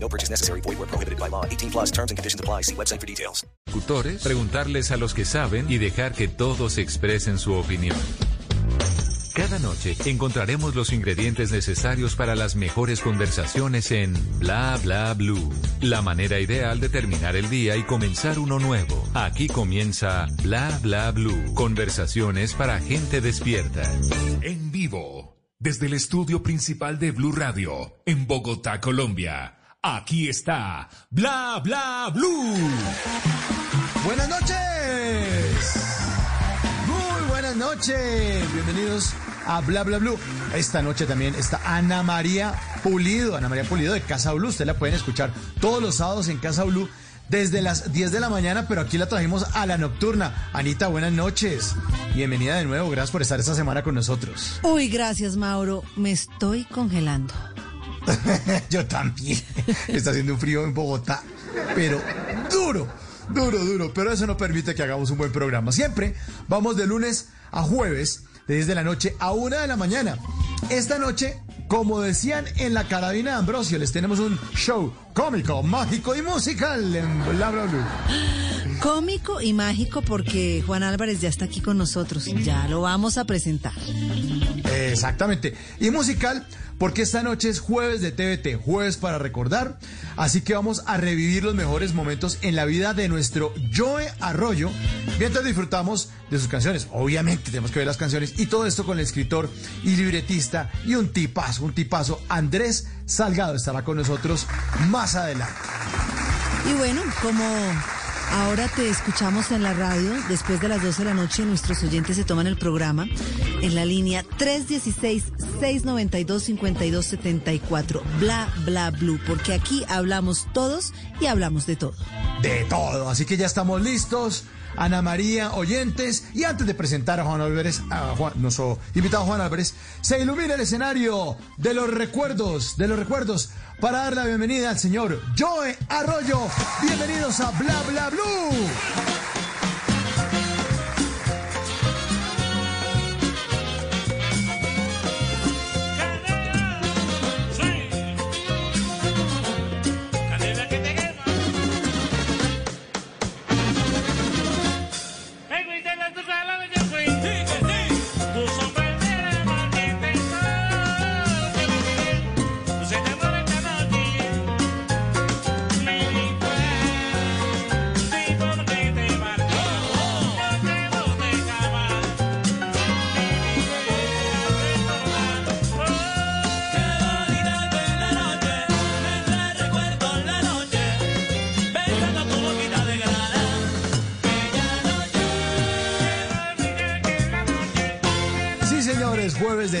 No purchase necessary. Void where prohibited by law. 18 plus terms and conditions apply. See website for details. Locutores, preguntarles a los que saben y dejar que todos expresen su opinión. Cada noche encontraremos los ingredientes necesarios para las mejores conversaciones en Bla Bla Blue. La manera ideal de terminar el día y comenzar uno nuevo. Aquí comienza Bla Bla Blue. Conversaciones para gente despierta. En vivo, desde el estudio principal de Blue Radio, en Bogotá, Colombia. Aquí está Bla Bla Blue. Buenas noches. Muy buenas noches. Bienvenidos a Bla Bla Blue. Esta noche también está Ana María Pulido. Ana María Pulido de Casa Blue. Ustedes la pueden escuchar todos los sábados en Casa Blue desde las 10 de la mañana, pero aquí la trajimos a la nocturna. Anita, buenas noches. Bienvenida de nuevo. Gracias por estar esta semana con nosotros. Uy, gracias, Mauro. Me estoy congelando. Yo también. Está haciendo un frío en Bogotá, pero duro, duro, duro. Pero eso no permite que hagamos un buen programa. Siempre vamos de lunes a jueves, de 10 de la noche a 1 de la mañana. Esta noche, como decían en la carabina de Ambrosio, les tenemos un show cómico, mágico y musical en Bla Bla Blue. Cómico y mágico porque Juan Álvarez ya está aquí con nosotros. Ya lo vamos a presentar. Exactamente. Y musical, porque esta noche es jueves de TVT, jueves para recordar. Así que vamos a revivir los mejores momentos en la vida de nuestro Joe Arroyo, mientras disfrutamos de sus canciones. Obviamente tenemos que ver las canciones y todo esto con el escritor y libretista y un tipazo, un tipazo. Andrés Salgado estará con nosotros más adelante. Y bueno, como ahora te escuchamos en la radio, después de las 12 de la noche, nuestros oyentes se toman el programa en la línea 316-692-5274. Bla, bla, blue, porque aquí hablamos todos y hablamos de todo. De todo. Así que ya estamos listos. Ana María, oyentes, y antes de presentar a Juan Álvarez, a Juan, nuestro invitado Juan Álvarez, se ilumina el escenario de los recuerdos, de los recuerdos, para dar la bienvenida al señor Joe Arroyo. Bienvenidos a Bla Bla Blue.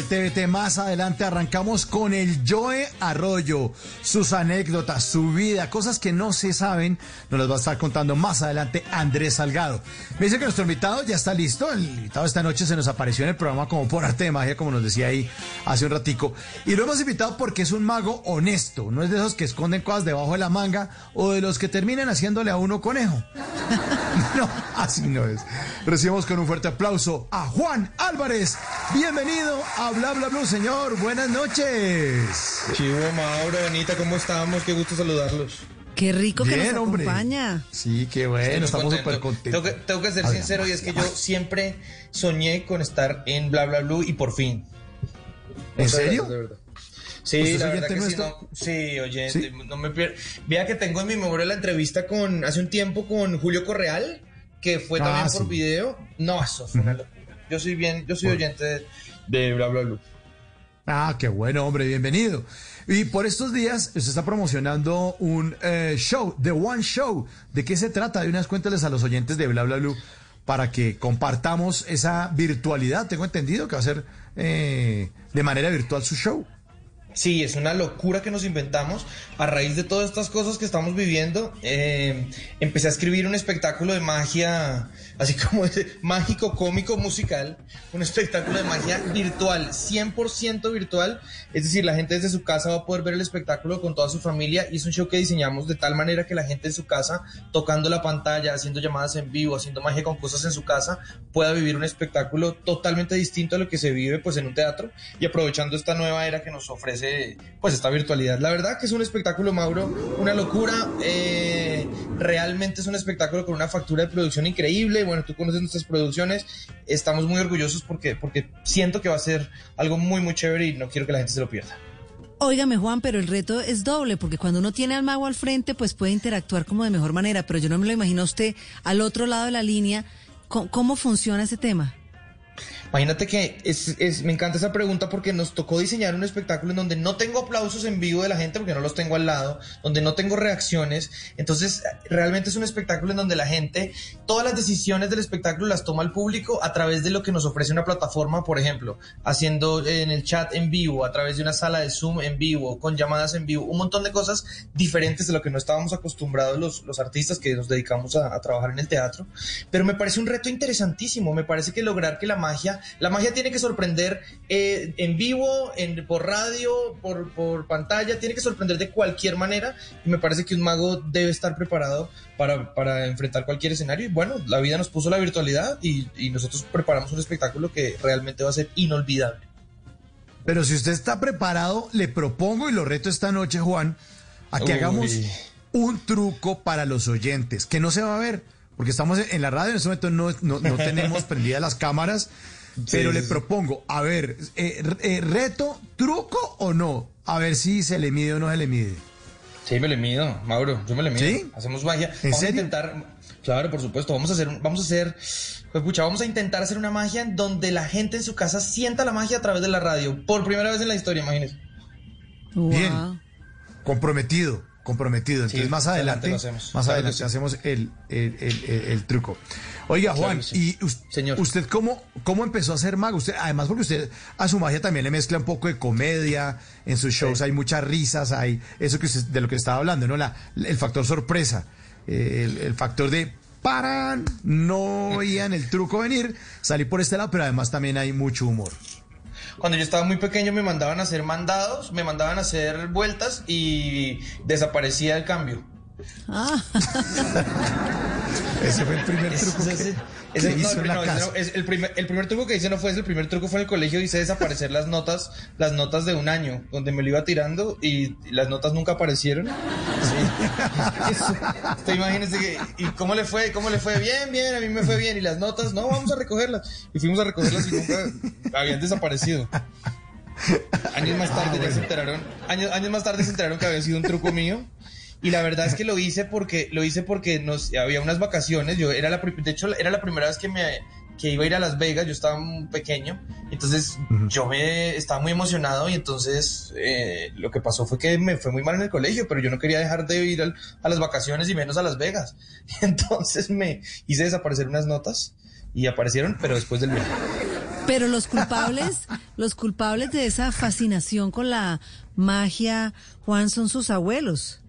TVT. Más adelante arrancamos con el Joe Arroyo. Sus anécdotas, su vida, cosas que no se saben, nos las va a estar contando más adelante Andrés Salgado. Me dice que nuestro invitado ya está listo. El invitado esta noche se nos apareció en el programa como por arte de magia, como nos decía ahí hace un ratico. Y lo hemos invitado porque es un mago honesto. No es de esos que esconden cosas debajo de la manga o de los que terminan haciéndole a uno conejo. No, así no es. Recibimos con un fuerte aplauso a Juan Álvarez. Bienvenido a Bla Bla Blue, señor. Buenas noches. Chivo, Mauro, Anita, ¿cómo estamos? Qué gusto saludarlos. Qué rico que nos hombre. acompaña. Sí, qué bueno, estamos contento. súper contentos. Tengo que, tengo que ser sincero y es que yo siempre soñé con estar en Bla Bla Blue y por fin. ¿En serio? gracias, de verdad. Sí, ¿Usted es la oyente verdad que sí, no, sí, oyente, ¿Sí? no me pierdo. Vea que tengo en mi memoria la entrevista con, hace un tiempo con Julio Correal, que fue Ah, también sí. por video. No, eso fue una locura. Yo soy bien, yo soy oyente de, de Bla Bla. Ah, qué bueno, hombre, bienvenido. Y por estos días se está promocionando un eh, show, The One Show. ¿De qué se trata? De unas cuéntales a los oyentes de Bla Bla Blue para que compartamos esa virtualidad. Tengo entendido que va a ser eh, de manera virtual su show. Sí, es una locura que nos inventamos. A raíz de todas estas cosas que estamos viviendo, eh, empecé a escribir un espectáculo de magia, así como mágico, cómico, musical, un espectáculo de magia virtual, 100% virtual. Es decir, la gente desde su casa va a poder ver el espectáculo con toda su familia y es un show que diseñamos de tal manera que la gente en su casa, tocando la pantalla, haciendo llamadas en vivo, haciendo magia con cosas en su casa, pueda vivir un espectáculo totalmente distinto a lo que se vive pues en un teatro y aprovechando esta nueva era que nos ofrece pues esta virtualidad. La verdad que es un espectáculo, Mauro, una locura. Eh, realmente es un espectáculo con una factura de producción increíble. Bueno, tú conoces nuestras producciones. Estamos muy orgullosos porque, porque siento que va a ser algo muy, muy chévere y no quiero que la gente se lo pierda. Óigame, Juan, pero el reto es doble, porque cuando uno tiene al mago al frente, pues puede interactuar como de mejor manera, pero yo no me lo imagino a usted al otro lado de la línea. ¿Cómo, cómo funciona ese tema? Imagínate que es, es, me encanta esa pregunta porque nos tocó diseñar un espectáculo en donde no tengo aplausos en vivo de la gente porque no los tengo al lado, donde no tengo reacciones. Entonces, realmente es un espectáculo en donde la gente, todas las decisiones del espectáculo las toma el público a través de lo que nos ofrece una plataforma, por ejemplo, haciendo en el chat en vivo, a través de una sala de Zoom en vivo, con llamadas en vivo, un montón de cosas diferentes de lo que no estábamos acostumbrados los, los artistas que nos dedicamos a, a trabajar en el teatro. Pero me parece un reto interesantísimo, me parece que lograr que la magia la magia tiene que sorprender eh, en vivo, en, por radio, por, por, pantalla, tiene que sorprender de cualquier manera y me parece que un mago debe estar preparado para, para enfrentar cualquier escenario y bueno, la vida nos puso la virtualidad y, y nosotros preparamos un espectáculo que realmente va a ser inolvidable. Pero si usted está preparado, le propongo y lo reto esta noche, Juan, a que Uy. hagamos un truco para los oyentes, que no se va a ver, porque estamos en la radio, en este momento no, no, no tenemos prendidas las cámaras, pero sí, le sí. propongo, a ver, eh, eh, reto, truco o no, a ver si se le mide o no se le mide. Sí, me le mido, Mauro, yo me le mido. ¿Sí? Hacemos magia. ¿En vamos serio? a intentar, claro, por supuesto, vamos a hacer, vamos a hacer, pues, pucha, vamos a intentar hacer una magia en donde la gente en su casa sienta la magia a través de la radio, por primera vez en la historia, imagínense. Wow. Bien, comprometido, comprometido. Entonces Sí, más adelante, hacemos. más Claro adelante sí. hacemos el, el, el- el- el truco. Oiga, Claro Juan, sí. ¿y us- Señor. usted cómo, cómo empezó a ser mago? Usted, además, porque usted a su magia también le mezcla un poco de comedia, en sus shows hay muchas risas, hay eso que usted- de lo que estaba hablando, ¿no? La, el factor sorpresa, el, factor de paran, no veían el truco venir, salí por este lado, pero además también hay mucho humor. Cuando yo estaba muy pequeño me mandaban a hacer mandados, me mandaban a hacer vueltas y desaparecía el cambio. Ah, Ese fue el primer truco que, ese- que no, hizo en la no, ese casa. no, es el, primer, el primer truco que hice no fue ese, el primer truco fue en el colegio, hice desaparecer las notas, las notas de un año, donde me lo iba tirando y, y las notas nunca aparecieron. Sí. Usted imagínese que, ¿y cómo le fue? ¿Cómo le fue? Bien, bien, a mí me fue bien. Y las notas, no, vamos a recogerlas. Y fuimos a recogerlas y nunca habían desaparecido. Años más tarde ya se enteraron, años, años más tarde se enteraron que había sido un truco mío. Y la verdad es que lo hice porque, lo hice porque nos, había unas vacaciones. Yo era la, pri- de hecho, era la primera vez que me, que iba a ir a Las Vegas. Yo estaba muy pequeño. Entonces, yo me estaba muy emocionado. Y entonces, eh, lo que pasó fue que me fue muy mal en el colegio, pero yo no quería dejar de ir al- a las vacaciones y menos a Las Vegas. Entonces, me hice desaparecer unas notas y aparecieron, pero después del viaje. pero los culpables, los culpables de esa fascinación con la magia, Juan, son sus abuelos.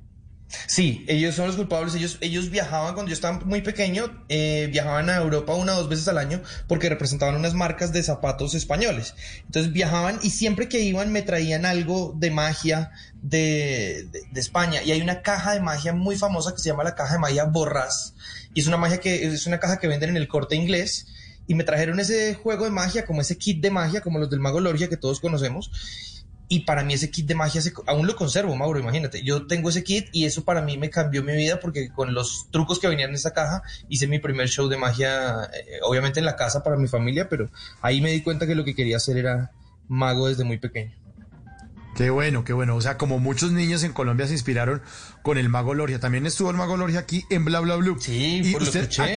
Sí, ellos son los culpables. Ellos, ellos viajaban cuando yo estaba muy pequeño, eh, viajaban a Europa una o dos veces al año porque representaban unas marcas de zapatos españoles. Entonces viajaban y siempre que iban me traían algo de magia de, de, España. Y hay una caja de magia muy famosa que se llama la caja de magia Borrás. Y es una magia que es una caja que venden en el corte inglés. Y me trajeron ese juego de magia, como ese kit de magia, como los del Mago Lorgia que todos conocemos. Y para mí ese kit de magia se- aún lo conservo, Mauro, imagínate. Yo tengo ese kit y eso para mí me cambió mi vida porque con los trucos que venían en esa caja hice mi primer show de magia, eh, obviamente en la casa para mi familia, pero ahí me di cuenta que lo que quería hacer era mago desde muy pequeño. Qué bueno, qué bueno. O sea, como muchos niños en Colombia se inspiraron con el Mago Lorgia. También estuvo el Mago Lorgia aquí en Bla Bla Blue. Sí, Y por lo usted- escuché.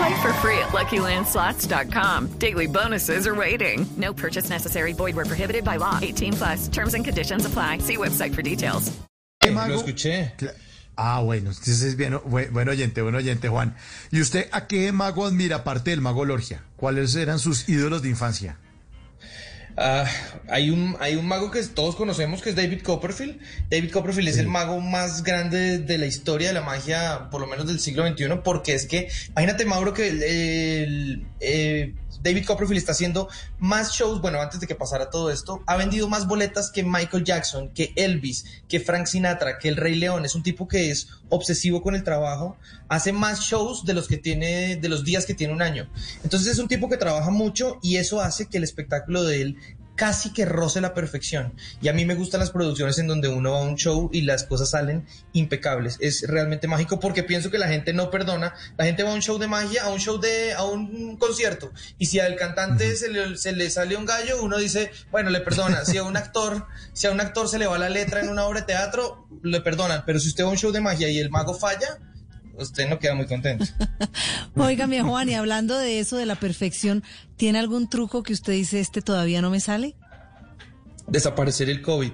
Play for free at LuckyLandSlots.com. Daily bonuses are waiting. No purchase necessary. Void were prohibited by law. 18 plus. Terms and conditions apply. See website for details. ¿Qué Lo escuché. Ah, bueno, entonces es bien, buen oyente, buen oyente, Juan. ¿Y usted a qué mago admira, aparte del mago Lorgia? ¿Cuáles eran sus ídolos de infancia? Ah, hay, un, hay un mago que todos conocemos que es David Copperfield. David Copperfield es el mago más grande de la historia de la magia, por lo menos del siglo XXI, porque es que, imagínate Mauro que el, el, eh, David Copperfield está haciendo más shows, bueno, antes de que pasara todo esto, ha vendido más boletas que Michael Jackson, que Elvis, que Frank Sinatra, que el Rey León. Es un tipo que es obsesivo con el trabajo, hace más shows de los que tiene, de los días que tiene un año. Entonces es un tipo que trabaja mucho y eso hace que el espectáculo de él casi que roce la perfección. Y a mí me gustan las producciones en donde uno va a un show y las cosas salen impecables. Es realmente mágico porque pienso que la gente no perdona. La gente va a un show de magia, a un show de, a un concierto. Y si al cantante se, le, se le sale un gallo, uno dice, bueno, le perdona. Si a un actor, si a un actor se le va la letra en una obra de teatro, le perdonan. Pero si usted va a un show de magia y el mago falla, usted no queda muy contento. Óigame, Juan, y hablando de eso, de la perfección, ¿tiene algún truco que usted dice, este todavía no me sale? Desaparecer el COVID.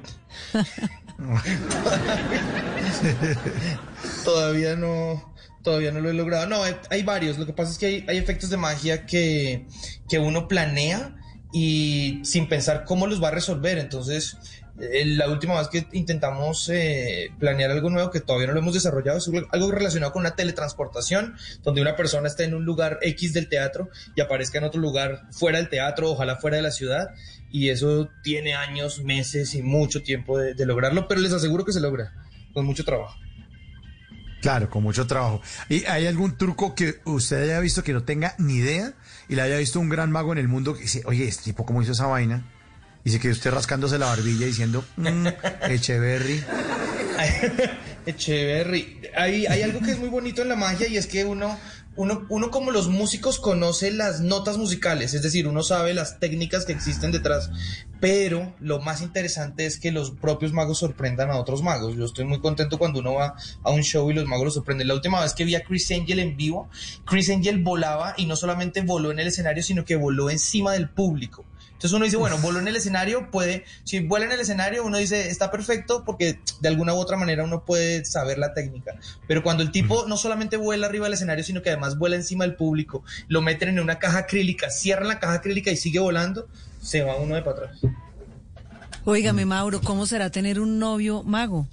todavía no, todavía no lo he logrado. No, hay, hay varios. Lo que pasa es que hay, hay efectos de magia que, que uno planea y sin pensar cómo los va a resolver. Entonces, la última vez que intentamos eh, planear algo nuevo que todavía no lo hemos desarrollado es algo relacionado con una teletransportación, donde una persona está en un lugar X del teatro y aparezca en otro lugar fuera del teatro, ojalá fuera de la ciudad. Y eso tiene años, meses y mucho tiempo de, de lograrlo, pero les aseguro que se logra, con mucho trabajo. Claro, con mucho trabajo. ¿Y hay algún truco que usted haya visto que no tenga ni idea y le haya visto un gran mago en el mundo que dice, oye, este tipo, ¿cómo hizo esa vaina? Y se quedó usted rascándose la barbilla diciendo, mmm, Echeverry. Echeverry. Hay, hay algo que es muy bonito en la magia y es que uno, uno, uno como los músicos conoce las notas musicales, es decir, uno sabe las técnicas que existen detrás, pero lo más interesante es que los propios magos sorprendan a otros magos. Yo estoy muy contento cuando uno va a un show y los magos los sorprenden. La última vez que vi a Chris Angel en vivo, Chris Angel volaba y no solamente voló en el escenario, sino que voló encima del público. Entonces uno dice, bueno, voló en el escenario, puede, si vuela en el escenario, uno dice, está perfecto porque de alguna u otra manera uno puede saber la técnica. Pero cuando el tipo no solamente vuela arriba del escenario, sino que además vuela encima del público, lo meten en una caja acrílica, cierran la caja acrílica y sigue volando, se va uno de para atrás. Óigame, Mauro, ¿cómo será tener un novio mago?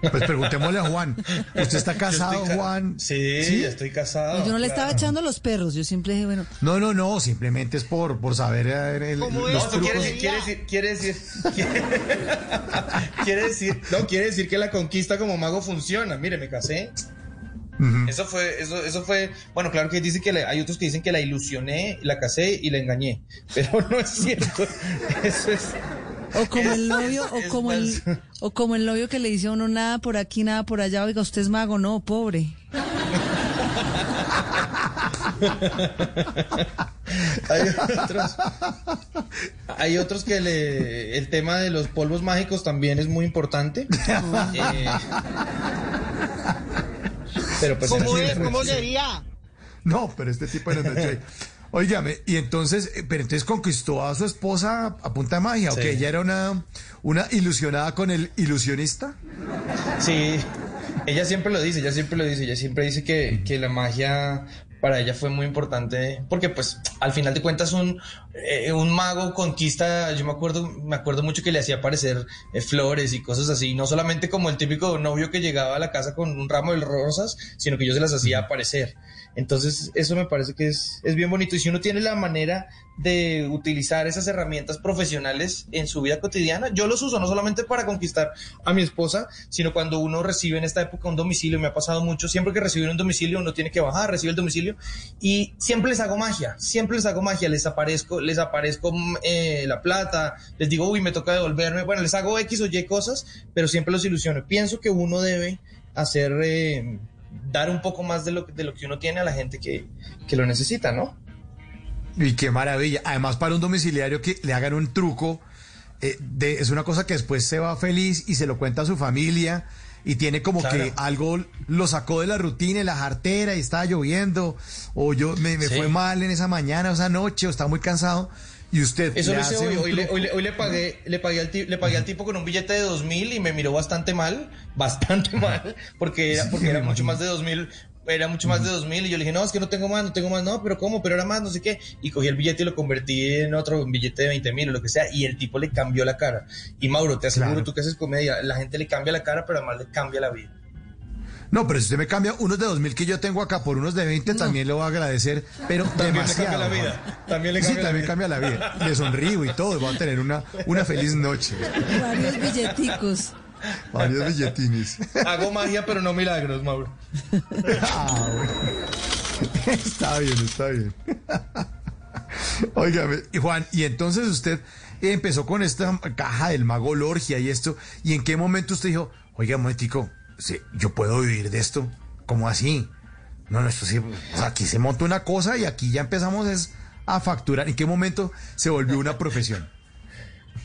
Pues preguntémosle a Juan. ¿Usted está casado, ca- Juan? Sí, ¿Sí? estoy casado. yo no le claro. estaba echando los perros, yo siempre dije, bueno, No, no, no, simplemente es por, por saber eh, el- No, los eso quiere trucos. decir, quiere decir, quiere decir, quiere, quiere decir, no, quiere decir que la conquista como mago funciona. Mire, me casé. Eso fue, eso, eso fue, bueno, claro que dice que hay otros que dicen que la ilusioné, la casé y la engañé, pero no es cierto. Eso es, o como el novio, o como el, o como el novio que le dice a uno nada por aquí, nada por allá, oiga, usted es mago, no, pobre. hay otros, hay otros que le, el tema de los polvos mágicos también es muy importante. Eh, pero pues ¿Cómo es? ¿Cómo sería? No, pero este tipo no me Óigame, y entonces, eh, pero entonces conquistó a su esposa a punta de magia, ¿o Sí. que ella era una, una ilusionada con el ilusionista? Sí, ella siempre lo dice, ella siempre lo dice, ella siempre dice que, que la magia para ella fue muy importante porque pues al final de cuentas un, eh, un mago conquista, yo me acuerdo, me acuerdo mucho que le hacía aparecer eh, flores y cosas así, no solamente como el típico novio que llegaba a la casa con un ramo de rosas, sino que yo se las hacía aparecer. Entonces, eso me parece que es, es bien bonito. Y si uno tiene la manera de utilizar esas herramientas profesionales en su vida cotidiana, yo los uso no solamente para conquistar a mi esposa, sino cuando uno recibe en esta época un domicilio, me ha pasado mucho, siempre que recibe un domicilio uno tiene que bajar, recibe el domicilio y siempre les hago magia, siempre les hago magia, les aparezco, les aparezco eh, la plata, les digo, uy, me toca devolverme, bueno, les hago X o Y cosas, pero siempre los ilusiono. Pienso que uno debe hacer... Eh, dar un poco más de lo, de lo que uno tiene a la gente que, que lo necesita, ¿no? Y qué maravilla. Además, para un domiciliario que le hagan un truco, eh, de, es una cosa que después se va feliz y se lo cuenta a su familia. y tiene como Claro. que algo lo sacó de la rutina, y la jartera y estaba lloviendo, o yo me, me Sí. fue mal en esa mañana o esa noche, o está muy cansado, y usted Eso le lo hice hoy. Hoy le, hoy le- hoy le pagué, le pagué al le pagué al tipo con un billete de dos mil y me miró bastante mal, bastante mal, porque era, porque era mucho más de dos mil, era mucho más de dos mil y yo le dije, no, es que no tengo más, no tengo más, no, pero ¿cómo? Pero era más, no sé qué. Y cogí el billete y lo convertí en otro billete de 20 mil o lo que sea y el tipo le cambió la cara. Y Mauro, te aseguro, Claro. tú que haces comedia, la gente le cambia la cara, pero además le cambia la vida. No, pero si usted me cambia unos de 2000 que yo tengo acá por unos de 20, también le voy a agradecer, pero También le demasiado. cambia la vida. Juan. También le sí, cambia la también vida. cambia la vida. Le sonrío y todo, y voy a tener una, una feliz noche. Varios billeticos. Varios billetines. Hago magia, pero no milagros, Mauro. Ah, bueno. Está bien, está bien. Óigame, y Juan, y entonces usted empezó con esta caja del mago Lorgia y esto, ¿y en qué momento usted dijo, oiga, un momentico, sí, yo puedo vivir de esto? ¿Cómo así? No, no, esto sí, o sea, aquí se monta una cosa y aquí ya empezamos es a facturar. ¿En qué momento se volvió una profesión?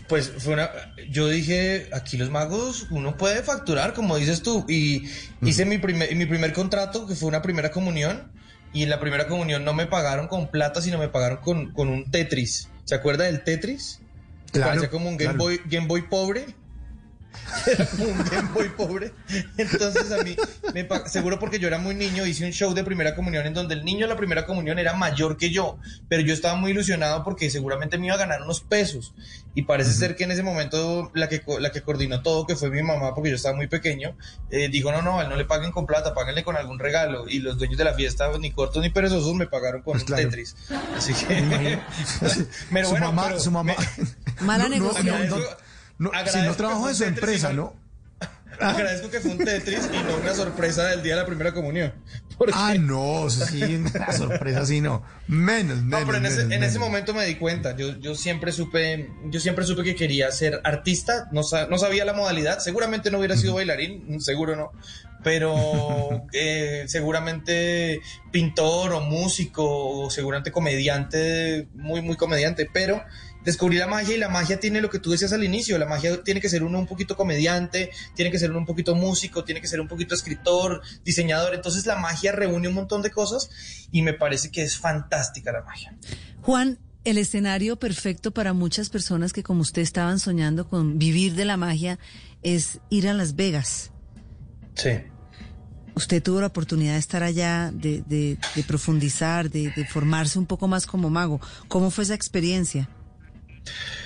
Pues fue una. Yo dije, aquí los magos, uno puede facturar, como dices tú. Y hice mi primer, mi primer contrato, que fue una primera comunión. Y en la primera comunión no me pagaron con plata, sino me pagaron con, con un Tetris. ¿Se acuerda del Tetris? Claro, parecía como un Game, claro. Boy, Game Boy pobre. Era como un Game Boy pobre. Entonces a mí, me seguro porque yo era muy niño, hice un show de primera comunión en donde el niño de la primera comunión era mayor que yo, pero yo estaba muy ilusionado porque seguramente me iba a ganar unos pesos. Y parece ser que en ese momento la que, la que coordinó todo, que fue mi mamá, porque yo estaba muy pequeño, eh, dijo, no, no, a él no le paguen con plata, páguenle con algún regalo. Y los dueños de la fiesta, ni cortos ni perezosos, me pagaron con Pues un claro. Tetris. Así que... pero su bueno, mamá, pero su mamá. Mala No, no, negociación. no, no, si no trabajó en su empresa, y ¿no? Agradezco que fue un Tetris y no una sorpresa del día de la primera comunión. Porque- Ah, no, sí, una sorpresa sí, no. Menos, menos. No, pero en ese, menos, en ese momento me di cuenta. Yo, yo siempre supe, yo siempre supe que quería ser artista. No, no sabía la modalidad. Seguramente no hubiera sido bailarín, seguro no. Pero eh, seguramente pintor o músico o seguramente comediante, muy, muy comediante. Pero descubrí la magia y la magia tiene lo que tú decías al inicio. La magia tiene que ser uno un poquito comediante, tiene que ser uno un poquito músico, tiene que ser un poquito escritor, diseñador. Entonces la magia reúne un montón de cosas y me parece que es fantástica la magia. Juan, el escenario perfecto para muchas personas que como usted estaban soñando con vivir de la magia es ir a Las Vegas. Sí. Usted tuvo la oportunidad de estar allá, de, de- de profundizar, de, de formarse un poco más como mago. ¿Cómo fue esa experiencia?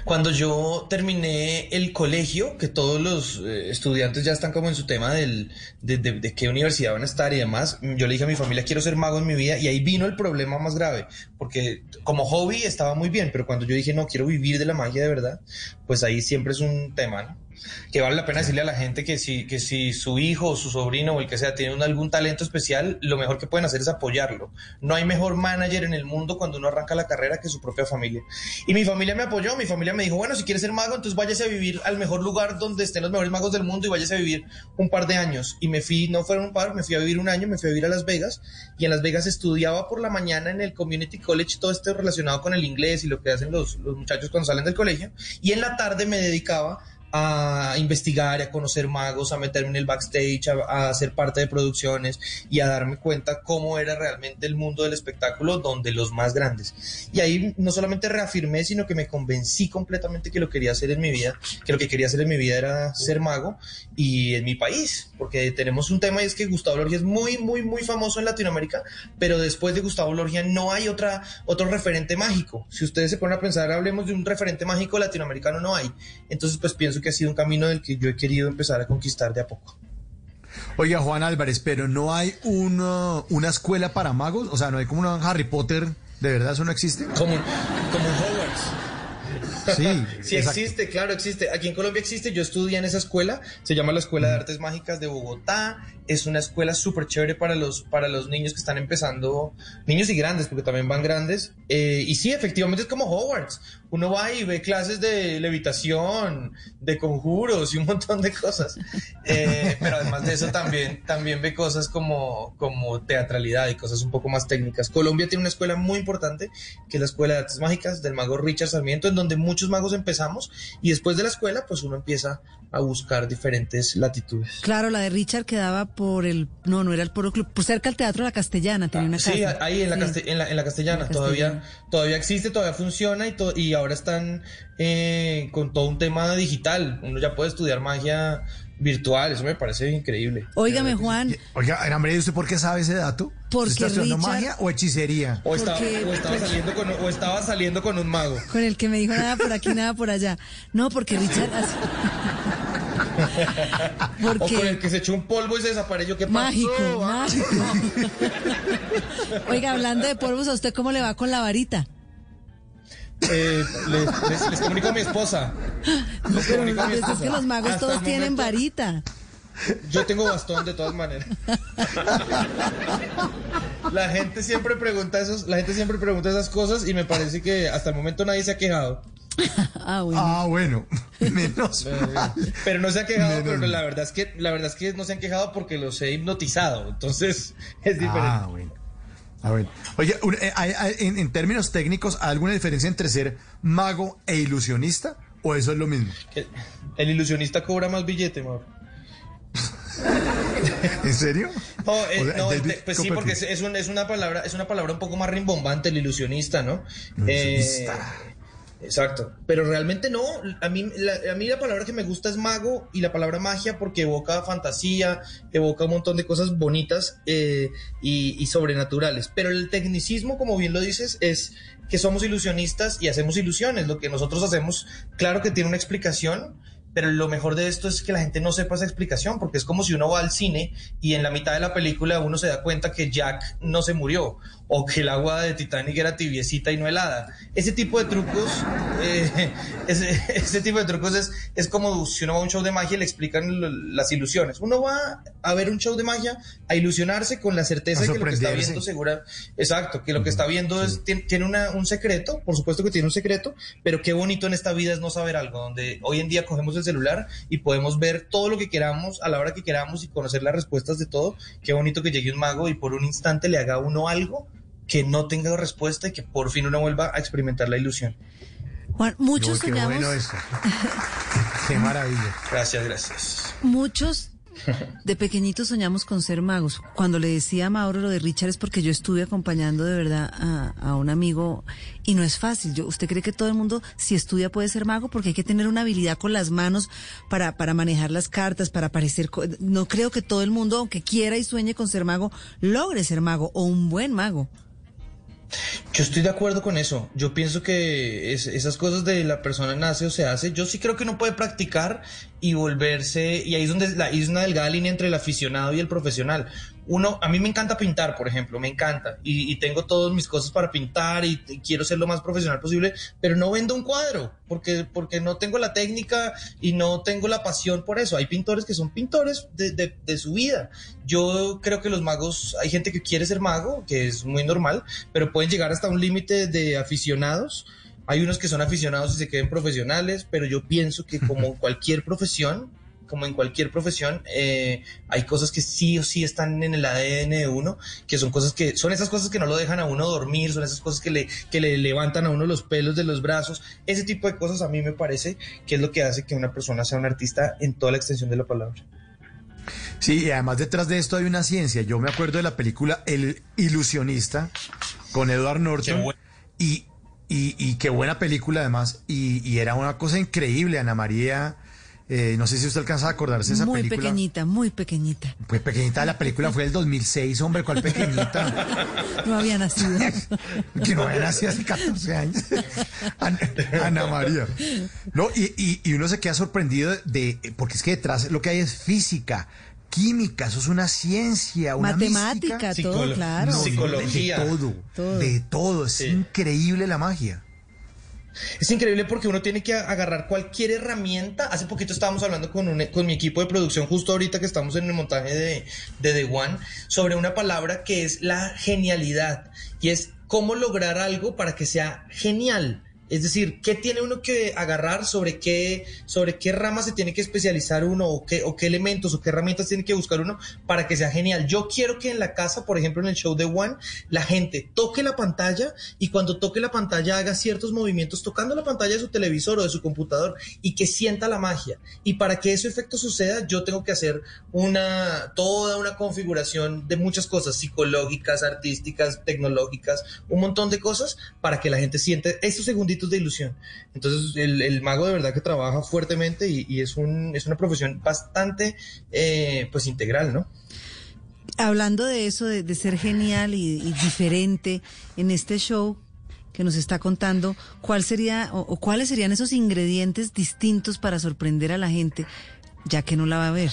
Cuando yo terminé el colegio, que todos los eh, estudiantes ya están como en su tema del, de, de- de qué universidad van a estar y demás, yo le dije a mi familia, quiero ser mago en mi vida, y ahí vino el problema más grave, porque como hobby estaba muy bien, pero cuando yo dije, no, quiero vivir de la magia de verdad, pues ahí siempre es un tema, ¿no? Que vale la pena decirle a la gente que si, que si su hijo o su sobrino o el que sea tiene algún talento especial, lo mejor que pueden hacer es apoyarlo. No hay mejor manager en el mundo cuando uno arranca la carrera que su propia familia. Y mi familia me apoyó, mi familia me dijo, bueno, si quieres ser mago, entonces váyase a vivir al mejor lugar donde estén los mejores magos del mundo y váyase a vivir un par de años. Y me fui, no fueron un par, me fui a vivir un año, me fui a vivir a Las Vegas y en Las Vegas estudiaba por la mañana en el Community College todo esto relacionado con el inglés y lo que hacen los, los muchachos cuando salen del colegio. Y en la tarde me dedicaba a investigar, a conocer magos, a meterme en el backstage, a, a parte de producciones y a darme cuenta cómo era realmente el mundo del espectáculo donde los más grandes. Y ahí no solamente reafirmé, sino que me convencí completamente que lo quería hacer en mi vida, que lo que quería hacer en mi vida era ser mago y en mi país, porque tenemos un tema y es que Gustavo Lorgia es muy, muy, muy famoso en Latinoamérica, pero después de Gustavo Lorgia no hay otra, otro referente mágico. Si ustedes se ponen a pensar, hablemos de un referente mágico latinoamericano, no hay. Entonces, pues pienso que ha sido un camino del que yo he querido empezar a conquistar de a poco. Oiga, Juan Álvarez, pero no hay una, una escuela para magos, o sea, no hay como una Harry Potter, ¿de verdad eso no existe? Como, como un Hogwarts. Sí, Sí exacto. existe, claro, existe. Aquí en Colombia existe, yo estudié en esa escuela, se llama la Escuela de Artes Mágicas de Bogotá, es una escuela súper chévere para los, para los niños que están empezando, niños y grandes, porque también van grandes, eh, y sí, efectivamente es como Hogwarts. uno va y ve clases de levitación, de conjuros y un montón de cosas. Eh, pero además de eso también, también ve cosas como, como teatralidad y cosas un poco más técnicas. Colombia tiene una escuela muy importante, que es la Escuela de Artes Mágicas del mago Richard Sarmiento, en donde muchos magos empezamos y después de la escuela pues uno empieza a buscar diferentes latitudes. Claro, la de Richard quedaba por el, no, no era el Poro Club, por cerca del Teatro de la Castellana, tenía una Sí, casa. ahí en la, Sí. caste- en la, en la castellana, En la todavía, Castellana. todavía existe, todavía funciona y, to- y ahora están eh, con todo un tema digital. Uno ya puede estudiar magia virtual, eso me parece increíble. Óigame, Juan, Oiga, María, ¿y usted por qué sabe ese dato? Porque ¿Usted está estudiando Richard- magia o hechicería? O estaba, Porque- o estaba saliendo con, o estaba saliendo con un mago. con el que me dijo nada por aquí, nada por allá. No, porque Richard... hace- O con el porque... que se echó un polvo y se desapareció. ¿Qué pasó? Mágico, Ah, mágico. Oiga, hablando de polvos, ¿a usted cómo le va con la varita? eh, les, les- les comunico a mi esposa. Les comunico a mi es esposa. que los magos Hasta todos tienen momento, varita. Yo tengo bastón de todas maneras. La gente siempre pregunta esos, la gente siempre pregunta esas cosas y me parece que hasta el momento nadie se ha quejado. Ah, bueno. Ah, bueno, menos mal. Pero no se ha quejado, Menos pero la verdad es que la verdad es que no se han quejado porque los he hipnotizado. Entonces es diferente. Ah, bueno. Ah, bueno. Oye, un- eh, en, en términos técnicos, ¿hay alguna diferencia entre ser mago e ilusionista? ¿O eso es lo mismo? El, el ilusionista cobra más billete, Mauro. ¿En serio? No, eh, O sea, no, David te- pues sí, porque es, Copperfield. es un- es una palabra, es una palabra un poco más rimbombante, el ilusionista, ¿no? Ilusionista. Eh, exacto. Pero realmente no. A mí, la, a mí la palabra que me gusta es mago y la palabra magia porque evoca fantasía, evoca un montón de cosas bonitas eh, y, y sobrenaturales. Pero el tecnicismo, como bien lo dices, es que somos ilusionistas y hacemos ilusiones. Lo que nosotros hacemos, claro que tiene una explicación. Pero lo mejor de esto es que la gente no sepa esa explicación, porque es como si uno va al cine y en la mitad de la película uno se da cuenta que Jack no se murió o que el agua de Titanic era tibiecita y no helada. Ese tipo de trucos, eh, ese, ese tipo de trucos es, es como si uno va a un show de magia y le explican las ilusiones. Uno va a ver un show de magia a ilusionarse con la certeza de que lo que está viendo segura, exacto, que lo que está viendo es tiene, tiene una- un secreto, por supuesto que tiene un secreto, pero qué bonito en esta vida es no saber algo, donde hoy en día cogemos el celular y podemos ver todo lo que queramos a la hora que queramos y conocer las respuestas de todo. Qué bonito que llegue un mago y por un instante le haga uno algo que no tenga respuesta y que por fin uno vuelva a experimentar la ilusión. Juan, muchos Uy, qué soñamos, bueno eso. Qué maravilla. Gracias, gracias. muchos de pequeñitos soñamos con ser magos. Cuando le decía a Mauro lo de Richard es porque yo estuve acompañando de verdad a, a un amigo y no es fácil. Yo, ¿Usted cree que todo el mundo, si estudia, puede ser mago? Porque hay que tener una habilidad con las manos para, para manejar las cartas, para parecer... co- No creo que todo el mundo, aunque quiera y sueñe con ser mago, logre ser mago o un buen mago. Yo estoy de acuerdo con eso. Yo pienso que es- esas cosas de la persona nace o se hace. Yo sí creo que uno puede practicar y volverse. Y ahí es donde es una delgada línea entre el aficionado y el profesional. Uno, a mí me encanta pintar, por ejemplo, me encanta. Y, y tengo todas mis cosas para pintar y, y quiero ser lo más profesional posible, pero no vendo un cuadro porque, porque no tengo la técnica y no tengo la pasión por eso. Hay pintores que son pintores de, de- de su vida. Yo creo que los magos, hay gente que quiere ser mago, que es muy normal, pero pueden llegar hasta un límite de aficionados. Hay unos que son aficionados y se queden profesionales, pero yo pienso que como cualquier profesión, como en cualquier profesión, eh, hay cosas que sí o sí están en el ADN de uno, que son cosas que, son esas cosas que no lo dejan a uno dormir, son esas cosas que le, que le levantan a uno los pelos de los brazos. Ese tipo de cosas a mí me parece que es lo que hace que una persona sea un artista en toda la extensión de la palabra. Sí, y además detrás de esto hay una ciencia. Yo me acuerdo de la película El Ilusionista con Edward Norton. Y, y, y qué buena película además. Y, y era una cosa increíble, Ana María. Eh, no sé si usted alcanza a acordarse de esa muy película. pequeñita, muy pequeñita. Pues pequeñita, la película fue del 2006, hombre, ¿cuál pequeñita? No había nacido. que no era así hace 14 años. Ana, Ana María. No, y, y, y uno se queda sorprendido de, porque es que detrás lo que hay es física, química, eso es una ciencia, una Matemática, mística. todo, Psicolo- claro. No, Psicología. De todo, Todo. de todo, es Sí. increíble la magia. Es increíble porque uno tiene que agarrar cualquier herramienta. Hace poquito estábamos hablando con, con mi equipo de producción, justo ahorita que estamos en el montaje de, de The One, sobre una palabra que es la genialidad. Y es cómo lograr algo para que sea genial. Es decir, ¿qué tiene uno que agarrar sobre qué, sobre qué rama se tiene que especializar uno o qué, o qué elementos o qué herramientas tiene que buscar uno para que sea genial? Yo quiero que en la casa, por ejemplo, en el show de One, la gente toque la pantalla y cuando toque la pantalla haga ciertos movimientos tocando la pantalla de su televisor o de su computador y que sienta la magia. Y para que ese efecto suceda, yo tengo que hacer una, toda una configuración de muchas cosas psicológicas, artísticas, tecnológicas, un montón de cosas para que la gente siente esos segunditos de ilusión. Entonces, el, el mago de verdad que trabaja fuertemente y, y es, un, es una profesión bastante, eh, pues, integral, ¿no? Hablando de eso, de, ser genial y, diferente en este show, que nos está contando, ¿cuál sería o, cuáles serían esos ingredientes distintos para sorprender a la gente, ya que no la va a ver?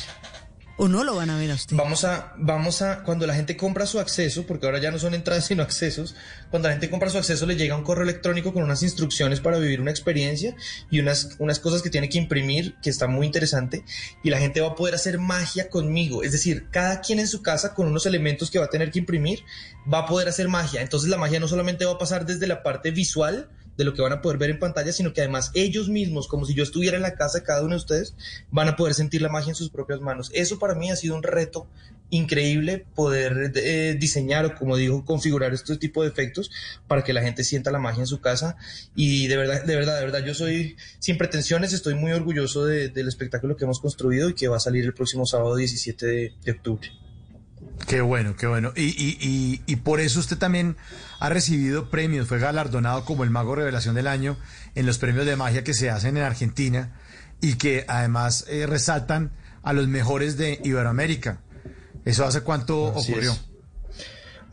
¿O no lo van a ver a usted? Vamos a, vamos a, cuando la gente compra su acceso, porque ahora ya no son entradas sino accesos, cuando la gente compra su acceso le llega un correo electrónico con unas instrucciones para vivir una experiencia y unas, unas cosas que tiene que imprimir, que está muy interesante, y la gente va a poder hacer magia conmigo. Es decir, cada quien en su casa con unos elementos que va a tener que imprimir va a poder hacer magia. Entonces la magia no solamente va a pasar desde la parte visual, de lo que van a poder ver en pantalla, sino que además ellos mismos, como si yo estuviera en la casa de cada uno de ustedes, van a poder sentir la magia en sus propias manos. Eso para mí ha sido un reto increíble poder eh, diseñar o como digo configurar este tipo de efectos para que la gente sienta la magia en su casa y de verdad de verdad de verdad yo soy sin pretensiones estoy muy orgulloso de, del espectáculo que hemos construido y que va a salir el próximo sábado 17 de, octubre Qué bueno, qué bueno. Y, y, y, por eso usted también ha recibido premios, fue galardonado como el Mago Revelación del Año en los premios de magia que se hacen en Argentina y que además eh, resaltan a los mejores de Iberoamérica. ¿Eso hace cuánto Así ocurrió? Es.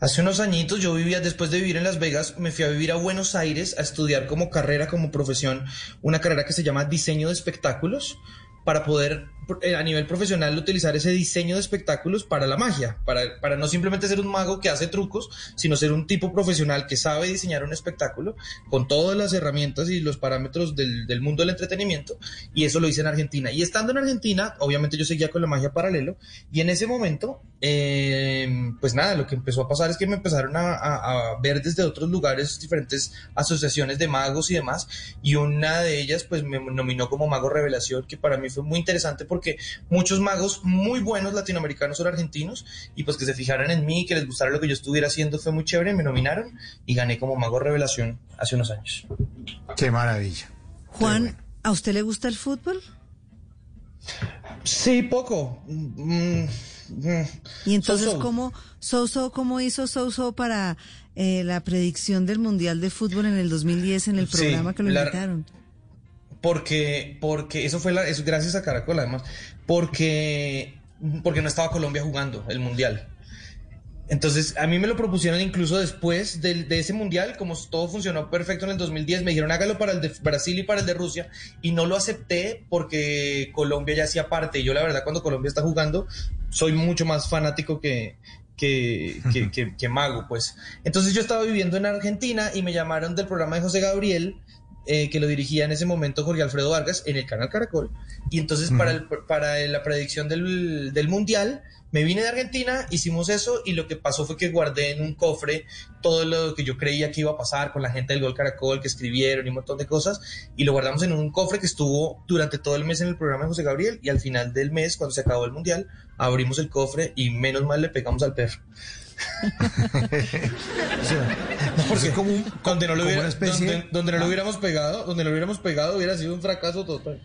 Hace unos añitos yo vivía, después de vivir en Las Vegas, me fui a vivir a Buenos Aires a estudiar como carrera, como profesión, una carrera que se llama diseño de espectáculos para poder a nivel profesional utilizar ese diseño de espectáculos para la magia, para, para no simplemente ser un mago que hace trucos, sino ser un tipo profesional que sabe diseñar un espectáculo con todas las herramientas y los parámetros del, del mundo del entretenimiento, y eso lo hice en Argentina. Y estando en Argentina, obviamente yo seguía con la magia paralelo, y en ese momento, eh, pues nada, lo que empezó a pasar es que me empezaron a, a, a ver desde otros lugares diferentes asociaciones de magos y demás, y una de ellas pues me nominó como mago revelación, que para mí fue muy interesante porque muchos magos muy buenos latinoamericanos son argentinos y pues que se fijaran en mí, que les gustara lo que yo estuviera haciendo fue muy chévere, me nominaron y gané como mago revelación hace unos años. Qué maravilla. Juan, bueno. ¿a usted le gusta el fútbol? Sí, poco. Mm, mm. Y entonces, so -so. ¿cómo, Souso, ¿cómo hizo Souso para eh, la predicción del Mundial de Fútbol en el 2010 en el programa sí, que lo la... porque, porque eso fue la, eso gracias a Caracol además, porque, porque no estaba Colombia jugando el mundial. Entonces, a mí me lo propusieron incluso después de, de, ese mundial, como todo funcionó perfecto en el 2010, me dijeron hágalo para el de Brasil y para el de Rusia, y no lo acepté porque Colombia ya hacía parte. Y yo, la verdad, cuando Colombia está jugando, soy mucho más fanático que, que, que, que, que, mago, pues. Entonces, yo estaba viviendo en Argentina y me llamaron del programa de José Gabriel eh, que lo dirigía en ese momento Jorge Alfredo Vargas en el canal Caracol. Y entonces uh -huh. para, el, para la predicción del, del, Mundial me vine de Argentina, hicimos eso y lo que pasó fue que guardé en un cofre todo lo que yo creía que iba a pasar con la gente del Gol Caracol que escribieron y un montón de cosas y lo guardamos en un cofre que estuvo durante todo el mes en el programa de José Gabriel y al final del mes, cuando se acabó el Mundial, abrimos el cofre y menos mal le pegamos al perro. o sea, no, porque como un, donde no lo, hubiera, especie... donde, donde no lo hubiéramos pegado, donde lo hubiéramos pegado hubiera sido un fracaso total.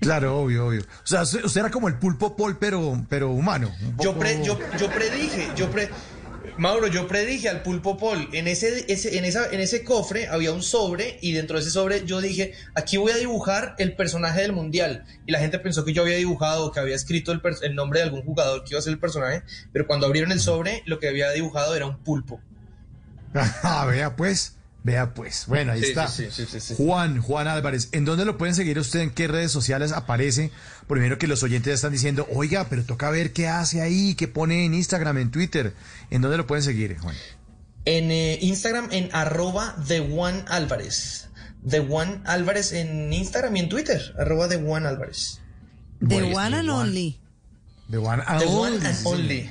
Claro, obvio, obvio. O sea, usted era como el pulpo pol, pero, pero humano. Poco... Yo, pre, yo, yo predije, yo pre, Mauro, yo predije al pulpo Paul, en ese, ese, en, esa, en ese cofre había un sobre y dentro de ese sobre yo dije, aquí voy a dibujar el personaje del mundial. Y la gente pensó que yo había dibujado que había escrito el, el nombre de algún jugador que iba a ser el personaje, pero cuando abrieron el sobre lo que había dibujado era un pulpo. Ah, vea pues. Vea pues, bueno, ahí sí, está. Sí, sí, Juan, Juan Álvarez, ¿en dónde lo pueden seguir usted? ¿En qué redes sociales aparece? Primero que los oyentes ya están diciendo, oiga, pero toca ver qué hace ahí, qué pone en Instagram, en Twitter. ¿En dónde lo pueden seguir, Juan? En eh, Instagram, en arroba The One Álvarez. The One Álvarez en Instagram y en Twitter, arroba The One Álvarez. The One and Only. The One and The One Only. and Only.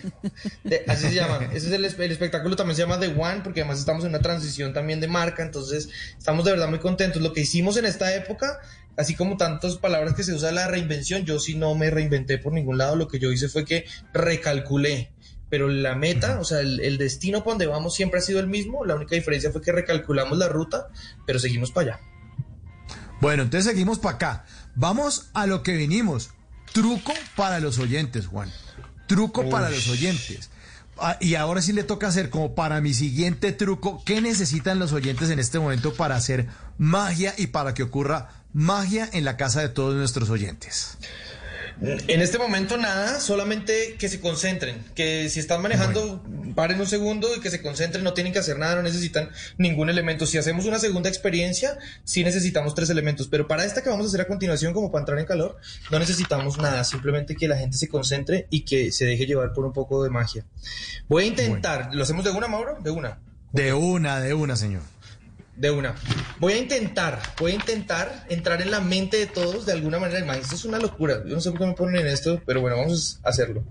De- así se llama. Ese es el, espe- el espectáculo también se llama The One porque además estamos en una transición también de marca, entonces estamos de verdad muy contentos. Lo que hicimos en esta época, así como tantas palabras que se usa la reinvención, yo sí no me reinventé por ningún lado, lo que yo hice fue que recalculé. Pero la meta, o sea, el, el destino para donde vamos siempre ha sido el mismo, la única diferencia fue que recalculamos la ruta, pero seguimos para allá. Bueno, entonces seguimos para acá. Vamos a lo que vinimos. Truco para los oyentes, Juan. Truco para los oyentes. Ah, y ahora sí le toca hacer como para mi siguiente truco, ¿qué necesitan los oyentes en este momento para hacer magia y para que ocurra magia en la casa de todos nuestros oyentes? En este momento nada, solamente que se concentren, que si están manejando, paren un segundo y que se concentren, no tienen que hacer nada, no necesitan ningún elemento. Si hacemos una segunda experiencia, sí necesitamos tres elementos, pero para esta que vamos a hacer a continuación, como para entrar en calor, no necesitamos nada, simplemente que la gente se concentre y que se deje llevar por un poco de magia. Voy a intentar, ¿lo hacemos de una, Mauro? De una. De una, de una, señor. De una. Voy a intentar, voy a intentar entrar en la mente de todos de alguna manera. Además, esto es una locura. Yo no sé por qué me ponen en esto, pero bueno, vamos a hacerlo.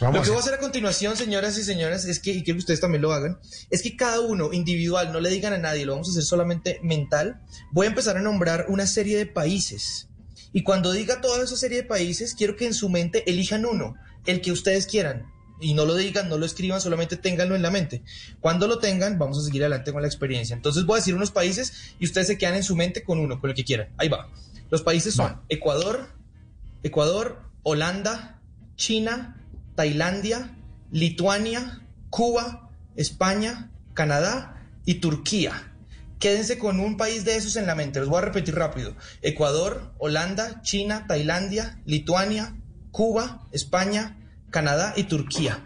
Vamos lo que voy a hacer. hacer a continuación, señoras y señores, es que, y quiero que ustedes también lo hagan, es que cada uno individual, no le digan a nadie, lo vamos a hacer solamente mental. Voy a empezar a nombrar una serie de países. Y cuando diga toda esa serie de países, quiero que en su mente elijan uno, el que ustedes quieran. Y no lo digan, no lo escriban, solamente ténganlo en la mente. Cuando lo tengan, vamos a seguir adelante con la experiencia. Entonces voy a decir unos países y ustedes se quedan en su mente con uno, con el que quieran. Ahí va. Los países son Ecuador, Ecuador, Holanda, China, Tailandia, Lituania, Cuba, España, Canadá y Turquía. Quédense con un país de esos en la mente. Los voy a repetir rápido. Ecuador, Holanda, China, Tailandia, Lituania, Cuba, España, Canadá y Turquía.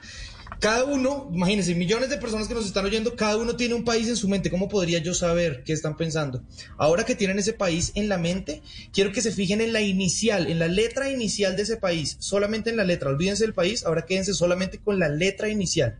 Cada uno, imagínense, millones de personas que nos están oyendo, cada uno tiene un país en su mente. ¿Cómo podría yo saber qué están pensando? Ahora que tienen ese país en la mente, quiero que se fijen en la inicial, en la letra inicial de ese país, solamente en la letra. Olvídense del país, ahora quédense solamente con la letra inicial.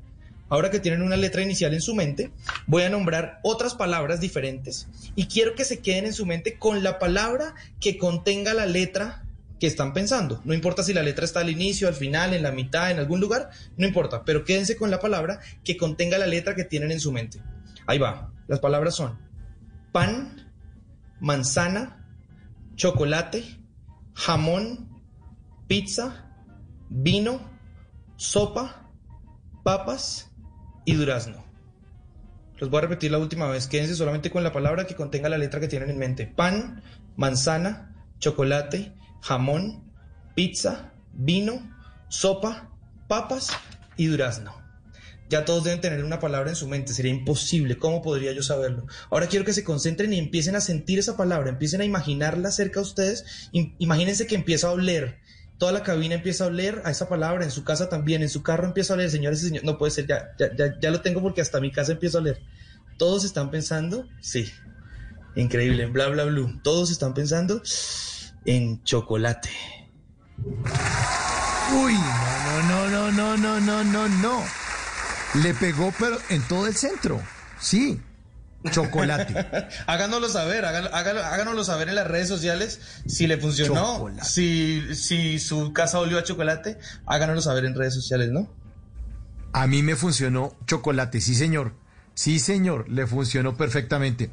Ahora que tienen una letra inicial en su mente, voy a nombrar otras palabras diferentes y quiero que se queden en su mente con la palabra que contenga la letra que están pensando. No importa si la letra está al inicio, al final, en la mitad, en algún lugar, no importa, pero quédense con la palabra que contenga la letra que tienen en su mente. Ahí va. Las palabras son pan, manzana, chocolate, jamón, pizza, vino, sopa, papas y durazno. Los voy a repetir la última vez. Quédense solamente con la palabra que contenga la letra que tienen en mente. Pan, manzana, chocolate, jamón, pizza, vino, sopa, papas y durazno. Ya todos deben tener una palabra en su mente. Sería imposible. ¿Cómo podría yo saberlo? Ahora quiero que se concentren y empiecen a sentir esa palabra. Empiecen a imaginarla cerca de ustedes. Im- Imagínense que empieza a oler. Toda la cabina empieza a oler a esa palabra. En su casa también. En su carro empieza a oler. Señores y señores. No puede ser. Ya, ya, ya, ya lo tengo porque hasta mi casa empieza a oler. ¿Todos están pensando? Sí. Increíble. Bla, bla, blue. Todos están pensando en chocolate. Uy, no, no, no, no, no, no, no. no. Le pegó, pero en todo el centro. Sí, chocolate. háganoslo saber, háganoslo saber en las redes sociales si le funcionó. Si, si su casa olió a chocolate, háganoslo saber en redes sociales, ¿no? A mí me funcionó chocolate, sí, señor. Sí, señor, le funcionó perfectamente.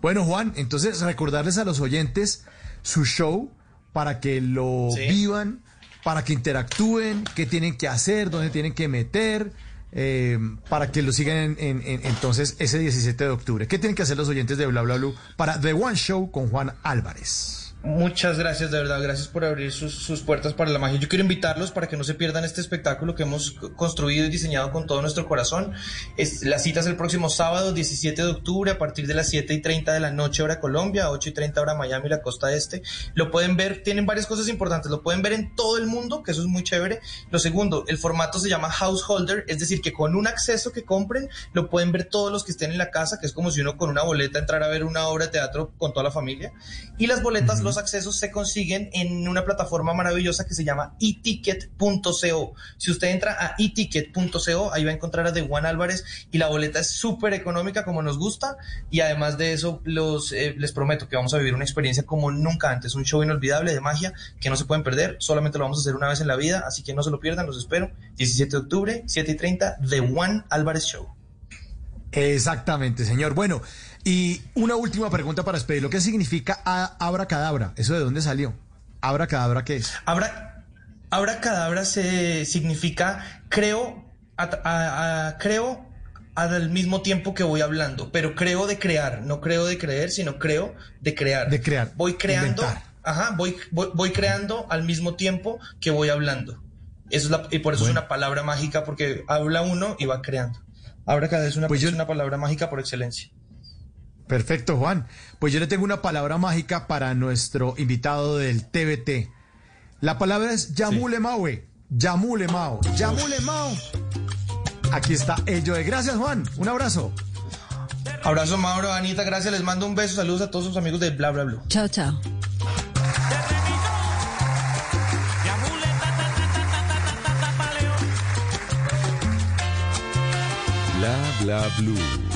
Bueno, Juan, entonces recordarles a los oyentes su show para que lo Sí. vivan, para que interactúen, qué tienen que hacer, dónde tienen que meter, eh, para que lo sigan en, en- en- entonces ese 17 de octubre. ¿Qué tienen que hacer los oyentes de Bla Bla Blue para The One Show con Juan Álvarez? Muchas gracias, de verdad, gracias por abrir sus, sus puertas para la magia. Yo quiero invitarlos para que no se pierdan este espectáculo que hemos construido y diseñado con todo nuestro corazón. Es, la cita es el próximo sábado, 17 de octubre, a partir de las 7 y 30 de la noche, hora Colombia, 8 y 30 hora Miami, la costa este. Lo pueden ver, tienen varias cosas importantes, lo pueden ver en todo el mundo, que eso es muy chévere. Lo segundo, el formato se llama Householder, es decir, que con un acceso que compren, lo pueden ver todos los que estén en la casa, que es como si uno con una boleta entrara a ver una obra de teatro con toda la familia. Y las boletas, los los accesos se consiguen en una plataforma maravillosa que se llama eticket.co. Si usted entra a eticket.co, ahí va a encontrar a The Juan Álvarez y la boleta es súper económica como nos gusta y además de eso los, eh, les prometo que vamos a vivir una experiencia como nunca antes, un show inolvidable de magia que no se pueden perder, solamente lo vamos a hacer una vez en la vida, así que no se lo pierdan, los espero. 17 de octubre, 7 y 30, The Juan Álvarez Show. Exactamente, señor. Bueno, y una última pregunta para despedirlo. ¿Qué significa abracadabra? ¿Eso de dónde salió? ¿Abracadabra qué es? Abra, abracadabra se significa creo, a- a- a- creo al mismo tiempo que voy hablando, pero creo de crear, no creo de creer, sino creo de crear. De crear, Voy creando, inventar. ajá, voy, voy, voy creando al mismo tiempo que voy hablando. Eso es la- y por eso Bueno. es una palabra mágica, porque habla uno y va creando. Abracadabra es una, Pues yo- es una palabra mágica por excelencia. Perfecto, Juan. Pues yo le tengo una palabra mágica para nuestro invitado del TVT. La palabra es Yamule Maue. Yamule Mao. Yamule Mao. Aquí está el Joe. Gracias, Juan. Un abrazo. Abrazo, Mauro, Anita, gracias. Les mando un beso. Saludos a todos sus amigos de Bla Bla Blue. Chao, chao. Bla bla blue.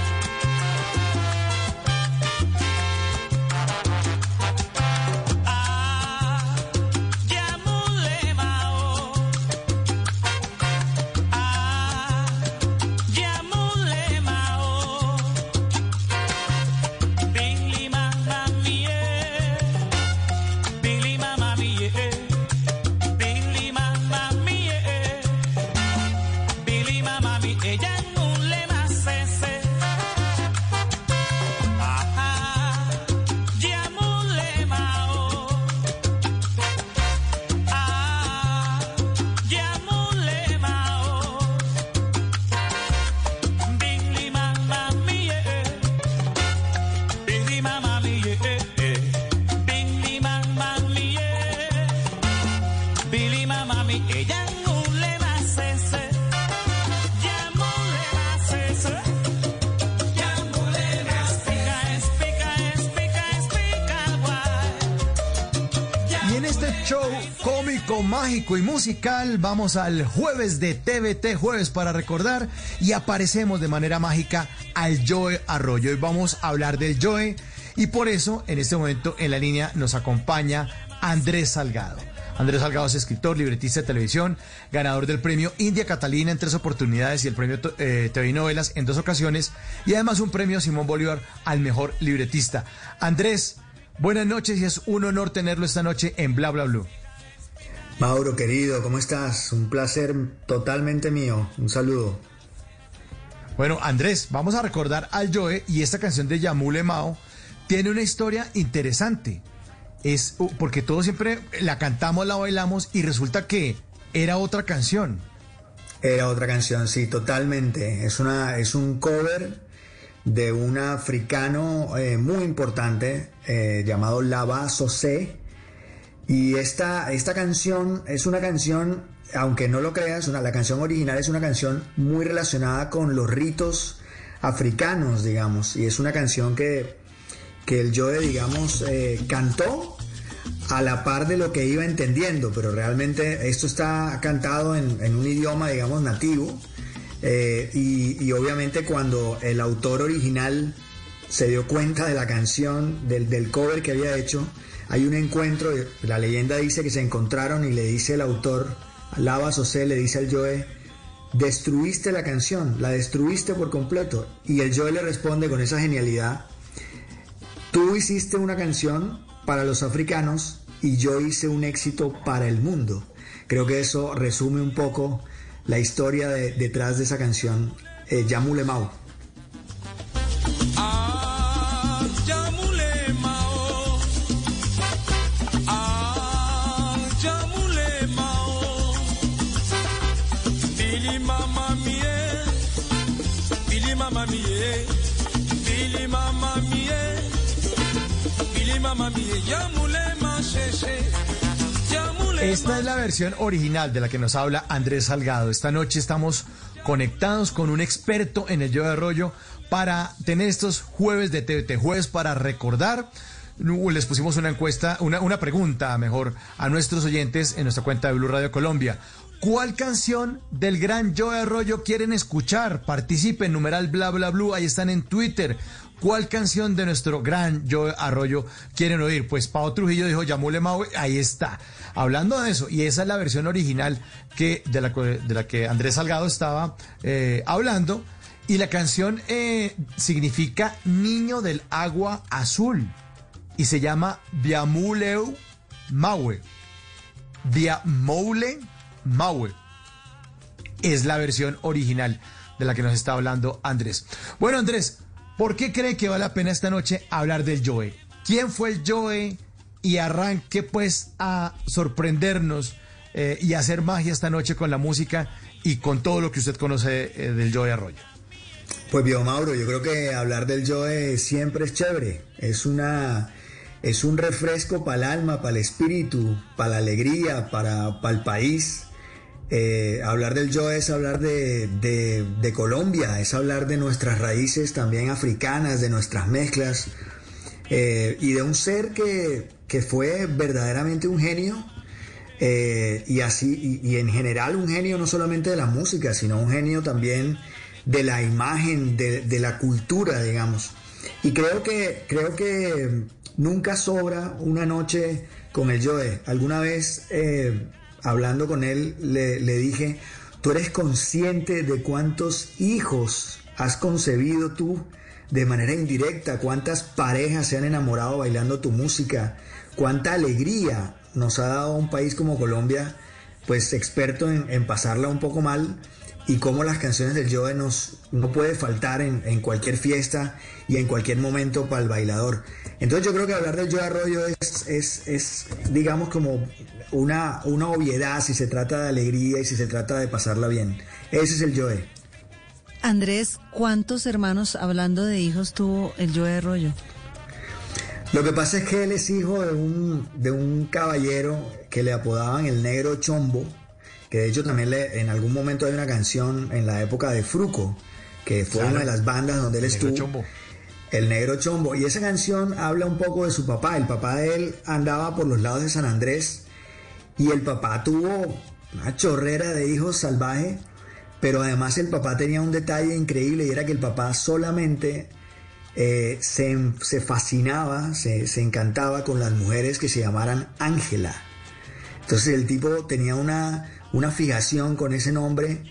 Y musical vamos al jueves de TVT, jueves para recordar, y aparecemos de manera mágica al Joe Arroyo. Hoy vamos a hablar del Joe y por eso en este momento en la línea nos acompaña Andrés Salgado. Andrés Salgado es escritor, libretista de televisión, ganador del premio India Catalina en tres oportunidades y el premio eh, TV Novelas en dos ocasiones y además un premio Simón Bolívar al mejor libretista. Andrés, buenas noches y es un honor tenerlo esta noche en Bla Bla Blue. Mauro, querido, ¿cómo estás? Un placer totalmente mío. Un saludo. Bueno, Andrés, vamos a recordar al Joe y esta canción de Yamule Mao tiene una historia interesante. Es porque todos siempre la cantamos, la bailamos y resulta que era otra canción. Era otra canción, sí, totalmente. Es, una, es un cover de un africano eh, muy importante eh, llamado Lava Sosé. Y esta, esta canción es una canción, aunque no lo creas, la canción original es una canción muy relacionada con los ritos africanos, digamos. Y es una canción que, que el Joe, digamos, eh, cantó a la par de lo que iba entendiendo, pero realmente esto está cantado en, en un idioma, digamos, nativo. Eh, y, y, obviamente cuando el autor original se dio cuenta de la canción, del, del, cover que había hecho, hay un encuentro, la leyenda dice que se encontraron y le dice el autor, Lava Sosé, le dice al Joe, destruiste la canción, la destruiste por completo. Y el Joe le responde con esa genialidad, tú hiciste una canción para los africanos y yo hice un éxito para el mundo. Creo que eso resume un poco la historia de, detrás de esa canción, eh, Yamule Mao. Esta es la versión original de la que nos habla Andrés Salgado. Esta noche estamos conectados con un experto en el yo de rollo para tener estos jueves de TVT, jueves para recordar. Les pusimos una encuesta, una, una pregunta mejor a nuestros oyentes en nuestra cuenta de Blue Radio Colombia. ¿Cuál canción del gran Joe Arroyo quieren escuchar? Participen, numeral bla bla blue, ahí están en Twitter. ¿Cuál canción de nuestro gran Joe Arroyo quieren oír? Pues Pau Trujillo dijo Yamule Maui, ahí está. Hablando de eso, y esa es la versión original que, de, la, que Andrés Salgado estaba eh, hablando. Y la canción eh, significa Niño del Agua Azul. Y se llama Biamuleu Maue. Biamoule Maue. Es la versión original de la que nos está hablando Andrés. Bueno, Andrés, ¿por qué cree que vale la pena esta noche hablar del Joe? ¿Quién fue el Joe? Y arranque pues a sorprendernos eh, y hacer magia esta noche con la música y con todo lo que usted conoce eh, del Joe Arroyo. Pues Bio Mauro, yo creo que hablar del Joe siempre es chévere. Es una es un refresco para el alma, para el espíritu, para la alegría, para, para el país. Eh, hablar del yo es hablar de, Colombia, es hablar de nuestras raíces también africanas, de nuestras mezclas eh, y de un ser que, fue verdaderamente un genio eh, y así y, en general un genio no solamente de la música, sino un genio también de la imagen, de, de la cultura, digamos. Y creo que creo que nunca sobra una noche con el Joe. Alguna vez hablando con él, le, dije, tú eres consciente de cuántos hijos has concebido tú de manera indirecta, cuántas parejas se han enamorado bailando tu música, cuánta alegría nos ha dado un país como Colombia, pues experto en, pasarla un poco mal y cómo las canciones del Joe nos, no puede faltar en, en, cualquier fiesta y en cualquier momento para el bailador. Entonces yo creo que hablar del Joe Arroyo es, es, es digamos, como una, una obviedad si se trata de alegría y si se trata de pasarla bien. Ese es el Joe. Andrés, ¿cuántos hermanos, hablando de hijos, tuvo el Joe Arroyo? Lo que pasa es que él es hijo de un, de un caballero que le apodaban el negro chombo, que de hecho también le, en algún momento hay una canción en la época de Fruco, que fue una de las bandas donde él estuvo. Chombo. El negro chombo. Y esa canción habla un poco de su papá. El papá de él andaba por los lados de San Andrés y el papá tuvo una chorrera de hijos salvajes, pero además el papá tenía un detalle increíble y era que el papá solamente eh, se, fascinaba, se, encantaba con las mujeres que se llamaran Ángela. Entonces el tipo tenía una, una fijación con ese nombre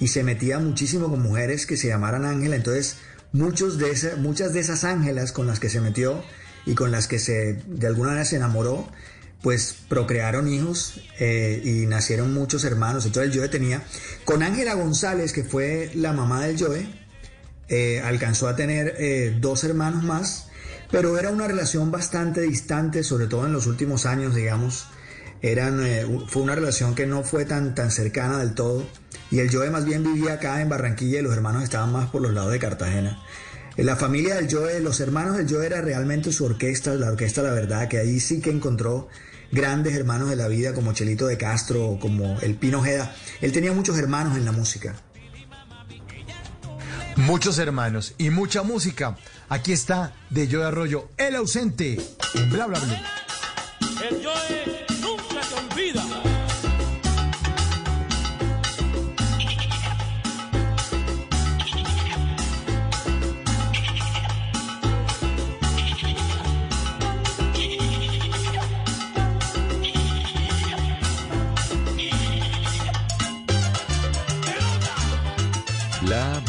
y se metía muchísimo con mujeres que se llamaran Ángela. Entonces muchos de muchas de esas ángelas con las que se metió y con las que se de alguna manera se enamoró, pues procrearon hijos eh, y nacieron muchos hermanos. Entonces el Joe tenía, con Ángela González, que fue la mamá del Joe, eh, alcanzó a tener eh, dos hermanos más, pero era una relación bastante distante, sobre todo en los últimos años, digamos. Eran, fue una relación que no fue tan, tan cercana del todo. Y el Joe más bien vivía acá en Barranquilla y los hermanos estaban más por los lados de Cartagena. La familia del Joe, los hermanos del Joe era realmente su orquesta, la orquesta La Verdad, que ahí sí que encontró grandes hermanos de la vida como Chelito de Castro, como el Pino Ojeda. Él tenía muchos hermanos en la música. Muchos hermanos y mucha música. Aquí está de Joe Arroyo, el ausente. Bla, bla, bla. El Joe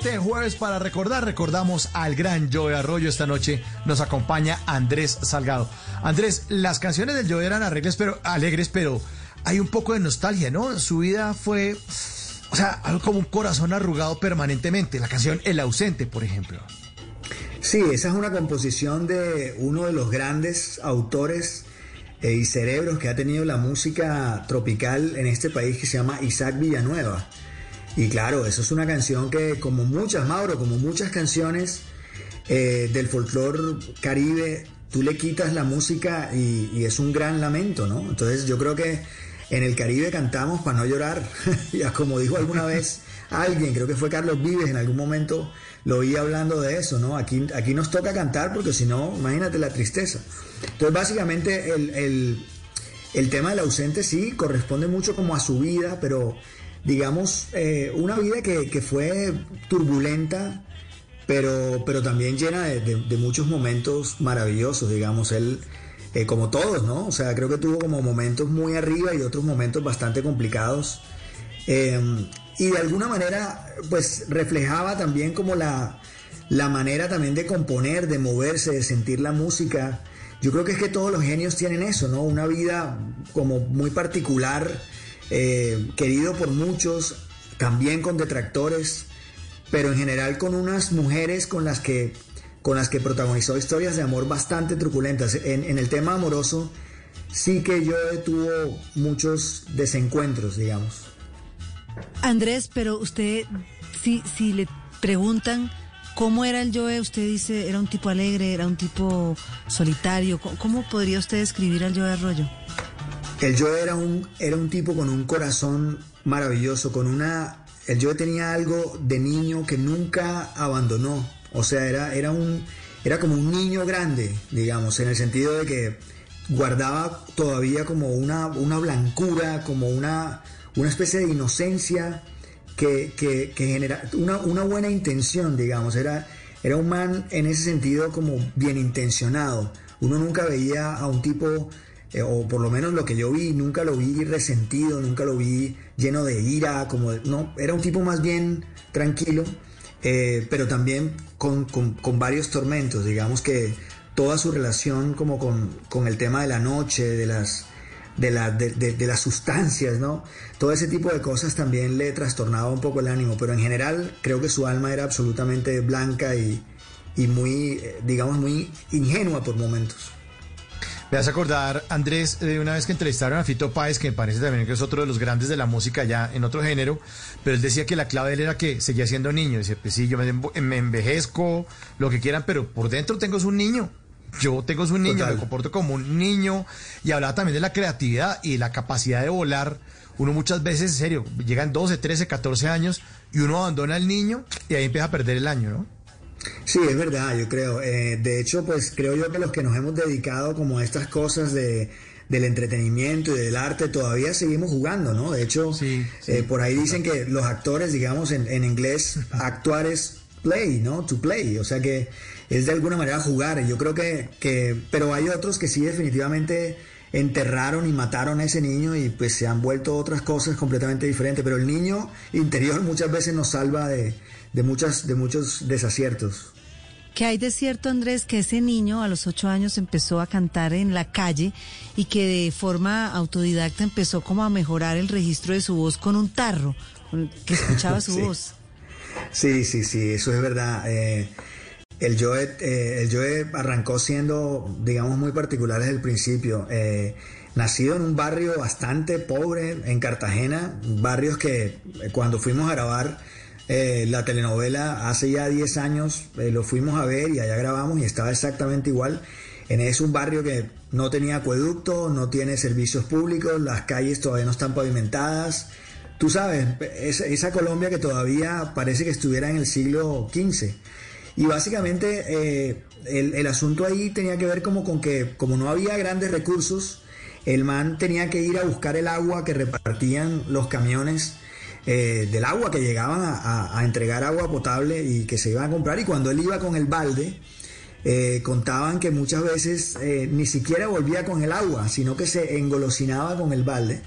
7, jueves para recordar. Recordamos al gran Joe Arroyo. Esta noche nos acompaña Andrés Salgado. Andrés, las canciones del Joe eran arregles, pero, alegres, pero hay un poco de nostalgia, ¿no? Su vida fue, o sea, algo como un corazón arrugado permanentemente. La canción El ausente, por ejemplo. Sí, esa es una composición de uno de los grandes autores eh, y cerebros que ha tenido la música tropical en este país que se llama Isaac Villanueva. Y claro, eso es una canción que como muchas, Mauro, como muchas canciones eh, del folclore caribe, tú le quitas la música y, es un gran lamento, ¿no? Entonces yo creo que en el Caribe cantamos para no llorar. como dijo alguna vez alguien, creo que fue Carlos Vives en algún momento, lo oí hablando de eso, ¿no? Aquí, aquí nos toca cantar porque si no, imagínate la tristeza. Entonces básicamente el, el, el tema del ausente sí corresponde mucho como a su vida, pero digamos, eh, una vida que, que, fue turbulenta, pero, pero también llena de, de, de muchos momentos maravillosos, digamos, él... Eh, como todos, ¿no? O sea, creo que tuvo como momentos muy arriba y otros momentos bastante complicados. Eh, y de alguna manera, pues reflejaba también como la, la manera también de componer, de moverse, de sentir la música. Yo creo que es que todos los genios tienen eso, ¿no? Una vida como muy particular, eh, querido por muchos, también con detractores, pero en general con unas mujeres con las que con las que protagonizó historias de amor bastante truculentas. En, en el tema amoroso sí que yo tuvo muchos desencuentros, digamos. Andrés, pero usted, si, si le preguntan cómo era el Joe, usted dice, era un tipo alegre, era un tipo solitario. ¿Cómo, podría usted describir al Joe Arroyo? El Joe era un, era un tipo con un corazón maravilloso, con una... El Joe tenía algo de niño que nunca abandonó. O sea, era, era, un, era como un niño grande, digamos, en el sentido de que guardaba todavía como una, una blancura, como una, una especie de inocencia que, que, que genera una, una, buena intención, digamos. Era, era un man en ese sentido como bien intencionado. Uno nunca veía a un tipo, eh, o por lo menos lo que yo vi, nunca lo vi resentido, nunca lo vi lleno de ira, como no, era un tipo más bien tranquilo. Eh, pero también con, con, varios tormentos, digamos que toda su relación como con, con el tema de la noche, de las, de, la, de, las sustancias, ¿no? Todo ese tipo de cosas también le trastornaba un poco el ánimo, pero en general creo que su alma era absolutamente blanca y, y muy, digamos, muy ingenua por momentos. Me vas a acordar, Andrés, de una vez que entrevistaron a Fito Páez, que me parece también que es otro de los grandes de la música ya en otro género, pero él decía que la clave de él era que seguía siendo niño. Dice, pues sí, yo me, me envejezco, lo que quieran, pero por dentro tengo un niño. Yo tengo un niño, Total. me comporto como un niño. Y hablaba también de la creatividad y la capacidad de volar. Uno muchas veces, en serio, llegan 12, 13, 14 años y uno abandona al niño y ahí empieza a perder el año, ¿no? Sí, es verdad, yo creo. Eh, de hecho, pues creo yo que los que nos hemos dedicado como a estas cosas de, del entretenimiento y del arte todavía seguimos jugando, ¿no? De hecho, sí, sí, eh, por ahí dicen que los actores, digamos en, en inglés, actuar es play, ¿no? To play, o sea que es de alguna manera jugar. Yo creo que, que, pero hay otros que sí definitivamente enterraron y mataron a ese niño y pues se han vuelto otras cosas completamente diferentes. Pero el niño interior muchas veces nos salva de, de, muchas, de muchos desaciertos. ¿Qué hay de cierto, Andrés, que ese niño a los ocho años empezó a cantar en la calle y que de forma autodidacta empezó como a mejorar el registro de su voz con un tarro, que escuchaba su sí. voz? Sí, sí, sí, eso es verdad. Eh, el Joe, eh, el Joe arrancó siendo, digamos, muy particular desde el principio. Eh, nacido en un barrio bastante pobre en Cartagena, barrios que cuando fuimos a grabar eh, la telenovela hace ya 10 años eh, lo fuimos a ver y allá grabamos y estaba exactamente igual. En es un barrio que no tenía acueducto, no tiene servicios públicos, las calles todavía no están pavimentadas. Tú sabes, esa, Colombia que todavía parece que estuviera en el siglo XV. Y básicamente eh, el, el, asunto ahí tenía que ver como con que como no había grandes recursos, el man tenía que ir a buscar el agua que repartían los camiones eh, del agua que llegaban a, entregar agua potable y que se iban a comprar. Y cuando él iba con el balde, eh, contaban que muchas veces eh, ni siquiera volvía con el agua, sino que se engolosinaba con el balde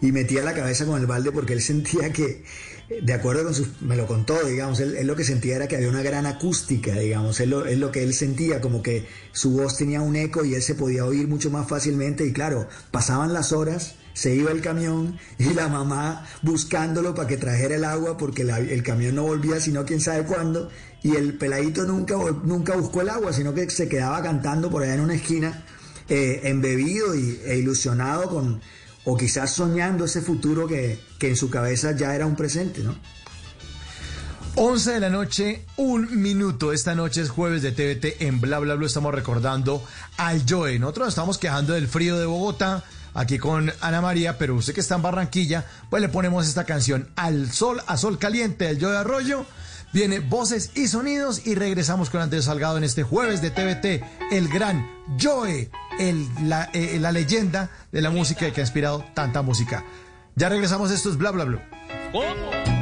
y metía la cabeza con el balde porque él sentía que, de acuerdo con sus, me lo contó, digamos, él, él, lo que sentía era que había una gran acústica, digamos, él lo, es lo que él sentía, como que su voz tenía un eco y él se podía oír mucho más fácilmente y claro, pasaban las horas se iba el camión y la mamá buscándolo para que trajera el agua porque el camión no volvía sino quién sabe cuándo y el peladito nunca, nunca buscó el agua, sino que se quedaba cantando por allá en una esquina, eh, embebido y, e ilusionado con, o quizás soñando ese futuro que, que en su cabeza ya era un presente, ¿no? 11 de la noche, un minuto. Esta noche es jueves de TVT en Bla Bla Bla. Estamos recordando al Joe. Nosotros nos estamos quejando del frío de Bogotá, aquí con Ana María, pero usted que está en Barranquilla, pues le ponemos esta canción al sol, a sol caliente del Joe Arroyo. Viene voces y sonidos y regresamos con Andrés Salgado en este jueves de TVT, el gran Joe, eh, la leyenda de la música que ha inspirado tanta música. Ya regresamos, esto es Bla Bla Bla.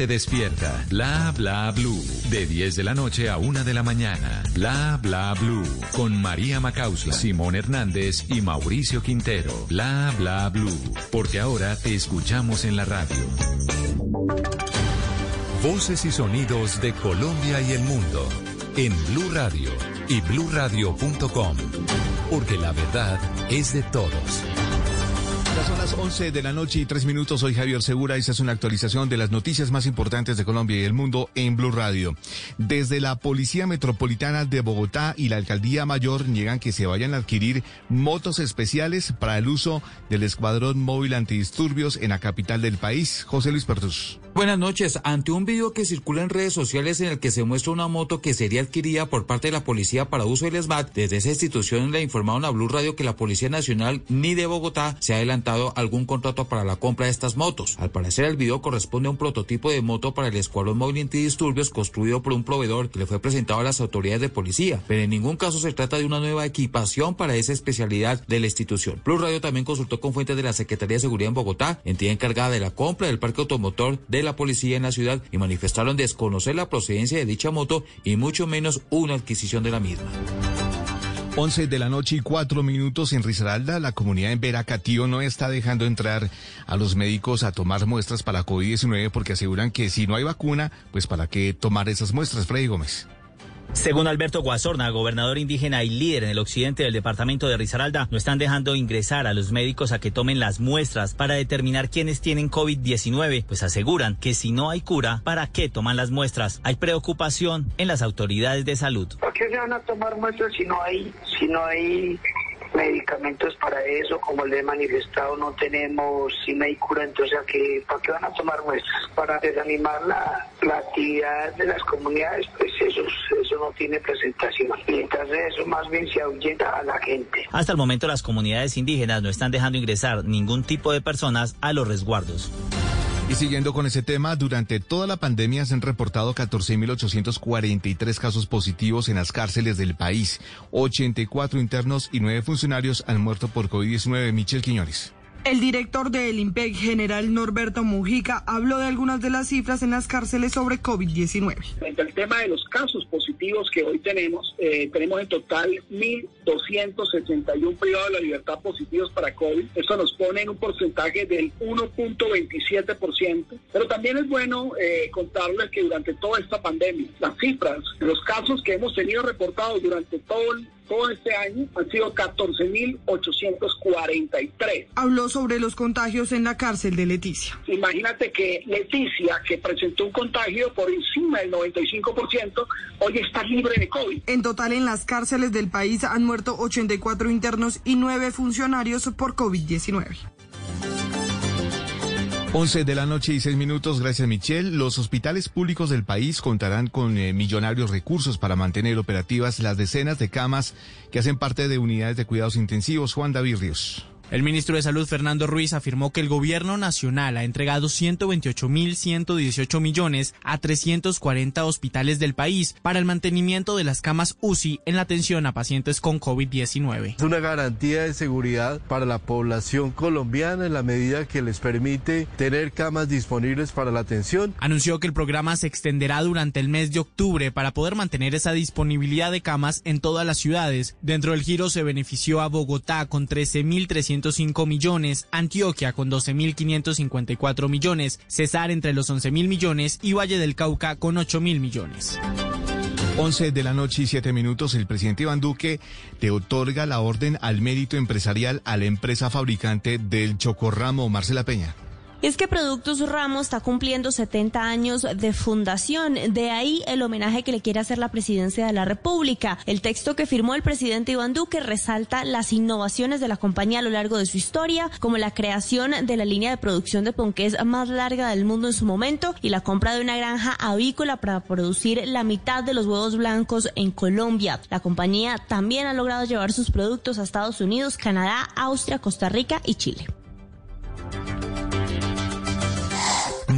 despierta. Bla bla blue. De 10 de la noche a 1 de la mañana. Bla bla blue. Con María Macausla, Simón Hernández y Mauricio Quintero. Bla bla blue. Porque ahora te escuchamos en la radio. Voces y sonidos de Colombia y el mundo en Blue Radio y bluradio.com, porque la verdad es de todos. Son las 11 de la noche y 3 minutos. Soy Javier Segura. Esta es una actualización de las noticias más importantes de Colombia y el mundo en Blue Radio. Desde la Policía Metropolitana de Bogotá y la Alcaldía Mayor niegan que se vayan a adquirir motos especiales para el uso del Escuadrón Móvil Antidisturbios en la capital del país. José Luis Pertus. Buenas noches. Ante un video que circula en redes sociales en el que se muestra una moto que sería adquirida por parte de la policía para uso del SMAT, desde esa institución le informaron a Blue Radio que la Policía Nacional ni de Bogotá se ha adelantado algún contrato para la compra de estas motos. Al parecer el video corresponde a un prototipo de moto para el Escuadrón Móvil Antidisturbios construido por un proveedor que le fue presentado a las autoridades de policía, pero en ningún caso se trata de una nueva equipación para esa especialidad de la institución. Blue Radio también consultó con fuentes de la Secretaría de Seguridad en Bogotá, entidad encargada de la compra del parque automotor de la policía en la ciudad y manifestaron desconocer la procedencia de dicha moto y mucho menos una adquisición de la misma. 11 de la noche y 4 minutos en Risaralda, la comunidad en Veracatío no está dejando entrar a los médicos a tomar muestras para COVID-19 porque aseguran que si no hay vacuna, pues para qué tomar esas muestras, Freddy Gómez. Según Alberto Guasorna, gobernador indígena y líder en el occidente del departamento de Risaralda, no están dejando ingresar a los médicos a que tomen las muestras para determinar quiénes tienen COVID-19, pues aseguran que si no hay cura, ¿para qué toman las muestras? Hay preocupación en las autoridades de salud. ¿Por qué se van a tomar muestras si no hay, si no hay medicamentos para eso? Como le he manifestado, no tenemos, hay cura, entonces ¿a qué, ¿para qué van a tomar muestras? Para desanimar la, la actividad de las comunidades, pues eso, eso no tiene presentación. Y entonces eso más bien se ahuyenta a la gente. Hasta el momento las comunidades indígenas no están dejando ingresar ningún tipo de personas a los resguardos. Y siguiendo con ese tema, durante toda la pandemia se han reportado 14.843 casos positivos en las cárceles del país. 84 internos y 9 funcionarios han muerto por COVID-19. Michel Quiñones. El director del IMPEC, general Norberto Mujica, habló de algunas de las cifras en las cárceles sobre COVID-19. Frente al tema de los casos positivos que hoy tenemos, eh, tenemos en total 1.261 privados de la libertad positivos para COVID. Eso nos pone en un porcentaje del 1.27%. Pero también es bueno eh, contarles que durante toda esta pandemia, las cifras, los casos que hemos tenido reportados durante todo el todo este año han sido 14.843. Habló sobre los contagios en la cárcel de Leticia. Imagínate que Leticia, que presentó un contagio por encima del 95%, hoy está libre de COVID. En total, en las cárceles del país han muerto 84 internos y 9 funcionarios por COVID-19. 11 de la noche y 6 minutos, gracias Michelle. Los hospitales públicos del país contarán con eh, millonarios recursos para mantener operativas las decenas de camas que hacen parte de unidades de cuidados intensivos. Juan David Ríos. El ministro de Salud, Fernando Ruiz, afirmó que el gobierno nacional ha entregado 128.118 millones a 340 hospitales del país para el mantenimiento de las camas UCI en la atención a pacientes con COVID-19. Es una garantía de seguridad para la población colombiana en la medida que les permite tener camas disponibles para la atención. Anunció que el programa se extenderá durante el mes de octubre para poder mantener esa disponibilidad de camas en todas las ciudades. Dentro del giro se benefició a Bogotá con 13.300 millones, Antioquia con 12.554 millones, Cesar entre los 11.000 millones y Valle del Cauca con 8.000 millones. 11 de la noche y 7 minutos, el presidente Iván Duque le otorga la orden al mérito empresarial a la empresa fabricante del chocorramo, Marcela Peña. Es que Productos Ramos está cumpliendo 70 años de fundación, de ahí el homenaje que le quiere hacer la presidencia de la República. El texto que firmó el presidente Iván Duque resalta las innovaciones de la compañía a lo largo de su historia, como la creación de la línea de producción de ponqués más larga del mundo en su momento y la compra de una granja avícola para producir la mitad de los huevos blancos en Colombia. La compañía también ha logrado llevar sus productos a Estados Unidos, Canadá, Austria, Costa Rica y Chile.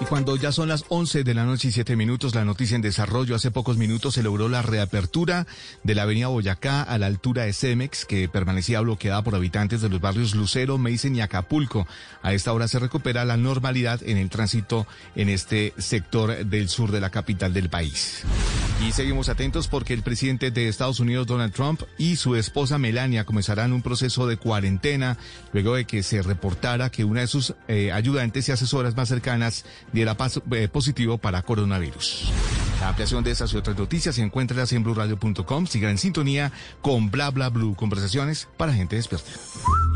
Y cuando ya son las 11 de la noche y 7 minutos, la noticia en desarrollo, hace pocos minutos se logró la reapertura de la avenida Boyacá a la altura de Cemex, que permanecía bloqueada por habitantes de los barrios Lucero, Meisen y Acapulco. A esta hora se recupera la normalidad en el tránsito en este sector del sur de la capital del país. Y seguimos atentos porque el presidente de Estados Unidos, Donald Trump, y su esposa Melania comenzarán un proceso de cuarentena luego de que se reportara que una de sus eh, ayudantes y asesoras más cercanas diera paso, eh, positivo para coronavirus. La ampliación de estas y otras noticias se encuentra en blurradio.com. Sigan en sintonía con Bla Bla Blue, conversaciones para gente despierta.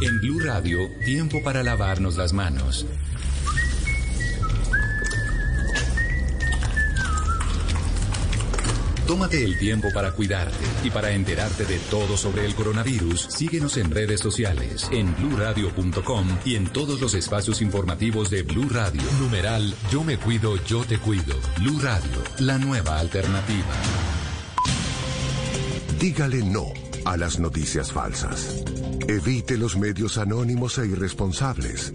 En Blue Radio, tiempo para lavarnos las manos. Tómate el tiempo para cuidarte y para enterarte de todo sobre el coronavirus. Síguenos en redes sociales, en bluradio.com y en todos los espacios informativos de Blue Radio. Numeral Yo me cuido, yo te cuido. Blue Radio, la nueva alternativa. Dígale no a las noticias falsas. Evite los medios anónimos e irresponsables.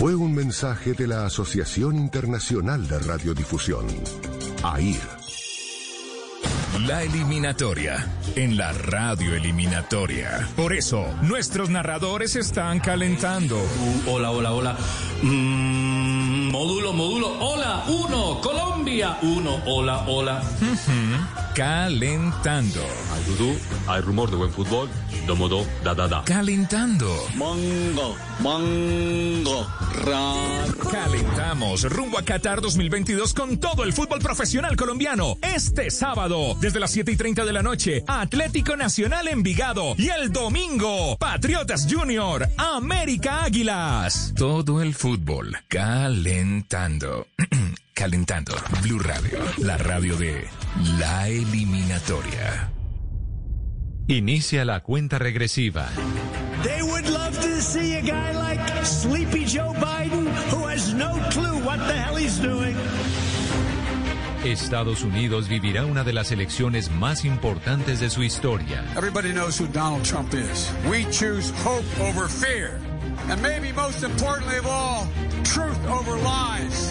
Fue un mensaje de la Asociación Internacional de Radiodifusión, AIR. La eliminatoria en la radio eliminatoria. Por eso, nuestros narradores están calentando. hola, hola, hola. Mm, módulo, módulo. Hola, uno. Colombia. Uno. Hola, hola. Calentando. Hay dudú, hay rumor de buen fútbol. Domodo, da, da, da. Calentando. Mango, mango, ra. Calentamos rumbo a Qatar 2022 con todo el fútbol profesional colombiano. Este sábado, desde las 7 y 30 de la noche, Atlético Nacional Envigado. Y el domingo, Patriotas Junior, América Águilas. Todo el fútbol calentando. calentando. Blue Radio, la radio de la eliminatoria. Inicia la cuenta regresiva. They would love to see a guy like Sleepy Joe Biden who has no clue what the hell he's doing. Estados Unidos vivirá una de las elecciones más importantes de su historia. Everybody knows who Donald Trump is. We choose hope over fear. And maybe most importantly of all, truth over lies.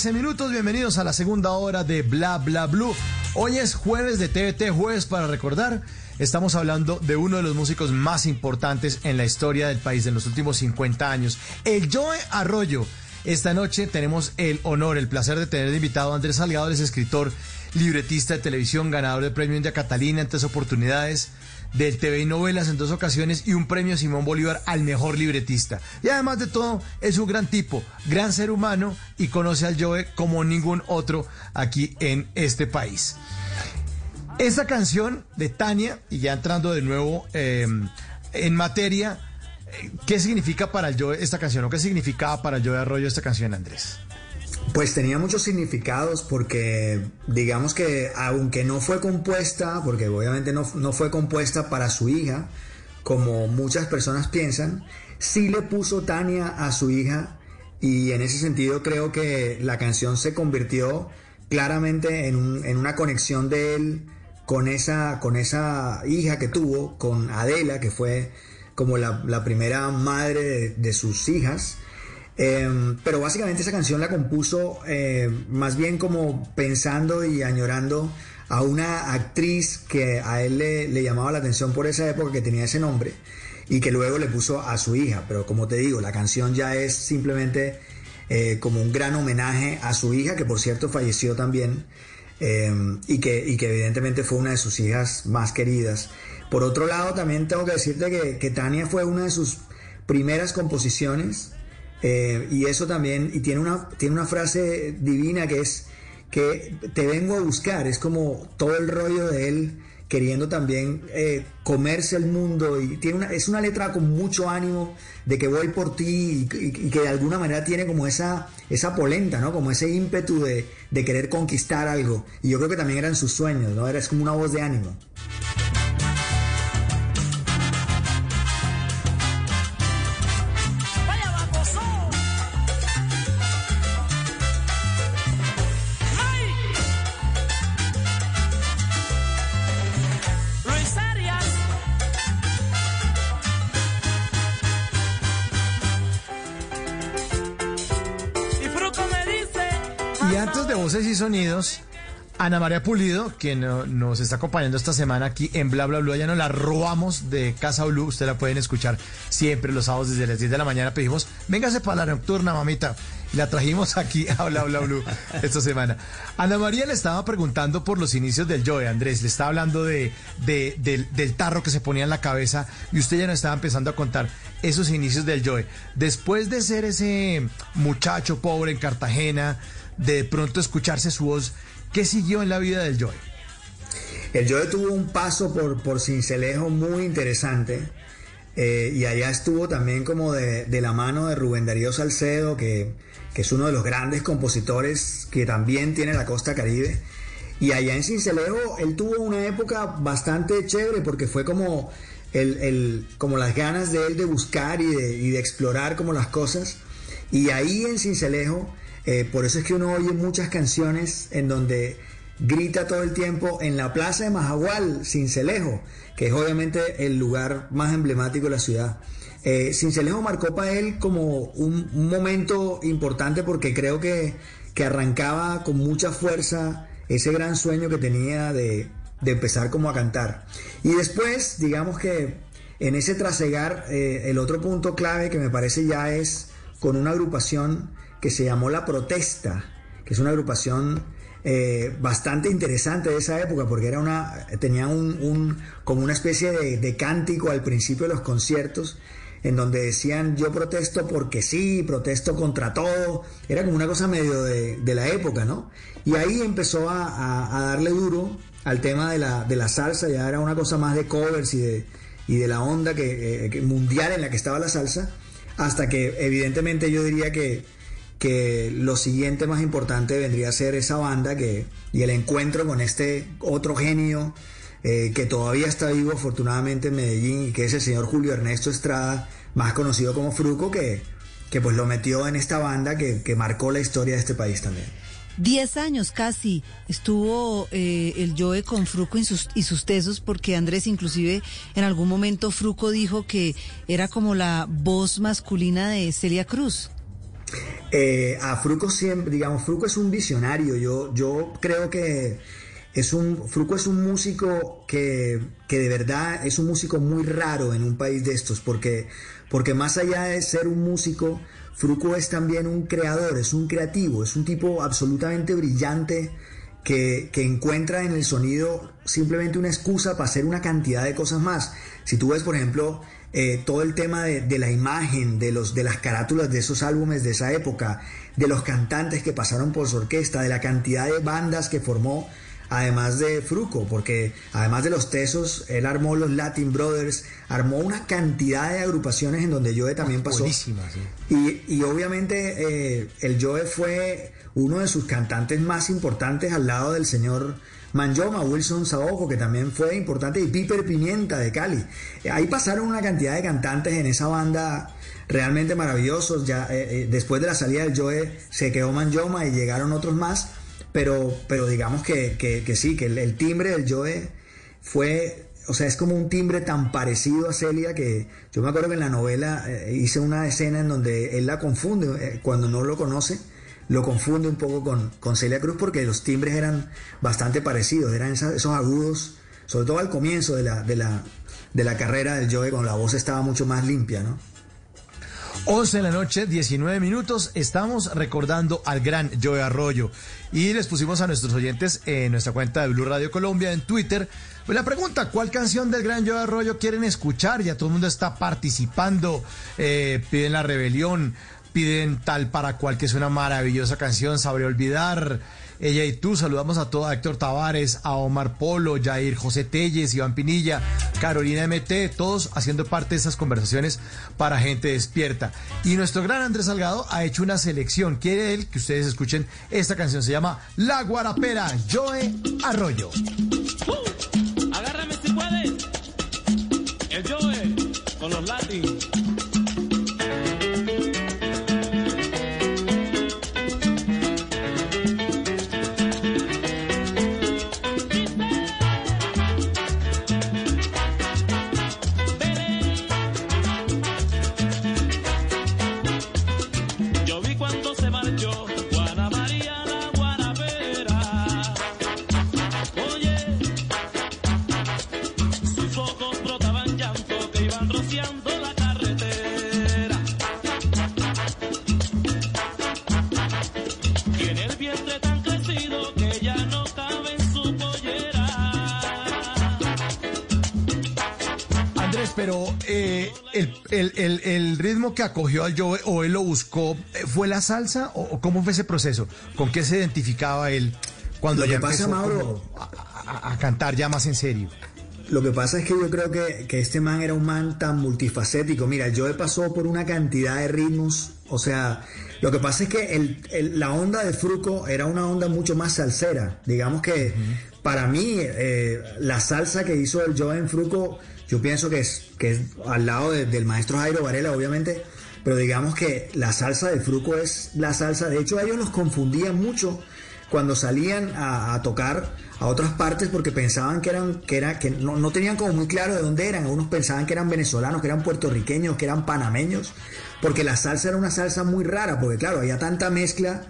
13 minutos. Bienvenidos a la segunda hora de Bla Bla Blue. Hoy es jueves de TVT, jueves para recordar. Estamos hablando de uno de los músicos más importantes en la historia del país en los últimos 50 años, el Joe Arroyo. Esta noche tenemos el honor, el placer de tener invitado a Andrés Salgado, es escritor, libretista de televisión, ganador del premio India Catalina en tres oportunidades, del TV y novelas en dos ocasiones y un premio Simón Bolívar al mejor libretista. Y además de todo, es un gran tipo, gran ser humano y conoce al Joe como ningún otro aquí en este país. Esta canción de Tania, y ya entrando de nuevo eh, en materia, eh, ¿qué significa para el Joe esta canción o qué significaba para el Joe Arroyo esta canción, Andrés? Pues tenía muchos significados porque digamos que aunque no fue compuesta, porque obviamente no, no fue compuesta para su hija, como muchas personas piensan, sí le puso Tania a su hija y en ese sentido creo que la canción se convirtió claramente en, un- en una conexión de él con esa, con esa hija que tuvo, con Adela, que fue como la, la primera madre de, de sus hijas. Eh, pero básicamente esa canción la compuso eh, más bien como pensando y añorando a una actriz que a él le, llamaba la atención por esa época que tenía ese nombre y que luego le puso a su hija. Pero como te digo, la canción ya es simplemente eh, como un gran homenaje a su hija, que por cierto falleció también y, que, y que evidentemente fue una de sus hijas más queridas. Por otro lado, también tengo que decirte que, que Tania fue una de sus primeras composiciones eh, y eso también, y tiene una, tiene una frase divina que es que te vengo a buscar, es como todo el rollo de él queriendo también eh, comerse el mundo y tiene una, es una letra con mucho ánimo de que voy por ti y, y- que de alguna manera tiene como esa, esa polenta, ¿no? Como ese ímpetu de, de querer conquistar algo. Y yo creo que también eran sus sueños, ¿no? Era es como una voz de ánimo. Voces y sonidos, Ana María Pulido, quien no- nos está acompañando esta semana aquí en Bla Bla Blue, ya nos la robamos de Casa Blue, usted la pueden escuchar siempre los sábados desde las 10 de la mañana, pedimos, véngase para la nocturna, mamita, la trajimos aquí a Bla Bla Blue esta semana. Ana María le estaba preguntando por los inicios del Joe, Andrés, le estaba hablando de, de- del, del tarro que se ponía en la cabeza, y usted ya nos estaba empezando a contar esos inicios del Joe. Después de ser ese muchacho pobre en Cartagena, de pronto escucharse su voz, ¿qué siguió en la vida del Joe? El Joe tuvo un paso por, por Cincelejo muy interesante. eh, y allá estuvo también como de, de la mano de Rubén Darío Salcedo, que, que es uno de los grandes compositores que también tiene la costa caribe. Y allá en Cincelejo él tuvo una época bastante chévere porque fue como, el, el- como las ganas de él de buscar y de, y de explorar como las cosas. Y ahí en Cincelejo, eh, por eso es que uno oye muchas canciones en donde grita todo el tiempo en la plaza de Majagual, Cincelejo, que es obviamente el lugar más emblemático de la ciudad. Eh, Cincelejo marcó para él como un, momento importante porque creo que, que arrancaba con mucha fuerza ese gran sueño que tenía de, de empezar como a cantar. Y después, digamos que en ese trasegar, eh, el otro punto clave que me parece ya es con una agrupación que se llamó La Protesta, que es una agrupación eh, bastante interesante de esa época porque era una tenía un, como una especie de, cántico al principio de los conciertos en donde decían yo protesto porque sí, protesto contra todo, era como una cosa medio de, la época, ¿no? Y ahí empezó a, darle duro al tema de la, de la salsa, ya era una cosa más de covers y de, y de la onda que, eh, mundial en la que estaba la salsa, hasta que evidentemente yo diría que, que lo siguiente más importante vendría a ser esa banda que, y el encuentro con este otro genio eh, que todavía está vivo afortunadamente en Medellín y que es el señor Julio Ernesto Estrada, más conocido como Fruco, que, que pues lo metió en esta banda que, que marcó la historia de este país también. Diez años casi estuvo eh, el Joe con Fruco y sus, y sus tesos, porque Andrés inclusive en algún momento Fruco dijo que era como la voz masculina de Celia Cruz. Eh, a Fruco siempre, digamos, Fruco es un visionario. Yo, yo creo que es un, Fruco es un músico que, que de verdad es un músico muy raro en un país de estos, porque, porque más allá de ser un músico, Fruco es también un creador, es un creativo, es un tipo absolutamente brillante que, que encuentra en el sonido simplemente una excusa para hacer una cantidad de cosas más. Si tú ves, por ejemplo, eh, todo el tema de, de la imagen, de, los, de las carátulas de esos álbumes de esa época, de los cantantes que pasaron por su orquesta, de la cantidad de bandas que formó, además de Fruco, porque además de los Tesos, él armó los Latin Brothers, armó una cantidad de agrupaciones en donde Joe también pasó. Buenísima, sí. Y, y obviamente eh, el Joe fue uno de sus cantantes más importantes al lado del señor Manjoma, Wilson Saoco, que también fue importante, y Piper Pimienta de Cali. Eh, Ahí pasaron una cantidad de cantantes en esa banda realmente maravillosos. Ya eh, eh, después de la salida del Joe se quedó Manjoma y llegaron otros más, pero, pero digamos que, que- sí, que el, timbre del Joe fue o sea, es como un timbre tan parecido a Celia que yo me acuerdo que en la novela eh, hice una escena en donde él la confunde, eh, cuando no lo conoce, lo confunde un poco con, con Celia Cruz porque los timbres eran bastante parecidos, eran esa- esos agudos, sobre todo al comienzo de la, de la, de la carrera del Joe, cuando la voz estaba mucho más limpia, ¿no? 11 de la noche, 19 minutos. Estamos recordando al gran Joe Arroyo. Y les pusimos a nuestros oyentes en nuestra cuenta de Blue Radio Colombia en Twitter. Pues la pregunta, ¿cuál canción del gran Joe Arroyo quieren escuchar? Ya todo el mundo está participando. Eh, piden La Rebelión, piden Tal para Cual, que es una maravillosa canción. Sabré olvidar. Ella y tú, saludamos a todo, a Héctor Tavares, a Omar Polo, Jair José Telles, Iván Pinilla, Carolina MT, todos haciendo parte de esas conversaciones para gente despierta. Y nuestro gran Andrés Salgado ha hecho una selección. Quiere él que ustedes escuchen esta canción, se llama La Guarapera, Joe Arroyo. Agárrame si puedes. El Joe con los Latin. El, el- el- el ritmo que acogió al Joe o él lo buscó, eh, ¿fue la salsa o, cómo fue ese proceso? ¿Con qué se identificaba él cuando Lo ya pasa, empezó Mauro- a, a- a cantar ya más en serio? Lo que pasa es que yo creo que, que este man era un man tan multifacético. Mira, el Joe pasó por una cantidad de ritmos. O sea, lo que pasa es que el- el- la onda de Fruco era una onda mucho más salsera. Digamos que para mí, eh, la salsa que hizo el Joe en Fruco, yo pienso que es, que es al lado de- del maestro Jairo Varela, obviamente. Pero digamos que la salsa de Fruco es la salsa. De hecho, ellos los confundían mucho cuando salían a, a tocar a otras partes porque pensaban que eran que era que no, no tenían como muy claro de dónde eran algunos pensaban que eran venezolanos que eran puertorriqueños que eran panameños porque la salsa era una salsa muy rara porque claro había tanta mezcla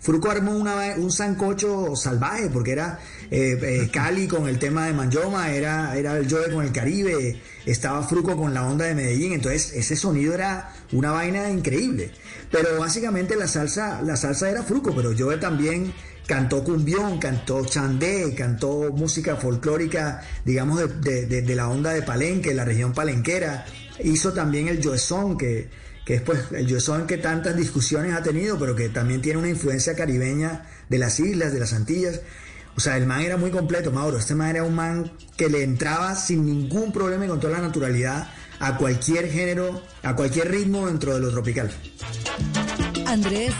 Fruco armó una- un sancocho salvaje porque era eh, eh, Cali con el tema de Manjoma, era, era el Joe con el Caribe, estaba Fruco con la onda de Medellín, entonces ese sonido era una vaina increíble. Pero básicamente la salsa, la salsa era Fruco, pero Joe también cantó cumbión, cantó chandé, cantó música folclórica, digamos, de, de- de- de la onda de Palenque, la región palenquera. Hizo también el Joezón, que, que es pues el Joezón que tantas discusiones ha tenido, pero que también tiene una influencia caribeña de las islas, de las Antillas. O sea, el man era muy completo, Mauro. Este man era un man que le entraba sin ningún problema y con toda la naturalidad a cualquier género, a cualquier ritmo dentro de lo tropical. Andrés,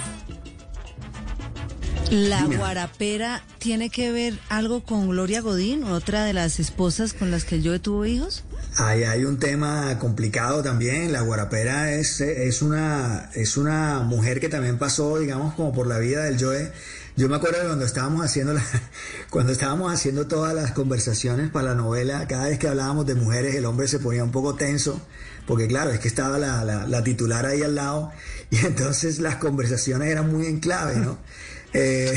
¿la Dime. guarapera tiene que ver algo con Gloria Godín, otra de las esposas con las que Joe tuvo hijos? Ahí hay un tema complicado también. La guarapera es, es, una, es una mujer que también pasó, digamos, como por la vida del Joe. Yo me acuerdo de cuando estábamos haciendo la- cuando estábamos haciendo todas las conversaciones para la novela, cada vez que hablábamos de mujeres, el hombre se ponía un poco tenso, porque claro, es que estaba la, la- la titular ahí al lado, y entonces las conversaciones eran muy en clave, ¿no? Eh,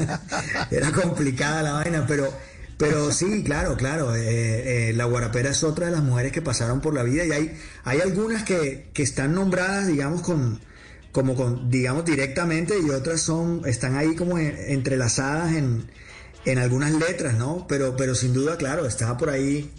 era complicada la vaina, pero, pero sí, claro, claro. eh, eh, la guarapera es otra de las mujeres que pasaron por la vida y hay, hay algunas que, que están nombradas, digamos, con, como con, digamos, directamente y otras son, están ahí como en- entrelazadas en, en algunas letras, ¿no? Pero, pero sin duda, claro, está por ahí,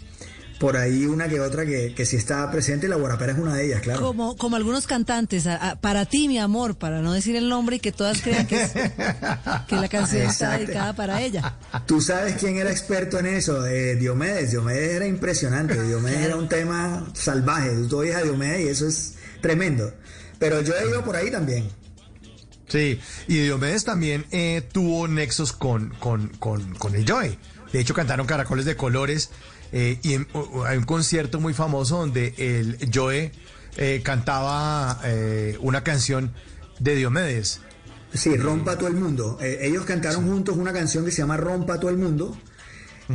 por ahí una que otra que, que sí está presente y la guarapera es una de ellas, claro. Como, como algunos cantantes, a- a- para ti, mi amor, para no decir el nombre y que todas crean que, es- que la canción está dedicada para ella. Tú sabes quién era experto en eso, Eh, Diomedes. Diomedes era impresionante. Diomedes era un tema salvaje. Tú oyes a Diomedes y eso es tremendo. Pero yo he ido por ahí también. Sí, y Diomedes también eh, tuvo nexos con, con, con, con el Joe. De hecho, cantaron Caracoles de Colores eh, y en- o- hay un concierto muy famoso donde el Joe eh, cantaba eh, una canción de Diomedes. Sí, Rompa todo el mundo. Eh, ellos cantaron juntos una canción que se llama Rompa todo el mundo,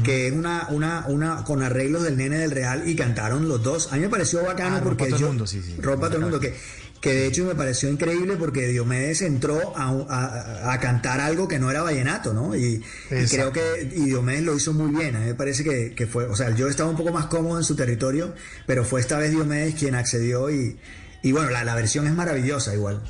que es una, una, una con arreglos del nene del Real y cantaron los dos. A mí me pareció bacano Ah, Rompa porque todo el yo- mundo, sí, sí. Rompa todo el mundo, que, que de hecho me pareció increíble porque Diomedes entró a, a- a cantar algo que no era vallenato, ¿no? Y, y creo que y Diomedes lo hizo muy bien. A mí me parece que, que fue, o sea, yo estaba un poco más cómodo en su territorio, pero fue esta vez Diomedes quien accedió y, y bueno, la, la versión es maravillosa igual.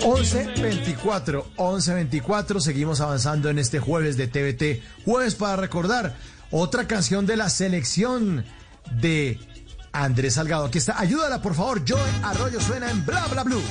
11.24, 11.24, seguimos avanzando en este jueves de TVT. Jueves para recordar otra canción de la selección de Andrés Salgado. Aquí está, ayúdala por favor, Joe Arroyo suena en Bla Bla Blue.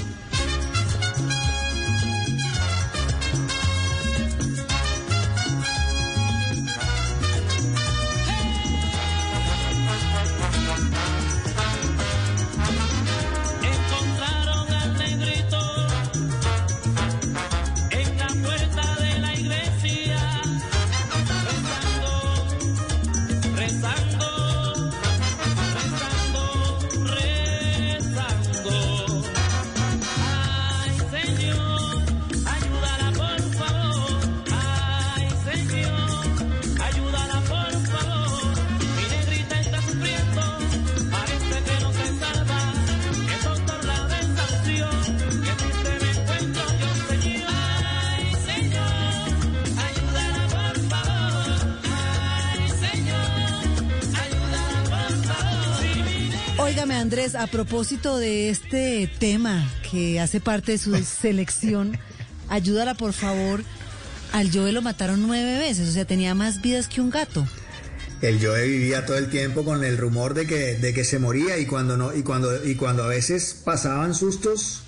Andrés, a propósito de este tema que hace parte de su selección, ayúdala por favor. Al Joe lo mataron nueve veces, o sea, tenía más vidas que un gato. el Joe vivía todo el tiempo con el rumor de que, de que se moría y cuando no, y cuando, y cuando a veces pasaban sustos,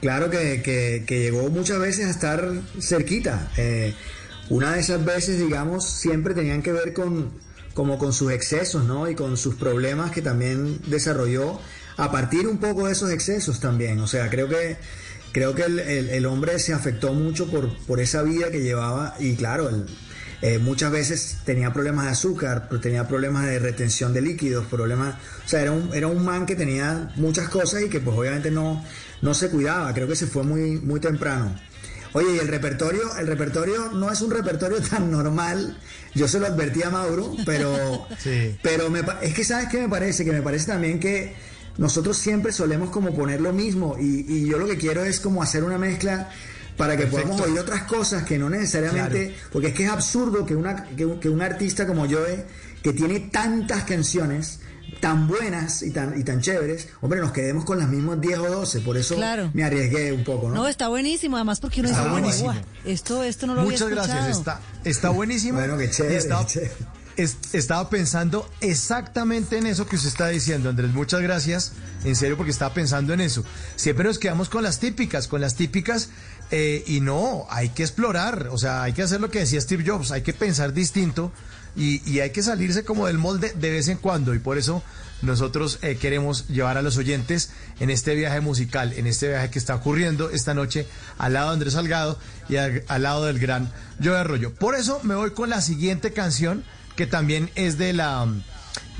claro que, que- que llegó muchas veces a estar cerquita. Eh, una de esas veces, digamos, siempre tenían que ver con, como con sus excesos, ¿no? Y con sus problemas que también desarrolló a partir un poco de esos excesos también. O sea, creo que creo que el, el- hombre se afectó mucho por, por esa vida que llevaba y claro, eh, muchas veces tenía problemas de azúcar, tenía problemas de retención de líquidos, problemas, o sea, era un, era un man que tenía muchas cosas y que pues obviamente no, no se cuidaba, creo que se fue muy, muy temprano. Oye, y el repertorio, el repertorio no es un repertorio tan normal. Yo se lo advertí a Mauro, pero, pero me es que sabes qué me parece, que me parece también que nosotros siempre solemos como poner lo mismo y, y yo lo que quiero es como hacer una mezcla para que Perfecto. podamos oír otras cosas que no necesariamente, porque es que es absurdo que, una, que, un- que un artista como Joe, que tiene tantas canciones tan buenas y tan, y tan chéveres, hombre, nos quedemos con las mismas 10 o 12, por eso Claro. me arriesgué un poco, ¿no? No, está buenísimo, además porque uno Está dice, buenísimo. "Guau, esto, esto no lo Muchas había escuchado. gracias, está, está buenísimo. Bueno, qué chévere, qué chévere. es- estaba pensando exactamente en eso que usted está diciendo, Andrés. Muchas gracias, en serio, porque estaba pensando en eso. Siempre nos quedamos con las típicas, con las típicas, eh, y no, hay que explorar, o sea, hay que hacer lo que decía Steve Jobs, hay que pensar distinto y, hay que salirse como del molde de vez en cuando, y por eso nosotros eh, queremos llevar a los oyentes en este viaje musical, en este viaje que está ocurriendo esta noche al lado de Andrés Salgado y al, al lado del gran Joe Arroyo. Por eso me voy con la siguiente canción que también es de la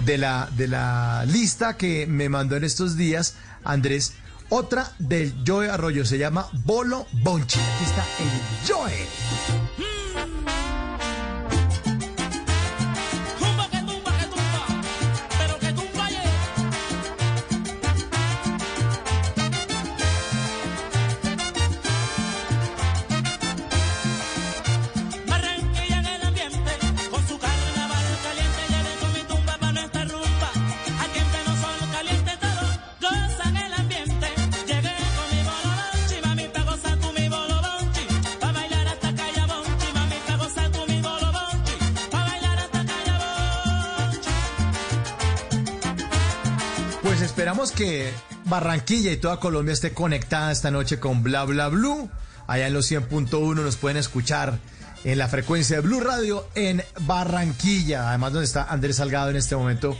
de la de la lista que me mandó en estos días Andrés. Otra del Joe Arroyo se llama Bolo Bonchi. Aquí está el Joe. Que Barranquilla y toda Colombia esté conectada esta noche con Bla Bla Blue. Allá en los 100.1 nos pueden escuchar en la frecuencia de Blue Radio en Barranquilla. Además, donde está Andrés Salgado en este momento,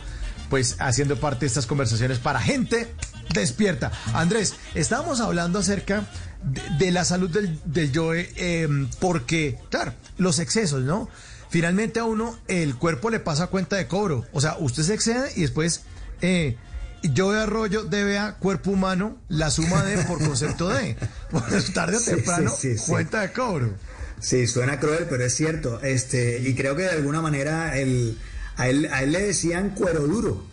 pues haciendo parte de estas conversaciones para gente despierta. Andrés, estábamos hablando acerca de, la salud del, del Joe, eh, porque, claro, los excesos, ¿no? Finalmente a uno el cuerpo le pasa cuenta de cobro. O sea, usted se excede y después eh, Joe Arroyo debe a cuerpo humano la suma de por concepto de. Pues tarde o temprano, sí, sí, sí. cuenta de cobro. Sí, suena cruel, pero es cierto. Este, y creo que de alguna manera el, a, él, a él le decían cuero duro.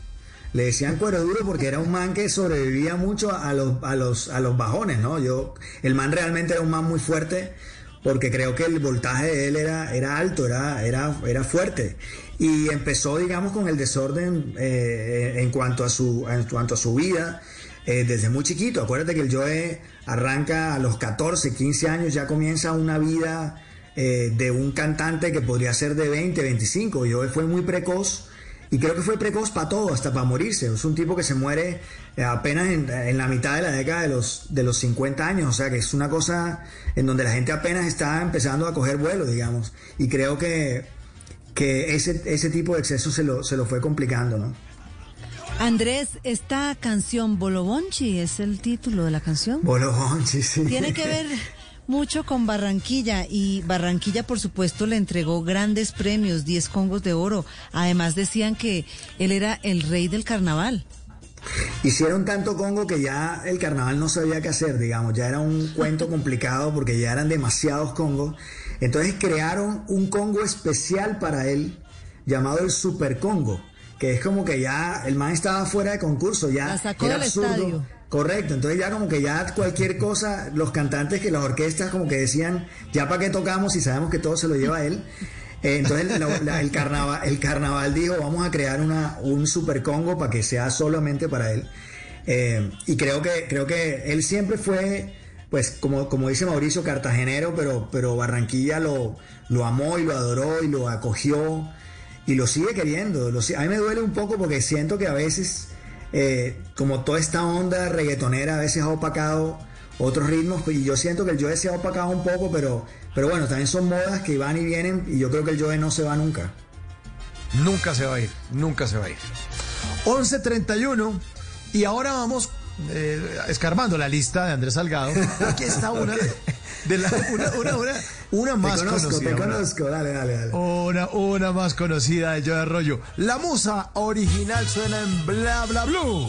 Le decían cuero duro porque era un man que sobrevivía mucho a los, a los, a los bajones, ¿no? Yo, el man realmente era un man muy fuerte porque creo que el voltaje de él era, era alto, era, era, era fuerte. Y empezó, digamos, con el desorden eh, en, cuanto a su, en cuanto a su vida eh, desde muy chiquito. Acuérdate que el Joe arranca a los 14, 15 años, ya comienza una vida eh, de un cantante que podría ser de 20, 25. Joe fue muy precoz y creo que fue precoz para todo, hasta para morirse. Es un tipo que se muere apenas en, en la mitad de la década de los, de los 50 años, o sea que es una cosa en donde la gente apenas está empezando a coger vuelo, digamos. Y creo que, que ese, ese tipo de exceso se lo, se lo fue complicando, ¿no? Andrés, esta canción Bolobonchi es el título de la canción. Bolobonchi, sí. Tiene que ver mucho con Barranquilla y Barranquilla por supuesto le entregó grandes premios, 10 congos de oro. Además decían que él era el rey del carnaval. Hicieron tanto Congo que ya el carnaval no sabía qué hacer, digamos, ya era un cuento complicado porque ya eran demasiados Congos. Entonces crearon un Congo especial para él llamado el Super Congo, que es como que ya el man estaba fuera de concurso, ya sacó era absurdo. estadio. Correcto, entonces ya como que ya cualquier cosa, los cantantes que las orquestas como que decían, ya para qué tocamos si sabemos que todo se lo lleva él. Eh, Entonces el, carnaval, el carnaval dijo, vamos a crear una, un super Congo para que sea solamente para él. Eh, y creo que, creo que él siempre fue, pues como, como dice Mauricio, cartagenero, pero, pero Barranquilla lo, lo amó y lo adoró y lo acogió. y lo sigue queriendo. Lo, a mí me duele un poco porque siento que a veces, eh, como toda esta onda reggaetonera, a veces ha opacado otros ritmos y yo siento que el Joe se ha opacado un poco, pero, pero bueno, también son modas que van y vienen y yo creo que el Joe no se va nunca. Nunca se va a ir, nunca se va a ir. 11.31 y ahora vamos eh, escarbando la lista de Andrés Salgado. Aquí está una de la, una, una, una, una más te conozco, conocida. te una- conozco, dale, dale, dale. Una, una más conocida de Joe Arroyo. La musa original suena en Bla Bla Blue.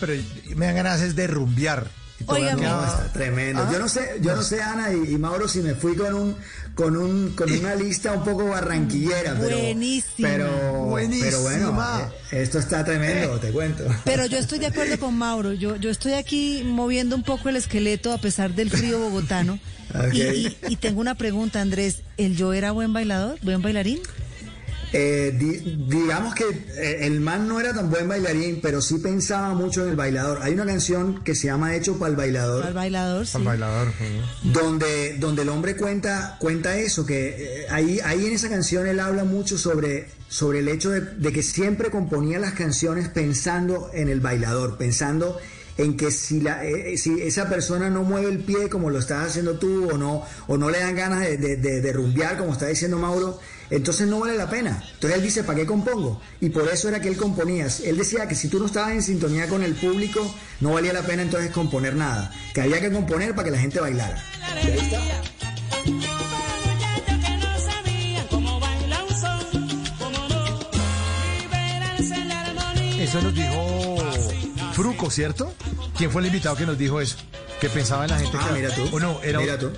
Pero me dan ganas es de rumbear. No, está tremendo. Ah, yo no sé, yo no sé, Ana y, y Mauro, si me fui con un, con un, con una lista un poco barranquillera, pero, Buenísima. pero, Buenísima. pero bueno, eh, esto está tremendo, te cuento. Pero yo estoy de acuerdo con Mauro. Yo, yo estoy aquí moviendo un poco el esqueleto a pesar del frío bogotano. Y- y tengo una pregunta, Andrés. ¿El yo era buen bailador? ¿Buen bailarín? Eh, di- digamos que eh, el man no era tan buen bailarín, pero sí pensaba mucho en el bailador. Hay una canción que se llama Hecho para el bailador. Al bailador, sí. bailador. donde, donde el hombre cuenta, cuenta eso, que eh, ahí, ahí en esa canción él habla mucho sobre, sobre el hecho de, de que siempre componía las canciones pensando en el bailador, pensando en que si, la, eh, si esa persona no mueve el pie como lo estás haciendo tú o no, o no le dan ganas de, de, de- de rumbear como está diciendo Mauro, entonces no vale la pena. Entonces él dice, ¿para qué compongo? Y por eso era que él componía. Él decía que si tú no estabas en sintonía con el público, no valía la pena entonces componer nada. Que había que componer para que la gente bailara. Y ahí está. Eso nos dijo Fruco, ¿cierto? ¿Quién fue el invitado que nos dijo eso? Que pensaba en la gente Ah, que... mira tú. ¿O no? Era Mira tú.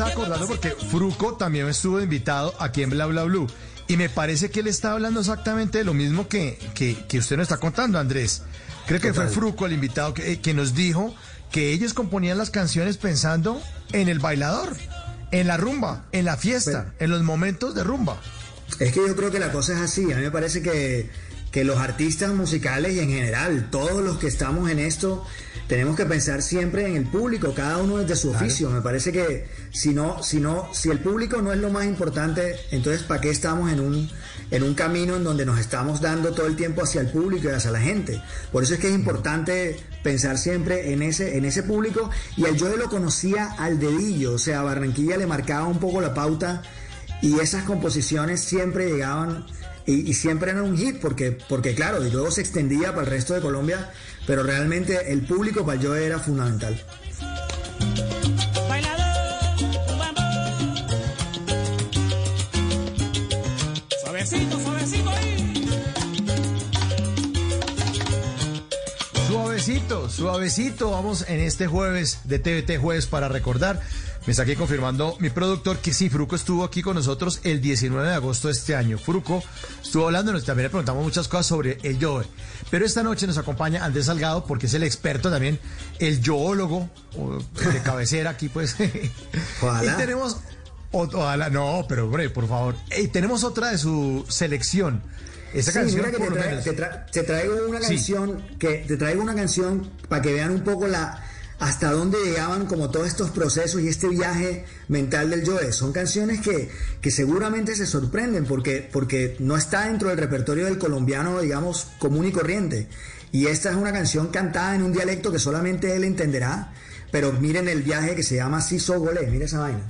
Estaba acordando porque Fruco también estuvo invitado aquí en Bla Bla Blue. Y me parece que él está hablando exactamente de lo mismo que, que, que usted nos está contando, Andrés. Creo que Total. fue Fruco el invitado que, eh, que nos dijo que ellos componían las canciones pensando en el bailador, en la rumba, en la fiesta, en los momentos de rumba. Es que yo creo que la cosa es así. A mí me parece que, que los artistas musicales y en general, todos los que estamos en esto, tenemos que pensar siempre en el público, cada uno desde su oficio. Me parece que si no, si no, si el público no es lo más importante, entonces ¿para qué estamos en un, en un camino en donde nos estamos dando todo el tiempo hacia el público y hacia la gente? Por eso es que es importante pensar siempre en ese, en ese público. Y al yo lo conocía al dedillo, o sea, Barranquilla le marcaba un poco la pauta y esas composiciones siempre llegaban y, y siempre eran un hit porque, porque claro, y luego se extendía para el resto de Colombia, pero realmente el público para yo era fundamental. Suavecito, suavecito. Vamos en este jueves de TVT Jueves para recordar. Me está aquí confirmando mi productor que sí, Fruco estuvo aquí con nosotros el 19 de agosto de este año. Fruco estuvo hablando, también le preguntamos muchas cosas sobre el yoe. Pero esta noche nos acompaña Andrés Salgado porque es el experto también, el yoólogo de cabecera aquí pues. Ojalá. Y tenemos, ojalá, no, pero hombre, por favor. Y tenemos otra de su selección. Esa Sí, canción, mira que por te, tra- traigo una Sí. canción que te traigo una canción para que vean un poco la hasta dónde llegaban como todos estos procesos y este viaje mental del Joe. Son canciones que, que seguramente se sorprenden porque, porque no está dentro del repertorio del colombiano, digamos, común y corriente. Y esta es una canción cantada en un dialecto que solamente él entenderá. Pero miren el viaje que se llama Siso Golé, mira esa vaina.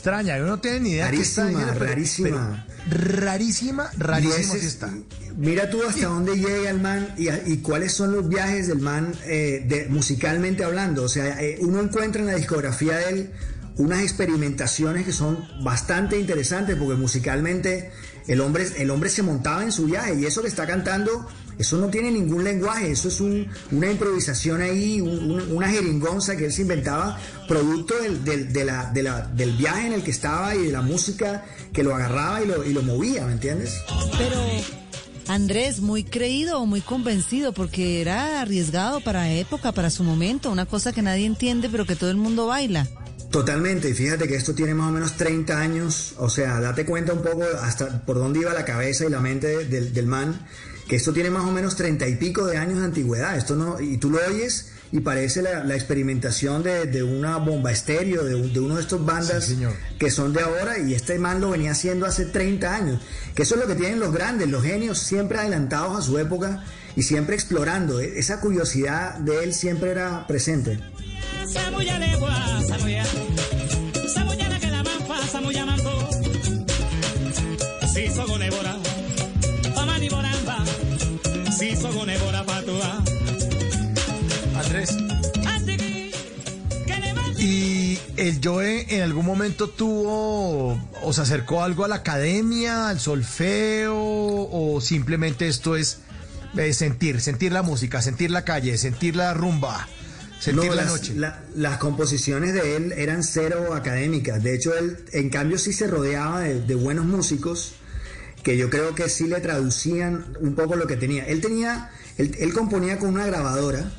Extraña, yo no tengo ni idea está Rarísima, diciendo, pero- rarísima. pero rarísima, rarísima está. Mira tú hasta dónde llega el man y, y cuáles son los viajes del man eh, de, musicalmente hablando. O sea, eh, uno encuentra en la discografía de él unas experimentaciones que son bastante interesantes porque musicalmente el hombre, el hombre se montaba en su viaje y eso que está cantando, eso no tiene ningún lenguaje, eso es un- una improvisación ahí, un- un- una jeringonza que él se inventaba producto del, del- de la- de la- del viaje en el que estaba y de la música que lo agarraba y lo, y lo movía, ¿me entiendes? Pero Andrés, muy creído o muy convencido, porque era arriesgado para época, para su momento, una cosa que nadie entiende, pero que todo el mundo baila. Totalmente, y fíjate que esto tiene más o menos 30 años, o sea, date cuenta un poco hasta por dónde iba la cabeza y la mente de- del, del man, que esto tiene más o menos 30 y pico de años de antigüedad, esto no, y tú lo oyes y parece la, la experimentación de, de una bomba estéreo, de, de uno de estos bandas que son de ahora, y este man lo venía haciendo hace 30 años, que eso es lo que tienen los grandes, los genios siempre adelantados a su época y siempre explorando, e- esa curiosidad de él siempre era presente. Legua, la que la manfa. Andrés. Y el Joe en algún momento tuvo o se acercó algo a la academia, al solfeo, o simplemente esto es eh, sentir, sentir la música, sentir la calle, sentir la rumba, sentir No, la las, noche. la- las composiciones de él eran cero académicas. De hecho, él, en cambio, sí se rodeaba de, de buenos músicos que yo creo que sí le traducían un poco lo que tenía. Él tenía, él, componía con una grabadora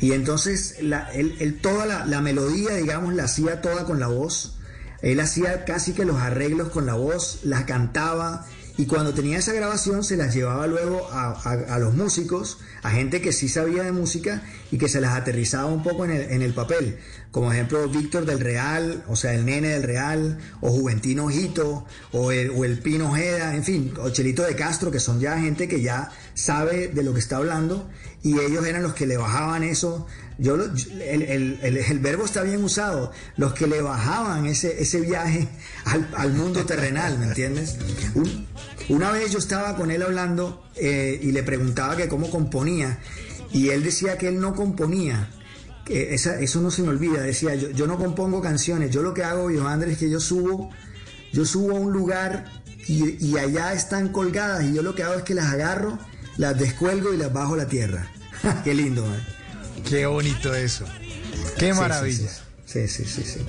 y entonces la- él, toda la, melodía, digamos, la hacía toda con la voz. Él hacía casi que los arreglos con la voz, las cantaba y cuando tenía esa grabación se las llevaba luego a, los músicos, a gente que sí sabía de música y que se las aterrizaba un poco en el, en el papel. Como ejemplo Víctor del Real, o sea, el nene del Real, o Juventino Ojito, o el, o el Pino Ojeda, en fin, o Chelito de Castro, que son ya gente que ya sabe de lo que está hablando y ellos eran los que le bajaban eso. Yo, lo- yo- el, el- el- el verbo está bien usado, los que le bajaban ese, ese viaje al, al mundo terrenal, ¿me entiendes? Un- una vez yo estaba con él hablando eh, y le preguntaba que cómo componía y él decía que él no componía. Que esa- eso no se me olvida, decía yo, yo no compongo canciones, yo lo que hago, Johan Andrés, es que yo subo, yo subo a un lugar y, y allá están colgadas y yo lo que hago es que las agarro, las descuelgo y las bajo a la tierra. Qué lindo, man. Qué bonito eso. Qué Sí, maravilla. Sí, sí, sí, sí.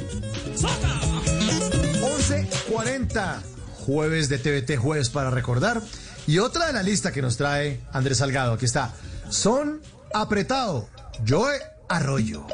11.40, jueves de TVT, jueves para recordar. Y otra de la lista que nos trae Andrés Salgado, aquí está. Son apretado, Joe Arroyo.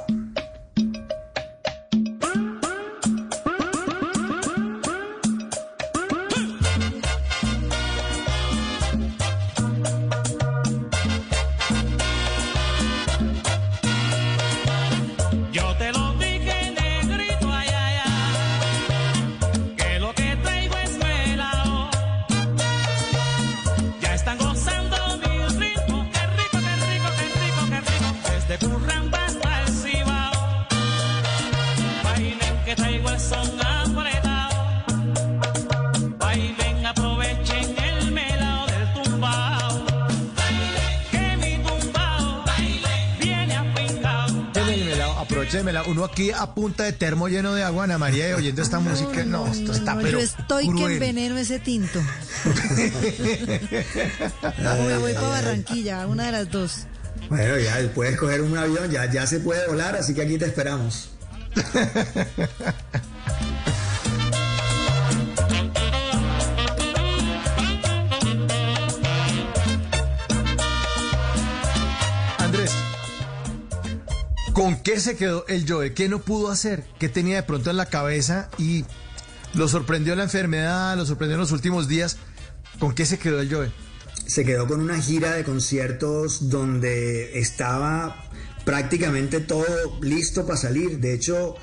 Punta de termo lleno de agua, Ana María, y oyendo esta música. No, esto está pero yo estoy que cruel. enveneno ese tinto. o me voy para Barranquilla, una de las dos. Bueno, ya puedes coger un avión, ya, ya se puede volar, así que aquí te esperamos. ¿con qué se quedó el Joe? ¿Qué no pudo hacer? ¿Qué tenía de pronto en la cabeza y lo sorprendió la enfermedad, lo sorprendió en los últimos días? ¿Con qué se quedó el Joe? Se quedó con una gira de conciertos donde estaba prácticamente todo listo para salir. De hecho,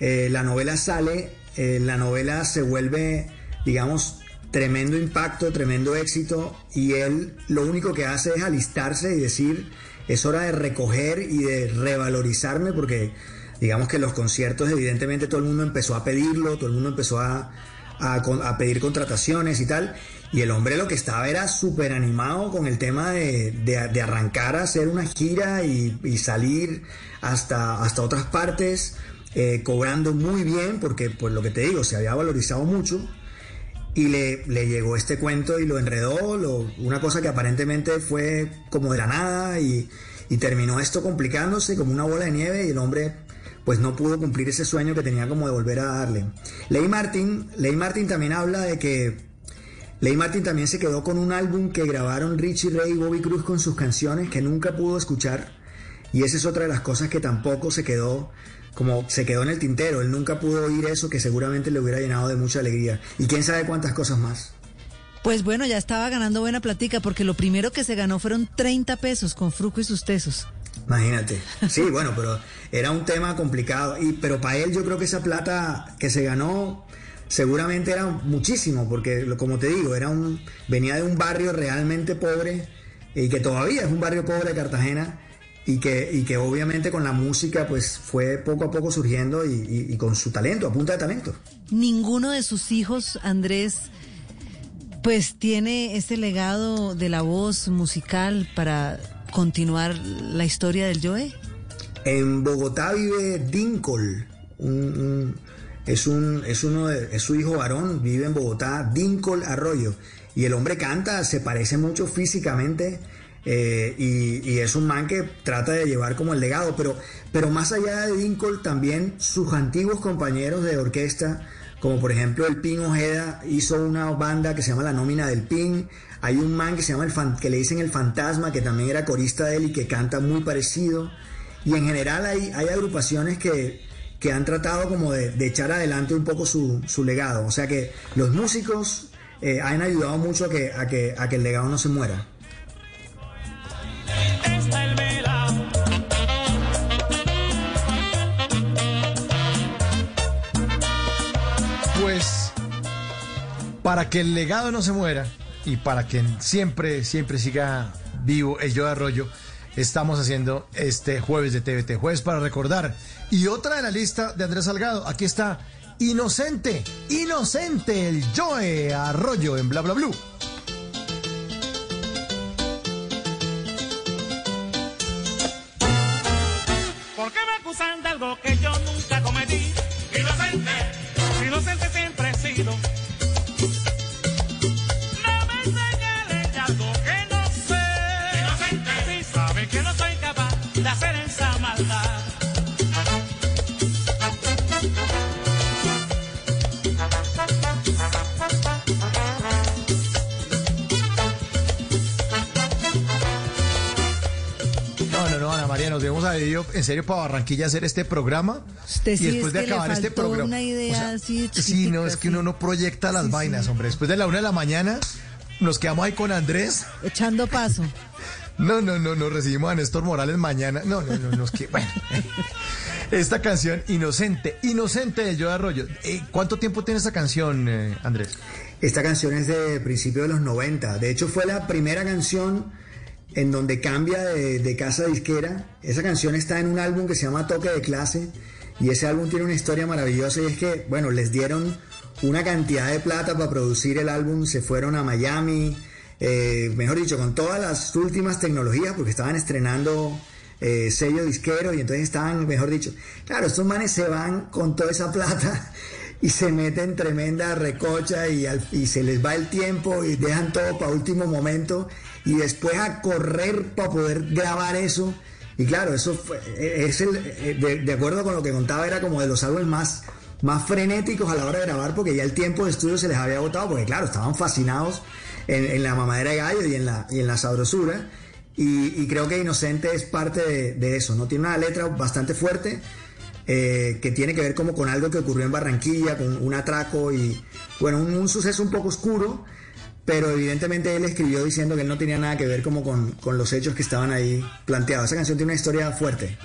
eh, la novela sale, eh, la novela se vuelve, digamos, tremendo impacto, tremendo éxito, y él lo único que hace es alistarse y decir, es hora de recoger y de revalorizarme, porque digamos que los conciertos, evidentemente todo el mundo empezó a pedirlo, todo el mundo empezó a, a pedir contrataciones y tal, y el hombre lo que estaba era súper animado con el tema de, de- de arrancar a hacer una gira y, y salir hasta, hasta otras partes, eh, cobrando muy bien, porque pues lo que te digo, se había valorizado mucho. Y le, le llegó este cuento y lo enredó, lo- una cosa que aparentemente fue como de la nada y, y terminó esto complicándose como una bola de nieve y el hombre pues no pudo cumplir ese sueño que tenía como de volver a darle. Ley Martin, Ley Martin también habla de que Ley Martin también se quedó con un álbum que grabaron Richie Ray y Bobby Cruz con sus canciones que nunca pudo escuchar y esa es otra de las cosas que tampoco se quedó como se quedó en el tintero, él nunca pudo oír eso que seguramente le hubiera llenado de mucha alegría y quién sabe cuántas cosas más. Pues bueno, ya estaba ganando buena platica porque lo primero que se ganó fueron 30 pesos con Fruco y sus tesos. Imagínate. Sí, bueno, pero era un tema complicado. Y, pero para él yo creo que esa plata que se ganó seguramente era muchísimo, porque como te digo, era un, venía de un barrio realmente pobre y que todavía es un barrio pobre de Cartagena y que, y que obviamente con la música pues fue poco a poco surgiendo y, y- y con su talento, a punta de talento. Ninguno de sus hijos, Andrés, pues tiene ese legado de la voz musical para continuar la historia del Joe. En Bogotá vive Dinkle, un- un- es, un, es, uno de- es su hijo varón, vive en Bogotá, Dinkle Arroyo. Y el hombre canta, se parece mucho físicamente eh, y, es un man que trata de llevar como el legado. Pero, pero más allá de Dinkle, también sus antiguos compañeros de orquesta, como por ejemplo el Pin Ojeda, hizo una banda que se llama La Nómina del Pin. Hay un man que se llama el Fan- que le dicen el Fantasma, que también era corista de él y que canta muy parecido. Y en general hay, hay agrupaciones que, que han tratado como de, de echar adelante un poco su, su legado. O sea que los músicos eh, han ayudado mucho a que, a, que, a que el legado no se muera. Pues para que el legado no se muera y para que siempre, siempre siga vivo el yo de Arroyo, estamos haciendo este jueves de TVT, jueves para recordar. Y otra de la lista de Andrés Salgado, aquí está Inocente, Inocente, el Joe Arroyo en Bla Bla Blue. Nos haber ido en serio para Barranquilla a hacer este programa. Usted y sí después es de acabar este programa. una idea o sea, así Sí, no, es que uno no proyecta las vainas, hombre. Después de la una de la mañana, nos quedamos ahí con Andrés. Echando paso. No, no, no, no recibimos a Néstor Morales mañana. No, no, no, nos que bueno. Esta canción, Inocente, Inocente de Yo Arroyo. Eh, ¿Cuánto tiempo tiene esta canción, eh, Andrés? Esta canción es de principios de los 90. De hecho, fue la primera canción en donde cambia de, de casa disquera. Esa canción está en un álbum que se llama Toque de Clase. Y ese álbum tiene una historia maravillosa y es que, bueno, les dieron una cantidad de plata para producir el álbum. Se fueron a Miami, eh, mejor dicho, con todas las últimas tecnologías, porque estaban estrenando eh, sello disquero y entonces estaban, mejor dicho, claro, estos manes se van con toda esa plata y se meten tremenda recocha y, al- y se les va el tiempo y dejan todo para último momento y después a correr para poder grabar eso. Y claro, eso fue, es el, eh, de, de acuerdo con lo que contaba, era como de los álbumes más, más frenéticos a la hora de grabar porque ya el tiempo de estudio se les había agotado porque claro, estaban fascinados en, en la mamadera de gallo y en la, y en la sabrosura. Y, y creo que Inocente es parte de, de eso, ¿no? Tiene una letra bastante fuerte eh, que tiene que ver como con algo que ocurrió en Barranquilla, con un atraco y, bueno, un, un suceso un poco oscuro, pero evidentemente él escribió diciendo que él no tenía nada que ver como con, con los hechos que estaban ahí planteados. Esa canción tiene una historia fuerte.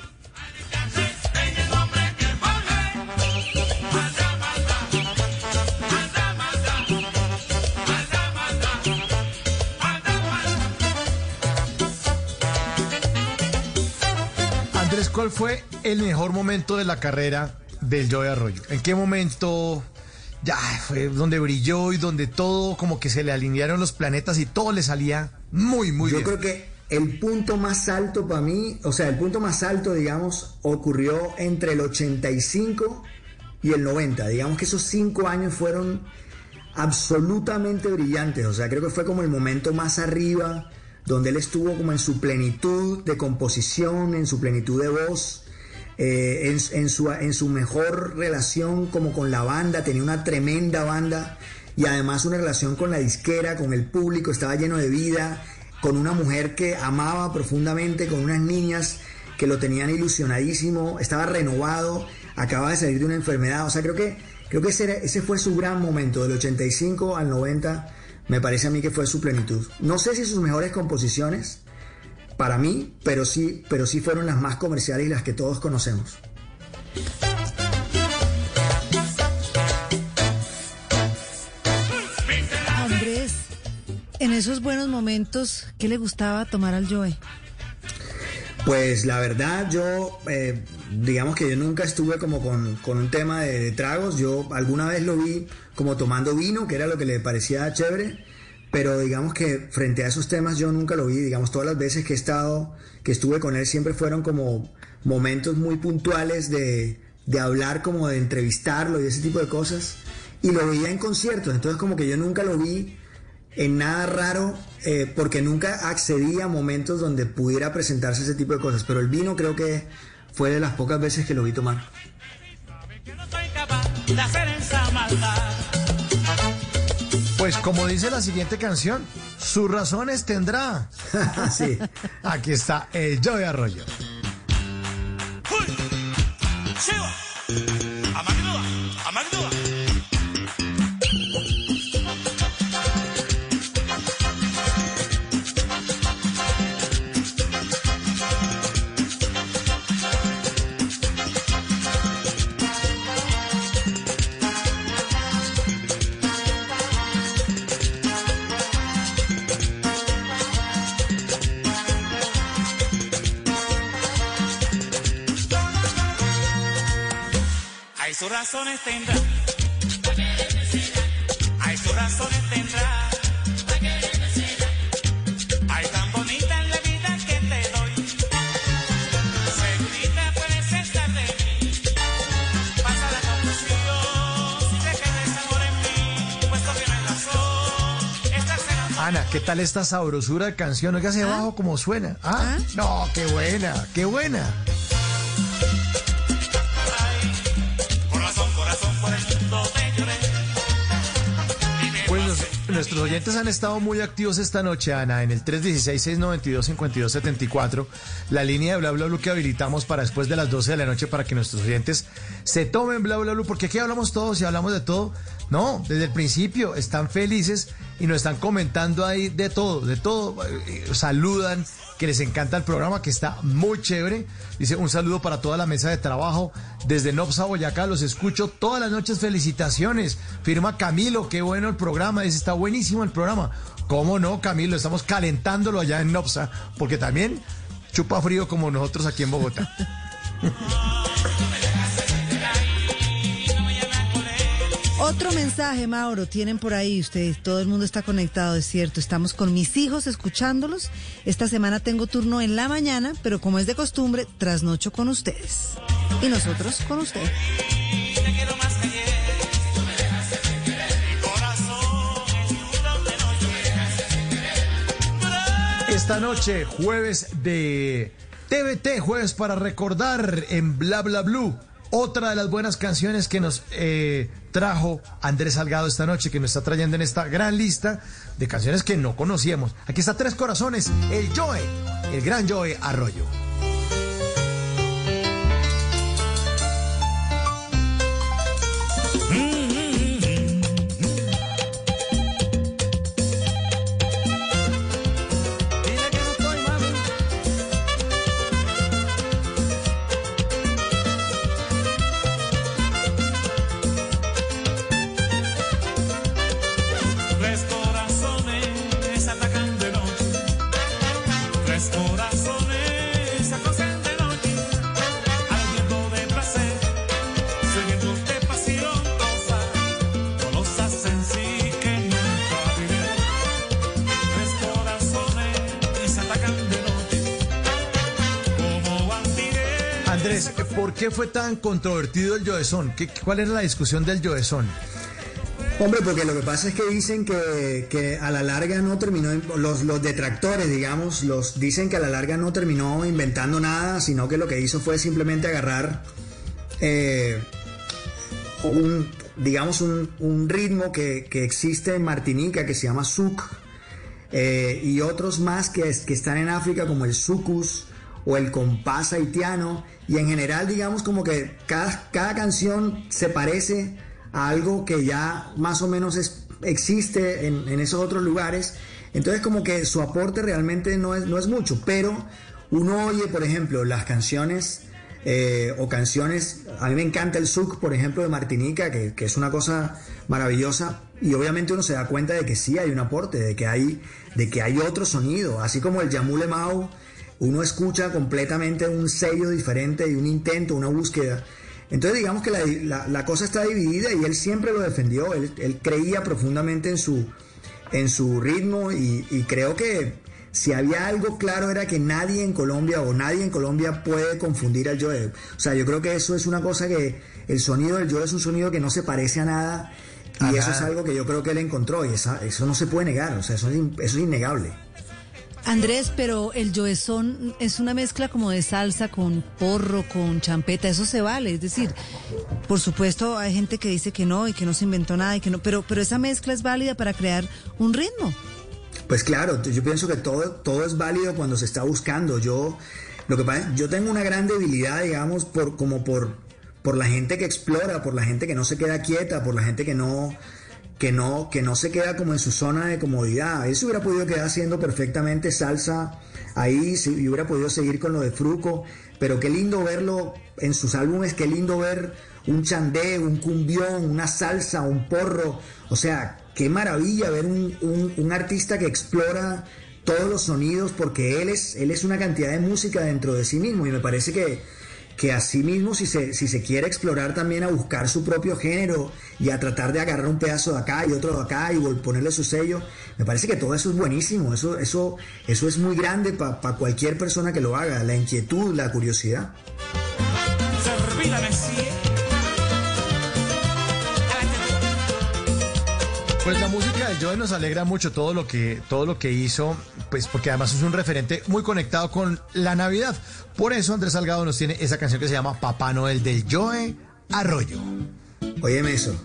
Andrés, ¿cuál fue el mejor momento de la carrera del Joey Arroyo? ¿En qué momento ya fue donde brilló y donde todo como que se le alinearon los planetas y todo le salía muy, muy Yo bien? creo que el punto más alto para mí, o sea, el punto más alto, digamos, ocurrió entre el 85 y el 90. Digamos que esos cinco años fueron absolutamente brillantes. O sea, creo que fue como el momento más arriba, donde él estuvo como en su plenitud de composición, en su plenitud de voz, eh, en, su, en su mejor relación como con la banda, tenía una tremenda banda y además una relación con la disquera, con el público, estaba lleno de vida, con una mujer que amaba profundamente, con unas niñas que lo tenían ilusionadísimo, estaba renovado, acababa de salir de una enfermedad, o sea, creo que, creo que ese, ese fue su gran momento, del 85 al 90, me parece a mí que fue su plenitud. No sé si sus mejores composiciones, para mí, pero sí, pero sí fueron las más comerciales y las que todos conocemos. Andrés, en esos buenos momentos, ¿qué le gustaba tomar al Joe? Pues la verdad, yo, eh, digamos que yo nunca estuve como con, con un tema de, de tragos. Yo alguna vez lo vi como tomando vino, que era lo que le parecía chévere. Pero digamos que frente a esos temas yo nunca lo vi. Digamos, todas las veces que he estado, que estuve con él, siempre fueron como momentos muy puntuales de, de hablar, como de entrevistarlo y ese tipo de cosas. Y lo veía en conciertos. Entonces, como que yo nunca lo vi en nada raro eh, porque nunca accedí a momentos donde pudiera presentarse ese tipo de cosas. Pero el vino creo que fue de las pocas veces que lo vi tomar. Pues como dice la siguiente canción, sus razones tendrá. sí. Aquí está el Joey Arroyo. Razones tendrá. Hay sus razones tendrá. Hay tan bonita en la vida que te doy. Segurita puedes estar de mí. Pasa la confusión. Si te quedes amor en mí, puesto que no hay razón. Estás en Ana, ¿qué tal esta sabrosura de canción? Oiga hacia abajo como suena. ¿Ah? No, qué buena, qué buena. Nuestros oyentes han estado muy activos esta noche, Ana, en el 316-692-5274, la línea de bla bla bla que habilitamos para después de las 12 de la noche para que nuestros oyentes se tomen bla bla bla, porque aquí hablamos todos y hablamos de todo. No, desde el principio están felices y nos están comentando ahí de todo, de todo. eh, saludan, que les encanta el programa, que está muy chévere. Dice un saludo para toda la mesa de trabajo. Desde Nopsa, Boyacá, los escucho todas las noches. Felicitaciones. Firma Camilo, qué bueno el programa. Dice, está buenísimo el programa. ¿Cómo no, Camilo? Estamos calentándolo allá en Nopsa, porque también chupa frío como nosotros aquí en Bogotá. Otro mensaje, Mauro, tienen por ahí ustedes, todo el mundo está conectado, es cierto, estamos con mis hijos escuchándolos. Esta semana tengo turno en la mañana, pero como es de costumbre, trasnocho con ustedes. Y nosotros con usted. Esta noche, jueves de TVT, jueves para recordar en Bla Bla Blue. Otra de las buenas canciones que nos eh, trajo Andrés Salgado esta noche, que nos está trayendo en esta gran lista de canciones que no conocíamos. Aquí está Tres Corazones, el Joe, el gran Joe Arroyo. ¿Por qué fue tan controvertido el? ¿Qué- ¿Cuál era la discusión del Joezón? Hombre, porque lo que pasa es que dicen que, que a la larga no terminó, los, los detractores, digamos, los dicen que a la larga no terminó inventando nada, sino que lo que hizo fue simplemente agarrar eh, un, digamos, un, un ritmo que, que existe en Martinica que se llama souk, eh, y otros más que, que están en África como el sucus o el compás haitiano, y en general, digamos, como que cada, cada canción se parece a algo que ya más o menos es- existe en, esos otros lugares. Entonces como que su aporte realmente no es, no es mucho, pero uno oye, por ejemplo, las canciones eh, o canciones, a mí me encanta el souk, por ejemplo, de Martinica, que, que es una cosa maravillosa, y obviamente uno se da cuenta de que sí hay un aporte, de que hay, de que hay otro sonido, así como el Yamule Mao, uno escucha completamente un sello diferente y un intento, una búsqueda. Entonces digamos que la, la- la cosa está dividida y él siempre lo defendió, él, él creía profundamente en su, en su ritmo y, y creo que si había algo claro era que nadie en Colombia o nadie en Colombia puede confundir al Joe. O sea, yo creo que eso es una cosa que el sonido del Joe es un sonido que no se parece a nada y A eso nada. es algo que yo creo que él encontró y esa- eso no se puede negar, o sea, eso es, eso es innegable. Andrés, pero el Joezón es una mezcla como de salsa con porro, con champeta, eso se vale, es decir, por supuesto hay gente que dice que no y que no se inventó nada y que no, pero pero esa mezcla es válida para crear un ritmo. Pues claro, yo pienso que todo, todo es válido cuando se está buscando. Yo, lo que pasa, yo tengo una gran debilidad, digamos, por, como por, por la gente que explora, por la gente que no se queda quieta, por la gente que no, que no, que no se queda como en su zona de comodidad. Eso hubiera podido quedar haciendo perfectamente salsa ahí, si hubiera podido seguir con lo de Fruco, pero qué lindo verlo en sus álbumes, qué lindo ver un chandé, un cumbión, una salsa, un porro, o sea, qué maravilla ver un, un- un artista que explora todos los sonidos porque él es, él es una cantidad de música dentro de sí mismo y me parece que, que así mismo si se, si se quiere explorar también a buscar su propio género y a tratar de agarrar un pedazo de acá y otro de acá y ponerle su sello, me parece que todo eso es buenísimo, eso, eso, eso es muy grande para cualquier persona que lo haga, la inquietud, la curiosidad. Pues la música del Joe nos alegra mucho todo lo que todo lo que hizo, pues porque además es un referente muy conectado con la Navidad. Por eso Andrés Salgado nos tiene esa canción que se llama Papá Noel del Joe Arroyo. Óyeme eso.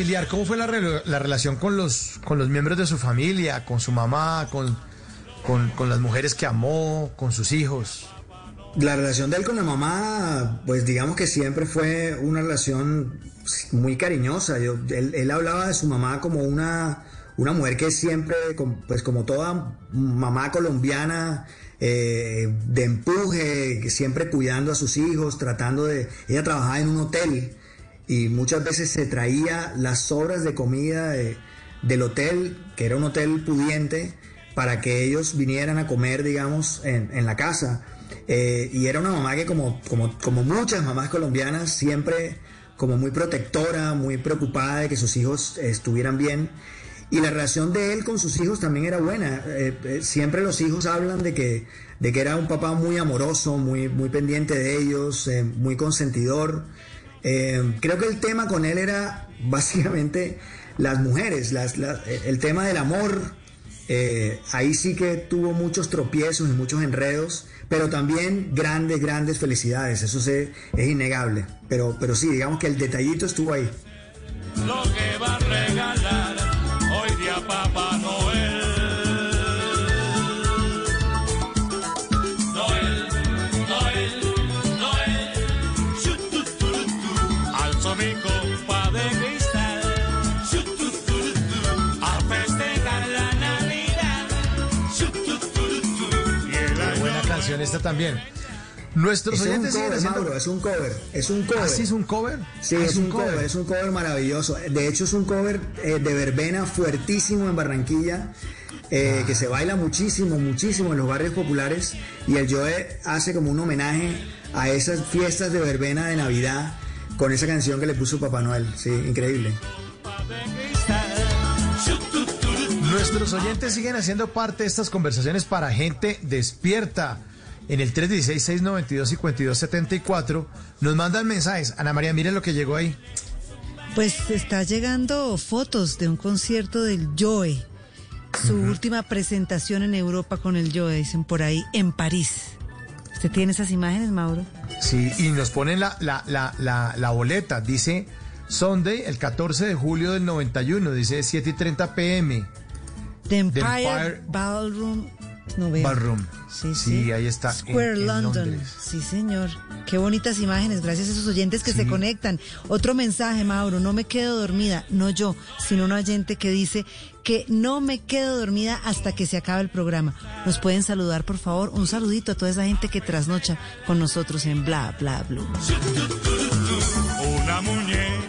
Familiar. ¿Cómo fue la, rela- la relación con los, con los miembros de su familia, con su mamá, con, con, con las mujeres que amó, con sus hijos? La relación de él con la mamá, pues digamos que siempre fue una relación muy cariñosa. Yo, él, él hablaba de su mamá como una, una mujer que siempre, pues como toda mamá colombiana, eh, de empuje, siempre cuidando a sus hijos, tratando de... Ella trabajaba en un hotel y muchas veces se traía las sobras de comida de- del hotel, que era un hotel pudiente, para que ellos vinieran a comer, digamos, en, la casa. Eh, y era una mamá que como, muchas mamás colombianas, siempre como muy protectora, muy preocupada de que sus hijos estuvieran bien. Y la relación de él con sus hijos también era buena. Eh, eh, siempre los hijos hablan de que, era un papá muy amoroso, muy, pendiente de ellos, muy consentidor. Eh, creo que el tema con él era básicamente las mujeres, el tema del amor. eh, ahí sí que tuvo muchos tropiezos y muchos enredos, pero también grandes, grandes felicidades. Eso se- es innegable. Pero, pero sí, digamos que el detallito estuvo ahí. lo que va a regalar hoy día Papá canción esta también. Nuestros es un oyentes siguen cover, haciendo... Mauro, es un cover, es un cover. ¿Ah, sí es un cover? Sí, Ah, es, un cover. es un cover maravilloso. De hecho, es un cover eh, de verbena fuertísimo en Barranquilla, eh, que se baila muchísimo, muchísimo en los barrios populares. Y el Joe hace como un homenaje a esas fiestas de verbena de Navidad con esa canción que le puso Papá Noel. Sí, increíble. Nuestros oyentes siguen haciendo parte de estas conversaciones para gente despierta. En el 316-692-5274 nos mandan mensajes. Ana María, mire lo que llegó ahí. Pues está llegando fotos de un concierto del Joe. Su última presentación en Europa con el Joe, dicen por ahí, en París. ¿Usted tiene esas imágenes, Mauro? Sí, y nos ponen la, la, la, la, la boleta. Dice Sunday, el 14 de julio del 91. Dice 7 y 30 pm. The Empire, Empire Ballroom. No veo. Ballroom. Sí, Sí, sí. ahí está. Square en- en London. Londres. Sí, señor. Qué bonitas imágenes. Gracias a esos oyentes que se conectan. Otro mensaje, Mauro. No me quedo dormida. No yo, sino un oyente que dice que no me quedo dormida hasta que se acabe el programa. ¿Nos pueden saludar, por favor? Un saludito a toda esa gente que trasnocha con nosotros en Bla, Bla, Blue. Una muñeca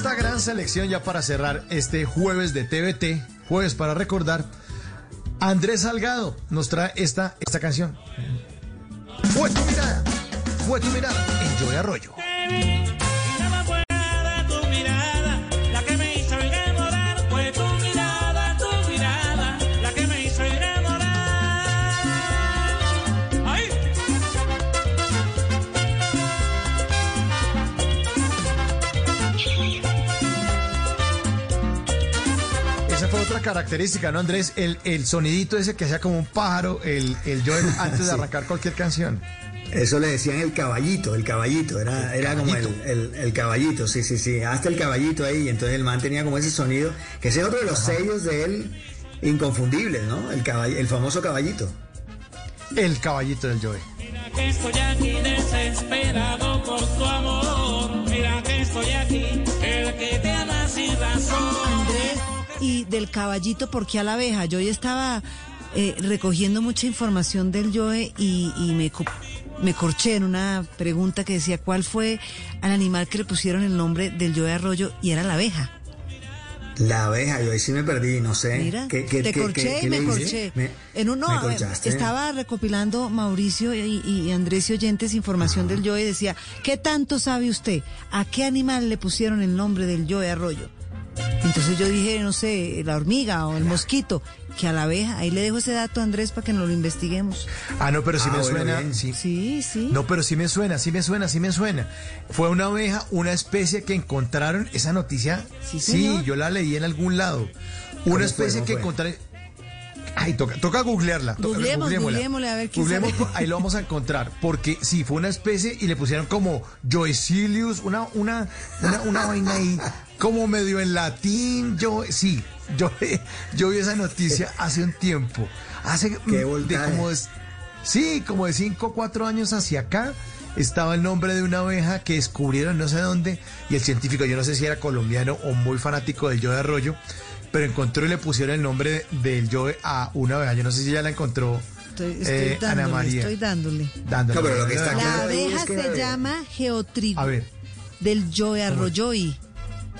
esta gran selección, ya para cerrar este jueves de TVT, jueves para recordar, Andrés Salgado nos trae esta, esta canción. Fue tu mirada, fue tu mirada en Joy Arroyo. Esa característica, ¿no, Andrés? El, el sonidito ese que hacía como un pájaro, el, el Joel antes de arrancar cualquier canción. Eso le decían el caballito, el caballito, era, era como el, el- el caballito, sí, sí, sí, hasta el caballito ahí, y entonces el man tenía como ese sonido, que ese es otro de los sellos de él inconfundibles, ¿no? El, caball- el famoso caballito. El caballito del Joe. Mira que estoy aquí desesperado por tu amor. Mira que estoy aquí, el que te ama sin razón. Y del caballito, ¿por qué a la abeja? Yo ya estaba eh, recogiendo mucha información del Joe y, y me, co- me corché en una pregunta que decía cuál fue al animal que le pusieron el nombre del Joe Arroyo y era la abeja. La abeja, yo ahí sí me perdí, no sé. Mira, ¿Qué- qué- te qué- corché y me corché. Me- en uno me eh, estaba recopilando Mauricio y, y Andrés y Oyentes información del Joe y decía, ¿qué tanto sabe usted? ¿A qué animal le pusieron el nombre del Joe Arroyo? Entonces yo dije, no sé, la hormiga o el mosquito, que a la abeja. Ahí le dejo ese dato a Andrés para que nos lo investiguemos. Ah, no, pero sí Ah, me bueno, suena. bien. Sí. Sí, sí. No, pero sí me suena, sí me suena, sí me suena. Fue una abeja, una especie que encontraron, esa noticia, Sí, sí, señor. yo la leí en algún lado. ¿Cómo Una especie que encontraron... Ay, toca, toca googlearla. Googleemos, googleémosla. a ver quién Googleemos, sabe. ahí lo vamos a encontrar. Porque sí, fue una especie y le pusieron como Joecilius, una, una, una, una vaina ahí, como medio en latín. Yo, sí, yo, yo vi esa noticia hace un tiempo. Hace Qué de voltaje. como es, sí, como de 5 o 4 años hacia acá. Estaba el nombre de una abeja que descubrieron no sé dónde y el científico, yo no sé si era colombiano o muy fanático del yo de arroyo, pero encontró y le pusieron el nombre del yo a una abeja. Yo no sé si ya la encontró Estoy, estoy eh, dándole, Ana María. estoy dándole. Dándole. No, pero lo que está La abeja es que- se llama Geotrigo A ver. del Joe Arroyoi.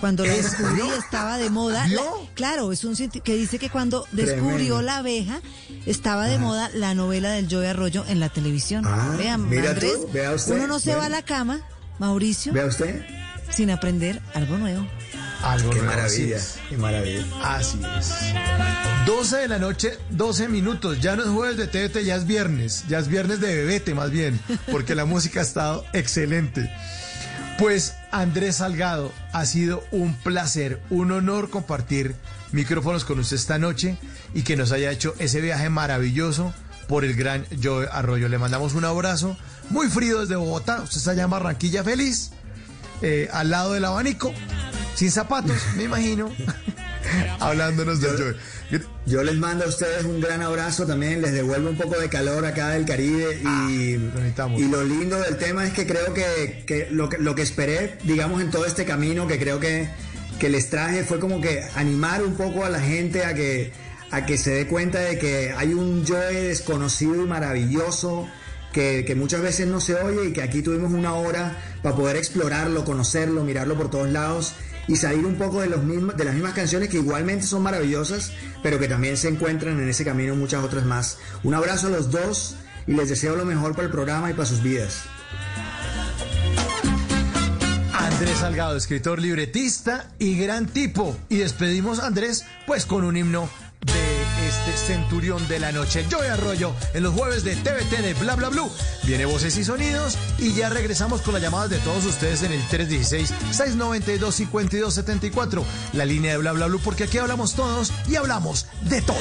Cuando ¿Es? descubrí estaba de moda. La- claro, es un que dice que cuando descubrió Tremendo. la abeja estaba de moda la novela del Joe Arroyo en la televisión. Ah, Vean, mira Andrés, tú, vea usted. uno no se va a la cama, Mauricio, Vea usted. sin aprender algo nuevo. Algo Qué maravilla, qué maravilla. Así es. 12 de la noche, 12 minutos. Ya no es jueves de TVT, ya es viernes. Ya es viernes de bebete más bien, porque la música ha estado excelente. Pues Andrés Salgado, ha sido un placer, un honor compartir micrófonos con usted esta noche y que nos haya hecho ese viaje maravilloso por el gran Joe Arroyo. Le mandamos un abrazo muy frío desde Bogotá. Usted está allá en Barranquilla feliz, eh, al lado del abanico, sin zapatos, me imagino, hablándonos del Joe. Yo les mando a ustedes un gran abrazo también, les devuelvo un poco de calor acá del Caribe y, y lo lindo del tema es que creo que, que lo, que lo que esperé, digamos, en todo este camino que creo que, que les traje fue como que animar un poco a la gente a que, a que se dé cuenta de que hay un Joe desconocido y maravilloso que, que muchas veces no se oye y que aquí tuvimos una hora para poder explorarlo, conocerlo, mirarlo por todos lados y salir un poco de, los de las mismas canciones que igualmente son maravillosas, pero que también se encuentran en ese camino muchas otras más. Un abrazo a los dos y les deseo lo mejor para el programa y para sus vidas. Andrés Salgado, escritor, libretista y gran tipo. Y despedimos a Andrés, pues con un himno este centurión de la noche. Joey Arroyo en los jueves de TVT de Bla Bla Blue. Viene voces y sonidos y ya regresamos con las llamadas de todos ustedes en el 316-692-5274. La línea de Bla Bla porque aquí hablamos todos y hablamos de todo.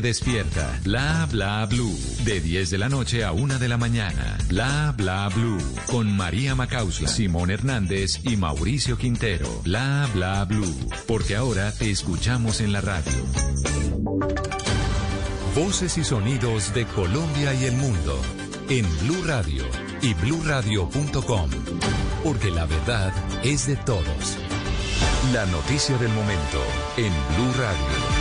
despierta. Bla bla blue. De 10 de la noche a 1 de la mañana. Bla bla blue. Con María Macausla, Simón Hernández y Mauricio Quintero. Bla bla blue. Porque ahora te escuchamos en la radio. Voces y sonidos de Colombia y el mundo en Blue Radio y bluradio.com, porque la verdad es de todos. La noticia del momento en Blue Radio.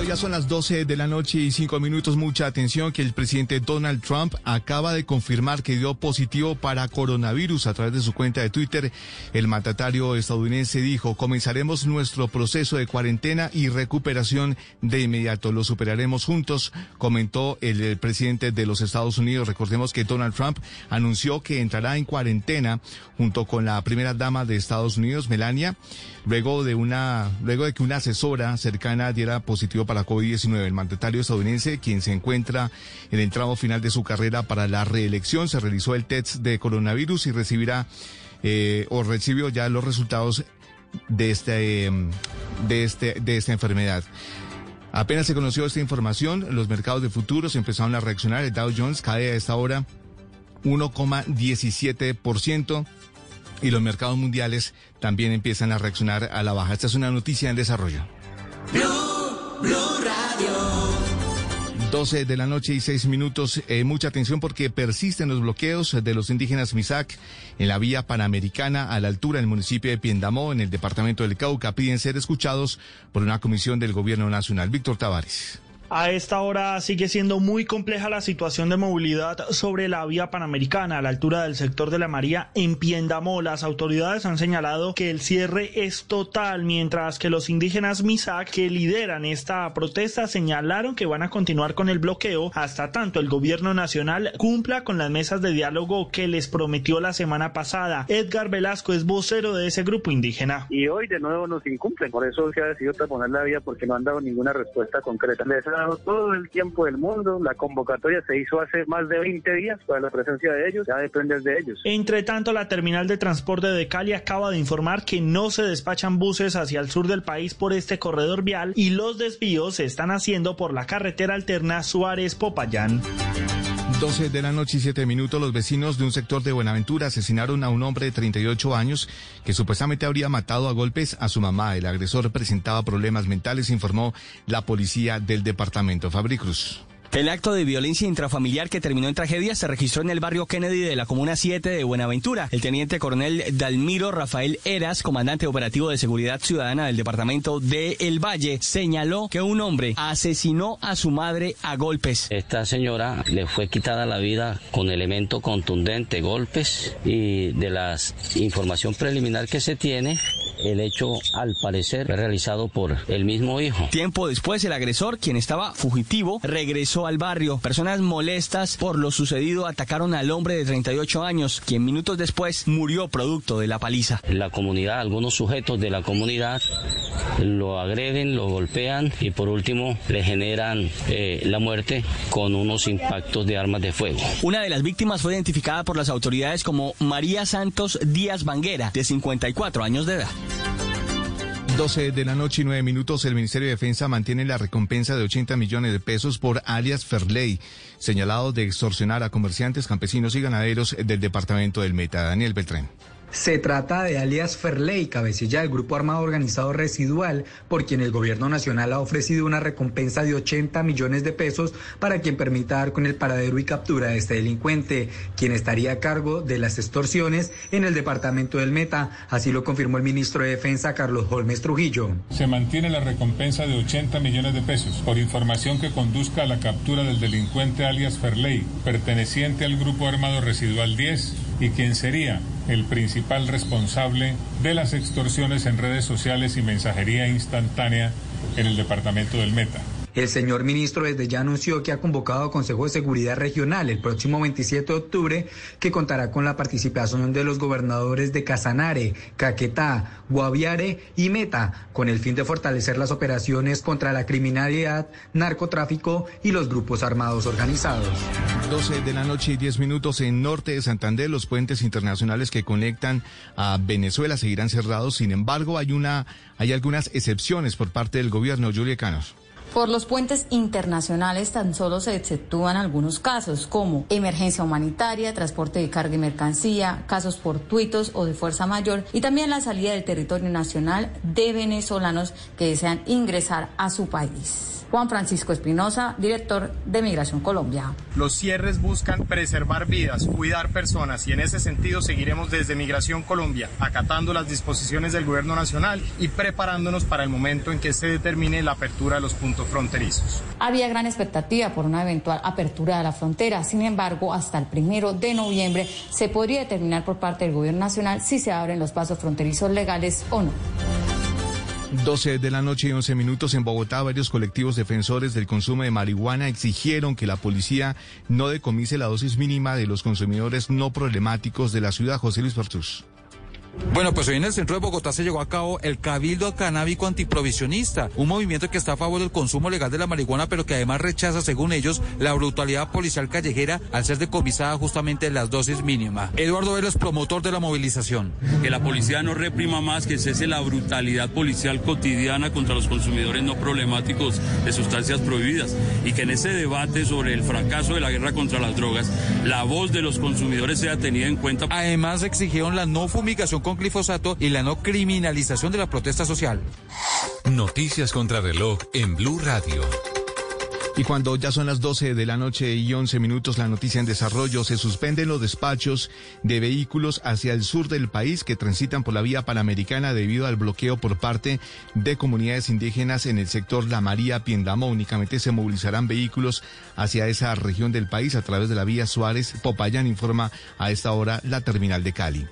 Ya son las 12 de la noche y 5 minutos, mucha atención que el presidente Donald Trump acaba de confirmar que dio positivo para coronavirus a través de su cuenta de Twitter. El mandatario estadounidense dijo, comenzaremos nuestro proceso de cuarentena y recuperación de inmediato. Lo superaremos juntos, comentó el, el presidente de los Estados Unidos. Recordemos que Donald Trump anunció que entrará en cuarentena junto con la primera dama de Estados Unidos, Melania, luego de una, luego de que una asesora cercana diera positivo para COVID-19. El mandatario estadounidense, quien se encuentra en el tramo final de su carrera para la reelección, se realizó el test de coronavirus y recibirá eh, o recibió ya los resultados de este, eh, de este, de esta enfermedad. Apenas se conoció esta información, los mercados de futuros empezaron a reaccionar. El Dow Jones cae a esta hora 1,17% y los mercados mundiales también empiezan a reaccionar a la baja. Esta es una noticia en desarrollo. Radio. 12 de la noche y 6 minutos. Eh, mucha atención porque persisten los bloqueos de los indígenas Misak en la vía panamericana a la altura del municipio de Piendamó, en el departamento del Cauca. Piden ser escuchados por una comisión del gobierno nacional. Víctor Tavares. A esta hora sigue siendo muy compleja la situación de movilidad sobre la vía panamericana a la altura del sector de la María en Piendamó. Las autoridades han señalado que el cierre es total, mientras que los indígenas Misak que lideran esta protesta señalaron que van a continuar con el bloqueo hasta tanto el gobierno nacional cumpla con las mesas de diálogo que les prometió la semana pasada. Edgar Velasco es vocero de ese grupo indígena. Y hoy de nuevo nos incumplen, por eso se ha decidido poner la vía porque no han dado ninguna respuesta concreta. Dado todo el tiempo del mundo. La convocatoria se hizo hace más de 20 días para la presencia de ellos. Ya depende de ellos. Entre tanto, la terminal de transporte de Cali acaba de informar que no se despachan buses hacia el sur del país por este corredor vial y los desvíos se están haciendo por la carretera alterna Suárez-Popayán. 12 de la noche y 7 minutos, los vecinos de un sector de Buenaventura asesinaron a un hombre de 38 años que supuestamente habría matado a golpes a su mamá. El agresor presentaba problemas mentales, informó la policía del departamento. Fabri Cruz. El acto de violencia intrafamiliar que terminó en tragedia se registró en el barrio Kennedy de la Comuna 7 de Buenaventura. El teniente coronel Dalmiro Rafael Eras, comandante operativo de seguridad ciudadana del departamento de El Valle, señaló que un hombre asesinó a su madre a golpes. Esta señora le fue quitada la vida con elemento contundente, golpes, y de la información preliminar que se tiene, el hecho al parecer fue realizado por el mismo hijo. Tiempo después, el agresor, quien estaba fugitivo, regresó al barrio. Personas molestas por lo sucedido atacaron al hombre de 38 años, quien minutos después murió producto de la paliza. La comunidad, algunos sujetos de la comunidad lo agreden, lo golpean y por último le generan eh, la muerte con unos impactos de armas de fuego. Una de las víctimas fue identificada por las autoridades como María Santos Díaz Banguera, de 54 años de edad. 12 de la noche y 9 minutos, el Ministerio de Defensa mantiene la recompensa de 80 millones de pesos por alias Ferley, señalado de extorsionar a comerciantes, campesinos y ganaderos del departamento del Meta. Daniel Beltrán. Se trata de alias Ferley, cabecilla del grupo armado organizado residual, por quien el gobierno nacional ha ofrecido una recompensa de 80 millones de pesos para quien permita dar con el paradero y captura de este delincuente, quien estaría a cargo de las extorsiones en el departamento del Meta. Así lo confirmó el ministro de Defensa, Carlos Holmes Trujillo. Se mantiene la recompensa de 80 millones de pesos por información que conduzca a la captura del delincuente alias Ferley, perteneciente al grupo armado residual 10 y quien sería el principal responsable de las extorsiones en redes sociales y mensajería instantánea en el departamento del Meta. El señor ministro desde ya anunció que ha convocado Consejo de Seguridad Regional el próximo 27 de octubre, que contará con la participación de los gobernadores de Casanare, Caquetá, Guaviare y Meta, con el fin de fortalecer las operaciones contra la criminalidad, narcotráfico y los grupos armados organizados. 12 de la noche y 10 minutos en norte de Santander, los puentes internacionales que conectan a Venezuela seguirán cerrados. Sin embargo, hay una, hay algunas excepciones por parte del gobierno. Julia Canos. Por los puentes internacionales tan solo se exceptúan algunos casos como emergencia humanitaria, transporte de carga y mercancía, casos fortuitos o de fuerza mayor y también la salida del territorio nacional de venezolanos que desean ingresar a su país. Juan Francisco Espinosa, director de Migración Colombia. Los cierres buscan preservar vidas, cuidar personas y en ese sentido seguiremos desde Migración Colombia acatando las disposiciones del Gobierno Nacional y preparándonos para el momento en que se determine la apertura de los puntos fronterizos. Había gran expectativa por una eventual apertura de la frontera, sin embargo, hasta el primero de noviembre se podría determinar por parte del Gobierno Nacional si se abren los pasos fronterizos legales o no. 12 de la noche y 11 minutos en Bogotá, varios colectivos defensores del consumo de marihuana exigieron que la policía no decomise la dosis mínima de los consumidores no problemáticos de la ciudad. José Luis Bertus. Bueno, pues hoy en el centro de Bogotá se llevó a cabo el Cabildo Canábico Antiprovisionista, un movimiento que está a favor del consumo legal de la marihuana, pero que además rechaza, según ellos, la brutalidad policial callejera al ser decomisada justamente las dosis mínimas. Eduardo Vélez, promotor de la movilización. Que la policía no reprima más, que cese la brutalidad policial cotidiana contra los consumidores no problemáticos de sustancias prohibidas y que en ese debate sobre el fracaso de la guerra contra las drogas, la voz de los consumidores sea tenida en cuenta. Además, exigieron la no fumigación con glifosato y la no criminalización de la protesta social. Noticias contra reloj en Blue Radio. Y cuando ya son las 12 de la noche y 11 minutos, la noticia en desarrollo, se suspenden los despachos de vehículos hacia el sur del país que transitan por la vía panamericana debido al bloqueo por parte de comunidades indígenas en el sector La María Piendamó. Únicamente se movilizarán vehículos hacia esa región del país a través de la vía Suárez. Popayán informa a esta hora la terminal de Cali.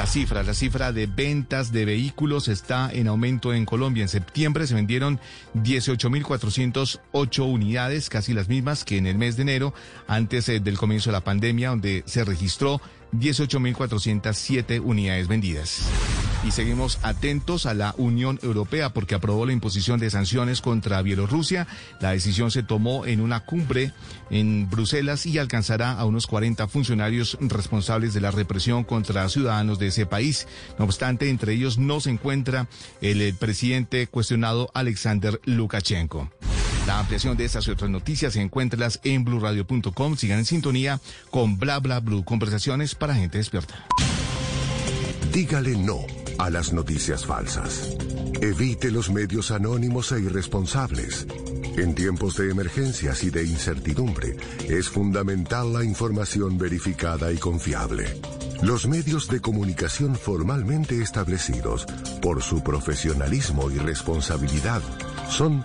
La cifra, la cifra de ventas de vehículos está en aumento en Colombia. En septiembre se vendieron 18.408 unidades, casi las mismas que en el mes de enero, antes eh, del comienzo de la pandemia, donde se registró 18.407 unidades vendidas. Y seguimos atentos a la Unión Europea porque aprobó la imposición de sanciones contra Bielorrusia. La decisión se tomó en una cumbre en Bruselas y alcanzará a unos 40 funcionarios responsables de la represión contra ciudadanos de ese país. No obstante, entre ellos no se encuentra el, el presidente cuestionado Alexander Lukashenko. La ampliación de estas y otras noticias se encuentras en blurradio.com. Sigan en sintonía con Bla Bla Blue, conversaciones para gente despierta. Dígale no a las noticias falsas. Evite los medios anónimos e irresponsables. En tiempos de emergencias y de incertidumbre, es fundamental la información verificada y confiable. Los medios de comunicación formalmente establecidos, por su profesionalismo y responsabilidad, son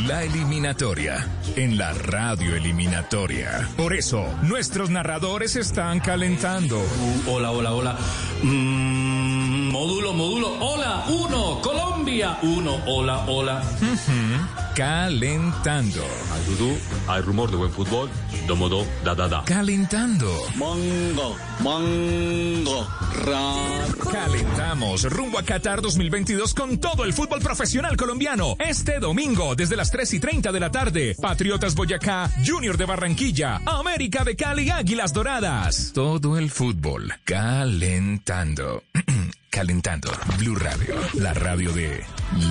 La eliminatoria en la radio eliminatoria. Por eso, nuestros narradores están calentando. hola, hola, hola. Mm, módulo, módulo. Hola, uno. Colombia. Uno. Hola, hola. Calentando. Hay dudú, hay rumor de buen fútbol. Domodo, da, da, da. Calentando. Mango, mango, ra. Calentamos rumbo a Qatar 2022 con todo el fútbol profesional colombiano. Este domingo, desde las 3 y 30 de la tarde, Patriotas Boyacá, Junior de Barranquilla, América de Cali, Águilas Doradas. Todo el fútbol calentando. calentando. Blue Radio, la radio de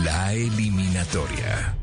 la eliminatoria.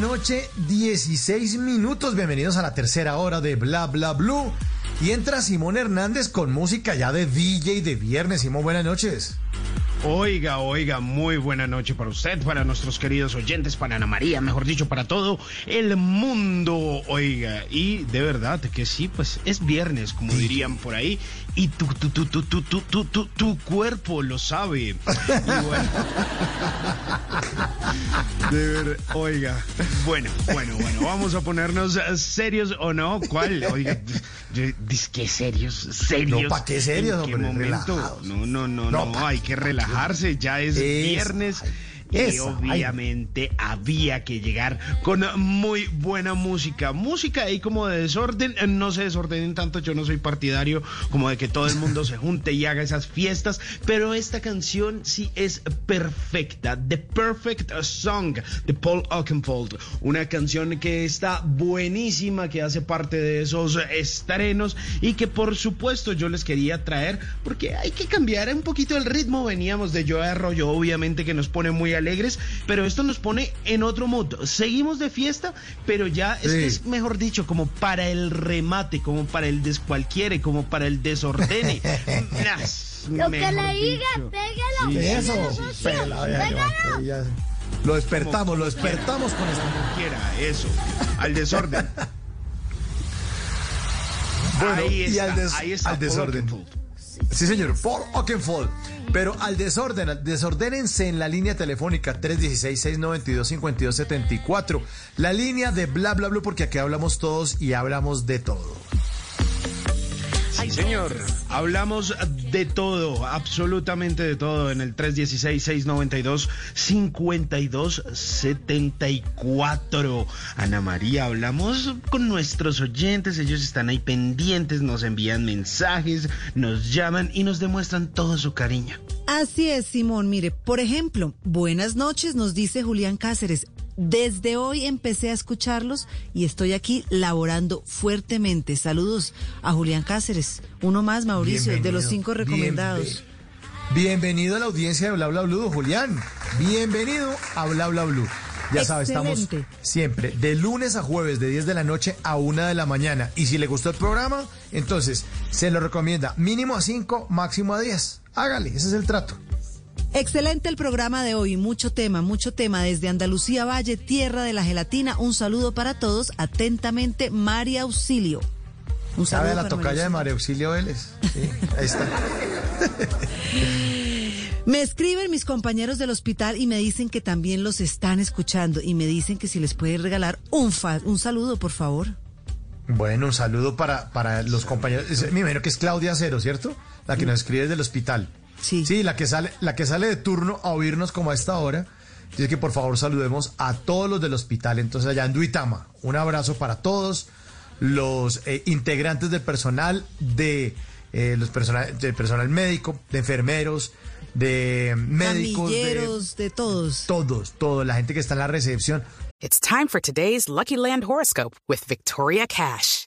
Noche, 16 minutos. Bienvenidos a la tercera hora de Bla Bla Blue. Y entra Simón Hernández con música ya de DJ de viernes. Simón, buenas noches. Oiga, oiga, muy buena noche para usted, para nuestros queridos oyentes, para Ana María, mejor dicho, para todo el mundo. Oiga, y de verdad que sí, pues es viernes, como dirían por ahí, y tu, tu, tu, tu, tu, tu, tu, tu, tu cuerpo lo sabe. Y bueno. De ver, oiga, bueno, bueno, bueno, vamos a ponernos eh, serios o no, ¿cuál? Oiga, yo, dis- ¿qué serios? ¿Serios? No, ¿pa' qué serios, ¿En qué hombre? momento? Relajados. No, no, no, No, no, ¿pa' hay que relajarse, ya es viernes. Esa, obviamente había que llegar con muy buena música. Música ahí como de desorden. eh, No se desordenen tanto, yo no soy partidario como de que todo el mundo se junte y haga esas fiestas. Pero esta canción sí es perfecta. The Perfect Song de Paul Oakenfold. Una canción que está buenísima, que hace parte de esos estrenos y que por supuesto yo les quería traer porque hay que cambiar un poquito el ritmo. Veníamos de Joe Arroyo, obviamente que nos pone muy alegres, pero esto nos pone en otro mood. Seguimos de fiesta, pero ya es, que es mejor dicho, como para el remate, como para el descualquiere, como para el desordene. Nas, Lo que le diga, dicho. pégalo, Sí, Eso, ya- Lo despertamos, lo despertamos con esta Como quiera, eso, al desorden. Bueno, ahí y está, al, des- ahí está al desorden. Sí, señor, Paul Oakenfold. Pero al desorden, desordénense en la línea telefónica 316-692-5274. La línea de bla bla bla, porque aquí hablamos todos y hablamos de todo. Sí, señor. Hablamos de todo, absolutamente de todo, en el 316-692-5274. Ana María, hablamos con nuestros oyentes, ellos están ahí pendientes, nos envían mensajes, nos llaman y nos demuestran todo su cariño. Así es, Simón. Mire, por ejemplo, buenas noches, nos dice Julián Cáceres. Desde hoy empecé a escucharlos y estoy aquí laborando fuertemente. Saludos a Julián Cáceres. Uno más, Mauricio, de los cinco recomendados. bienve- Bienvenido a la audiencia de Bla Bla Blue, Julián. Bienvenido a Bla Bla Blue. Ya sabes, estamos siempre de lunes a jueves de 10 de la noche a 1 de la mañana. Y si le gustó el programa, entonces se lo recomienda mínimo a 5, máximo a 10. Hágale, ese es el trato. Excelente el programa de hoy, mucho tema, mucho tema desde Andalucía Valle, tierra de la gelatina. Un saludo para todos, atentamente, María Auxilio. Un ¿Sabe saludo a la para tocaya de María Auxilio Vélez? Sí, ahí está. Me escriben mis compañeros del hospital y me dicen que también los están escuchando y me dicen que si les puede regalar un, fa- un saludo, por favor. Bueno, un saludo para, para los compañeros. Me imagino que es Claudia Cero, ¿cierto? La que nos escribe desde el hospital. Sí. Sí, la que sale, la que sale de turno a oírnos como a esta hora. Dice que por favor saludemos a todos los del hospital. Entonces, allá en Duitama, un abrazo para todos los eh, integrantes del personal, de eh, los personal, del personal médico, de enfermeros, de médicos, de de todos. todos, todos, la gente que está en la recepción. It's time for today's Lucky Land horoscope with Victoria Cash.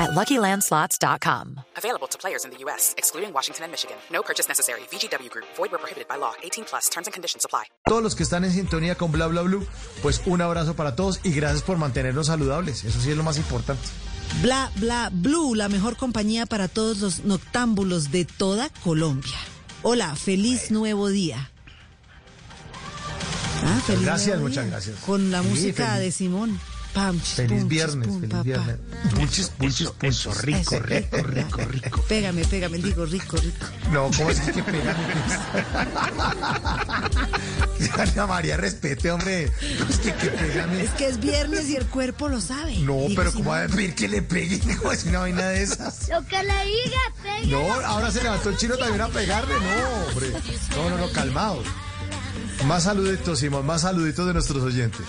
at luckylandslots.com. Available to players in the U.S., excluding Washington and Michigan. No purchase necessary. VGW Group, void where prohibited by law. 18 plus terms and conditions apply. Todos los que están en sintonía con Bla Bla Blue, pues un abrazo para todos y gracias por mantenernos saludables. Eso sí es lo más importante. Bla, bla, blue, la mejor compañía para todos los noctámbulos de toda Colombia. Hola, feliz nuevo día. Ah, feliz gracias, nuevo muchas día. gracias. Con la Sí, música feliz- de Simón. Pam, chis, Feliz pum, chis, viernes, pum, feliz pa, pa. viernes. Punches, punches, Eso, rico, Eso. rico, rico, rico. Pégame, pégame, digo rico, rico. No, ¿cómo es que que pega? Ana María, respete, hombre. Es que que pégame. Es que es viernes y el cuerpo lo sabe. No, Digo, pero si ¿cómo no- va a pedir que le pegue? ¿Cómo es una vaina de esas? Lo que le diga, pegue. No, ahora se levantó el chino también a pegarle. No, hombre. No, no, no, calmados. Más saluditos, Simón, más saluditos de nuestros oyentes.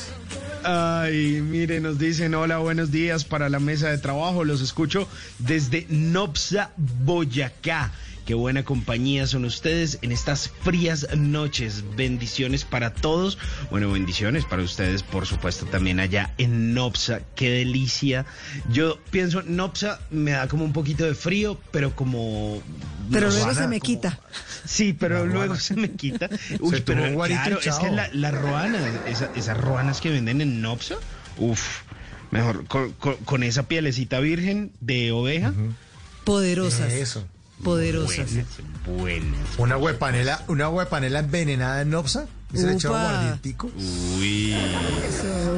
Ay, mire, nos dicen hola, buenos días para la mesa de trabajo. Los escucho desde Nopsa, Boyacá. Qué buena compañía son ustedes en estas frías noches. Bendiciones para todos. Bueno, bendiciones para ustedes, por supuesto, también allá en Nopsa. Qué delicia. Yo pienso, Nopsa me da como un poquito de frío, pero como... Pero no, luego se me como- quita. Sí, pero La luego ruana. se me quita. Uy, pero guarito claro, es que la, la ruana, esa- esas ruanas que venden en Nopsa, uff, mejor, con, con- con esa pielecita virgen de oveja, Poderosas. Eso. Poderosas. buenas, buenas. Una huepanela, una huepanela envenenada en Nopsa. Se le echaba Upa. guardientico. Uy,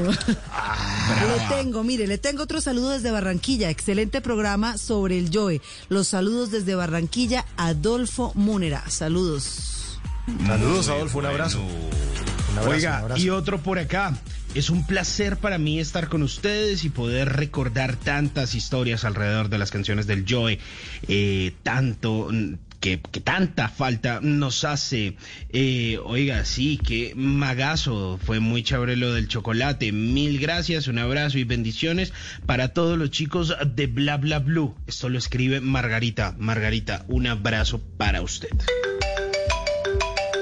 Le tengo, mire, le tengo otro saludo desde Barranquilla. Excelente programa sobre el Joe. Los saludos desde Barranquilla, Adolfo Múnera. Saludos. Saludos, Adolfo, un abrazo. bueno. Un abrazo, Oiga, un abrazo. y otro por acá. Es un placer para mí estar con ustedes y poder recordar tantas historias alrededor de las canciones del Joy. Eh, tanto mm, que, que tanta falta nos hace. Eh, oiga, sí, que magazo. Fue muy chévere lo del chocolate. Mil gracias, un abrazo y bendiciones para todos los chicos de Bla Bla Blue. Esto lo escribe Margarita. Margarita, un abrazo para usted.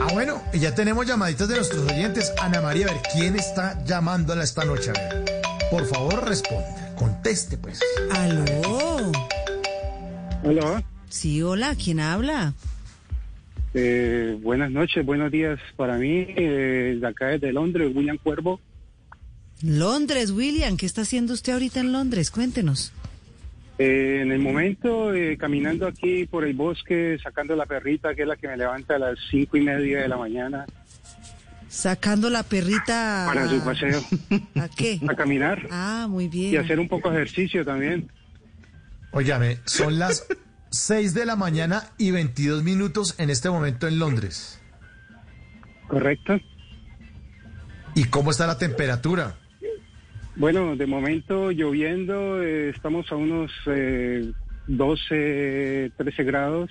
Ah, bueno, y ya tenemos llamaditas de nuestros oyentes. Ana María, a ver, ¿quién está llamándola esta noche? A ver, por favor, responda. Conteste, pues. Aló. Hola, Sí, hola, ¿quién habla? eh, buenas noches, buenos días para mí, eh, de acá desde Londres, William Cuervo. Londres, William, ¿qué está haciendo usted ahorita en Londres? Cuéntenos. Eh, en el momento, eh, caminando aquí por el bosque, sacando la perrita, que es la que me levanta a las cinco y media de la mañana Sacando la perrita. para su paseo, ¿A qué? a caminar Ah, muy bien. y hacer un poco de ejercicio también. Óigame, son las 6 de la mañana y 22 minutos en este momento en Londres. ¿Correcto? ¿Y cómo está la temperatura? Bueno, de momento lloviendo, eh, estamos a unos eh, 12, 13 grados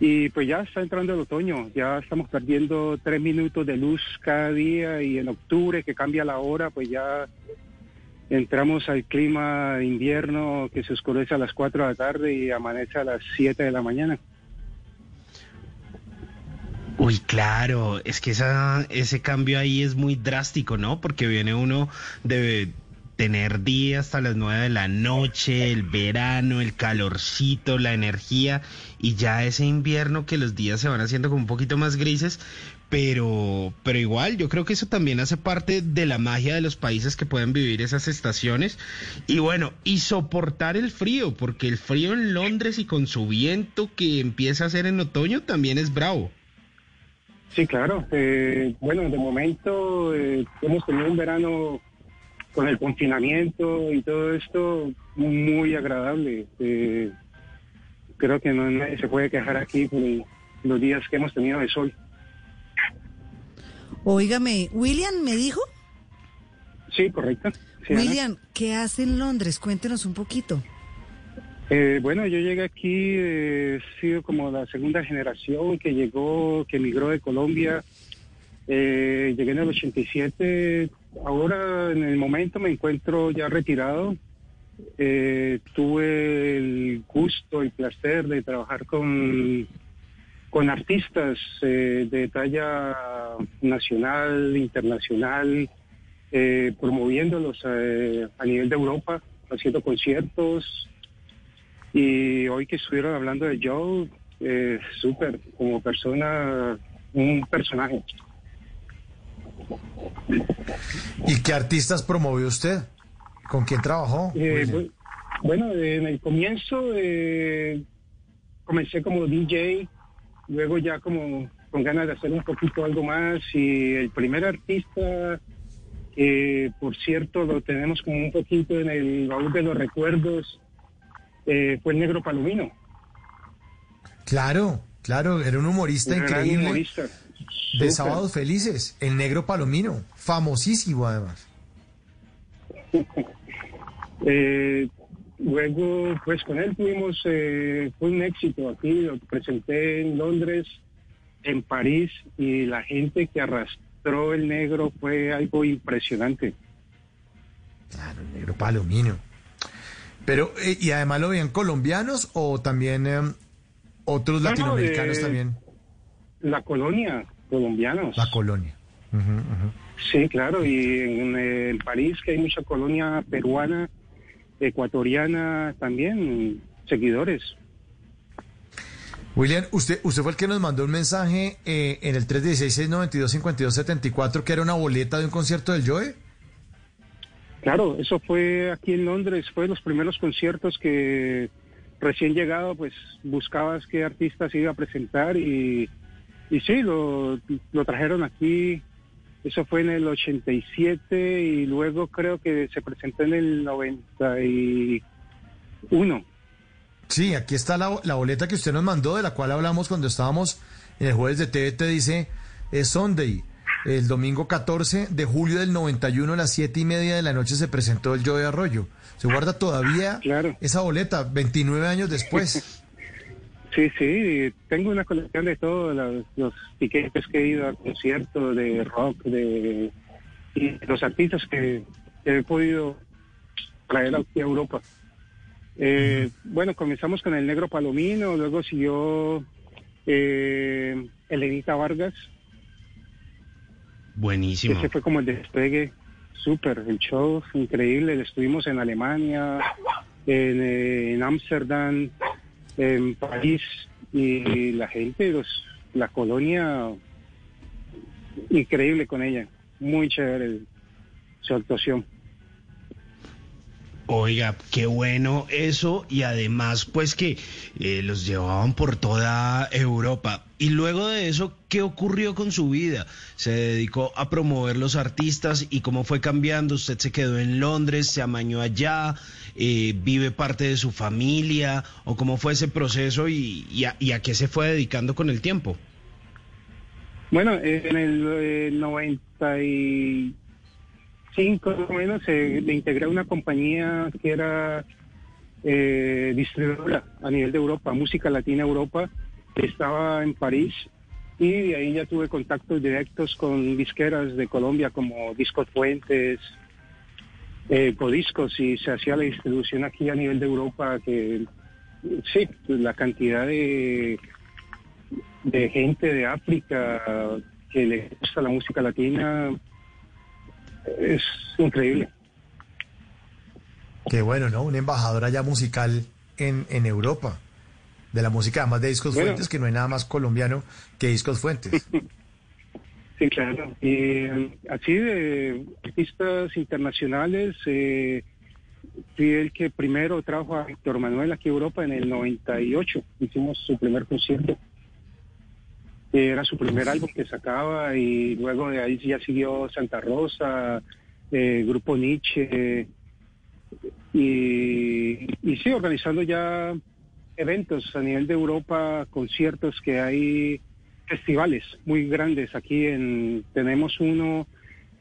y pues ya está entrando el otoño, ya estamos perdiendo tres minutos de luz cada día y en octubre que cambia la hora, pues ya entramos al clima de invierno que se oscurece a las 4 de la tarde y amanece a las 7 de la mañana. Uy, claro, es que esa, ese cambio ahí es muy drástico, ¿no? Porque viene uno de tener días hasta las nueve de la noche, el verano, el calorcito, la energía, y ya ese invierno que los días se van haciendo como un poquito más grises, pero, pero igual, yo creo que eso también hace parte de la magia de los países que pueden vivir esas estaciones. Y bueno, y soportar el frío, porque el frío en Londres y con su viento que empieza a hacer en otoño también es bravo. Sí, claro. Eh, bueno, de momento eh, hemos tenido un verano con el confinamiento y todo esto muy agradable. Eh, creo que no nadie se puede quejar aquí por los días que hemos tenido de sol. Óigame, William me dijo. Sí, correcto. Sí, Ana. William, ¿qué hace en Londres? Cuéntenos un poquito. Eh, bueno, yo llegué aquí, eh, he sido como la segunda generación que llegó, que emigró de Colombia. Eh, llegué en el 87. Ahora, en el momento, me encuentro ya retirado. Eh, tuve el gusto y placer de trabajar con, con artistas eh, de talla nacional, internacional, eh, promoviéndolos eh, a nivel de Europa, haciendo conciertos, Y hoy que estuvieron hablando de Joe, eh, súper, como persona, un personaje. ¿Y qué artistas promovió usted? ¿Con quién trabajó? Eh, bueno, en el comienzo eh, comencé como DJ, luego ya como con ganas de hacer un poquito algo más y el primer artista, que por cierto lo tenemos como un poquito en el baúl de los recuerdos, eh, fue el Negro Palomino. Claro, claro, era un humorista un increíble. humorista. De Súper. Sábados Felices, el negro palomino, famosísimo además. Eh, luego, pues con él tuvimos, eh, fue un éxito aquí, lo presenté en Londres, en París, y la gente que arrastró el negro fue algo impresionante. Claro, el negro palomino. Pero, eh, ¿y además lo veían colombianos o también eh, otros No, no, latinoamericanos de- también? La colonia, colombianos. La colonia. Sí, claro, y en, eh, en París que hay mucha colonia peruana, ecuatoriana también, seguidores. William, usted, usted fue el que nos mandó un mensaje eh, en el 316-692-5274 que era una boleta de un concierto del Joe. Claro, eso fue aquí en Londres, fue los primeros conciertos que recién llegado, pues buscabas qué artistas iba a presentar y, y sí, lo, lo trajeron aquí, eso fue en el 87 y luego creo que se presentó en el 91. Sí, aquí está la, la boleta que usted nos mandó, de la cual hablamos cuando estábamos en el jueves de TVT, dice, es Sunday, el domingo 14 de julio del 91 a las 7 y media de la noche se presentó el Joe Arroyo. Se guarda todavía esa boleta, 29 años después. Sí, sí, tengo una colección de todos los, los tiquetes que he ido a conciertos de rock, de y los artistas que, que he podido traer aquí a Europa. Eh, Bueno, comenzamos con el Negro Palomino, luego siguió eh, Elenita Vargas, Buenísimo. ese fue como el despegue, súper, el show increíble, estuvimos en Alemania, en eh, en Ámsterdam, en París, y la gente, los, la colonia, increíble con ella, muy chévere su actuación. Oiga, qué bueno eso y además pues que eh, los llevaban por toda Europa. Y luego de eso, ¿qué ocurrió con su vida? ¿Se dedicó a promover los artistas y cómo fue cambiando? ¿Usted se quedó en Londres, se amañó allá, eh, vive parte de su familia? ¿O cómo fue ese proceso y, y a, y qué se fue dedicando con el tiempo? Bueno, en el eh, 95 más o menos eh, me integré a una compañía que era eh, distribuidora a nivel de Europa, Música Latina Europa. Estaba en París y de ahí ya tuve contactos directos con disqueras de Colombia como Discos Fuentes, eh, Codiscos y se hacía la distribución aquí a nivel de Europa que sí, la cantidad de de gente de África que le gusta la música latina es increíble. Qué bueno, ¿no? Un embajador allá musical en, en Europa. De la música, además de Discos Bueno. Fuentes, que no hay nada más colombiano que Discos Fuentes. Sí, claro. Y eh, así de artistas internacionales, eh, fui el que primero trajo a Víctor Manuel aquí a Europa en el 98. Hicimos su primer concierto. Era su primer álbum que sacaba y luego de ahí ya siguió Santa Rosa, eh, Grupo Nietzsche y, y sí, organizando ya eventos a nivel de Europa, conciertos que hay festivales muy grandes. Aquí en, tenemos uno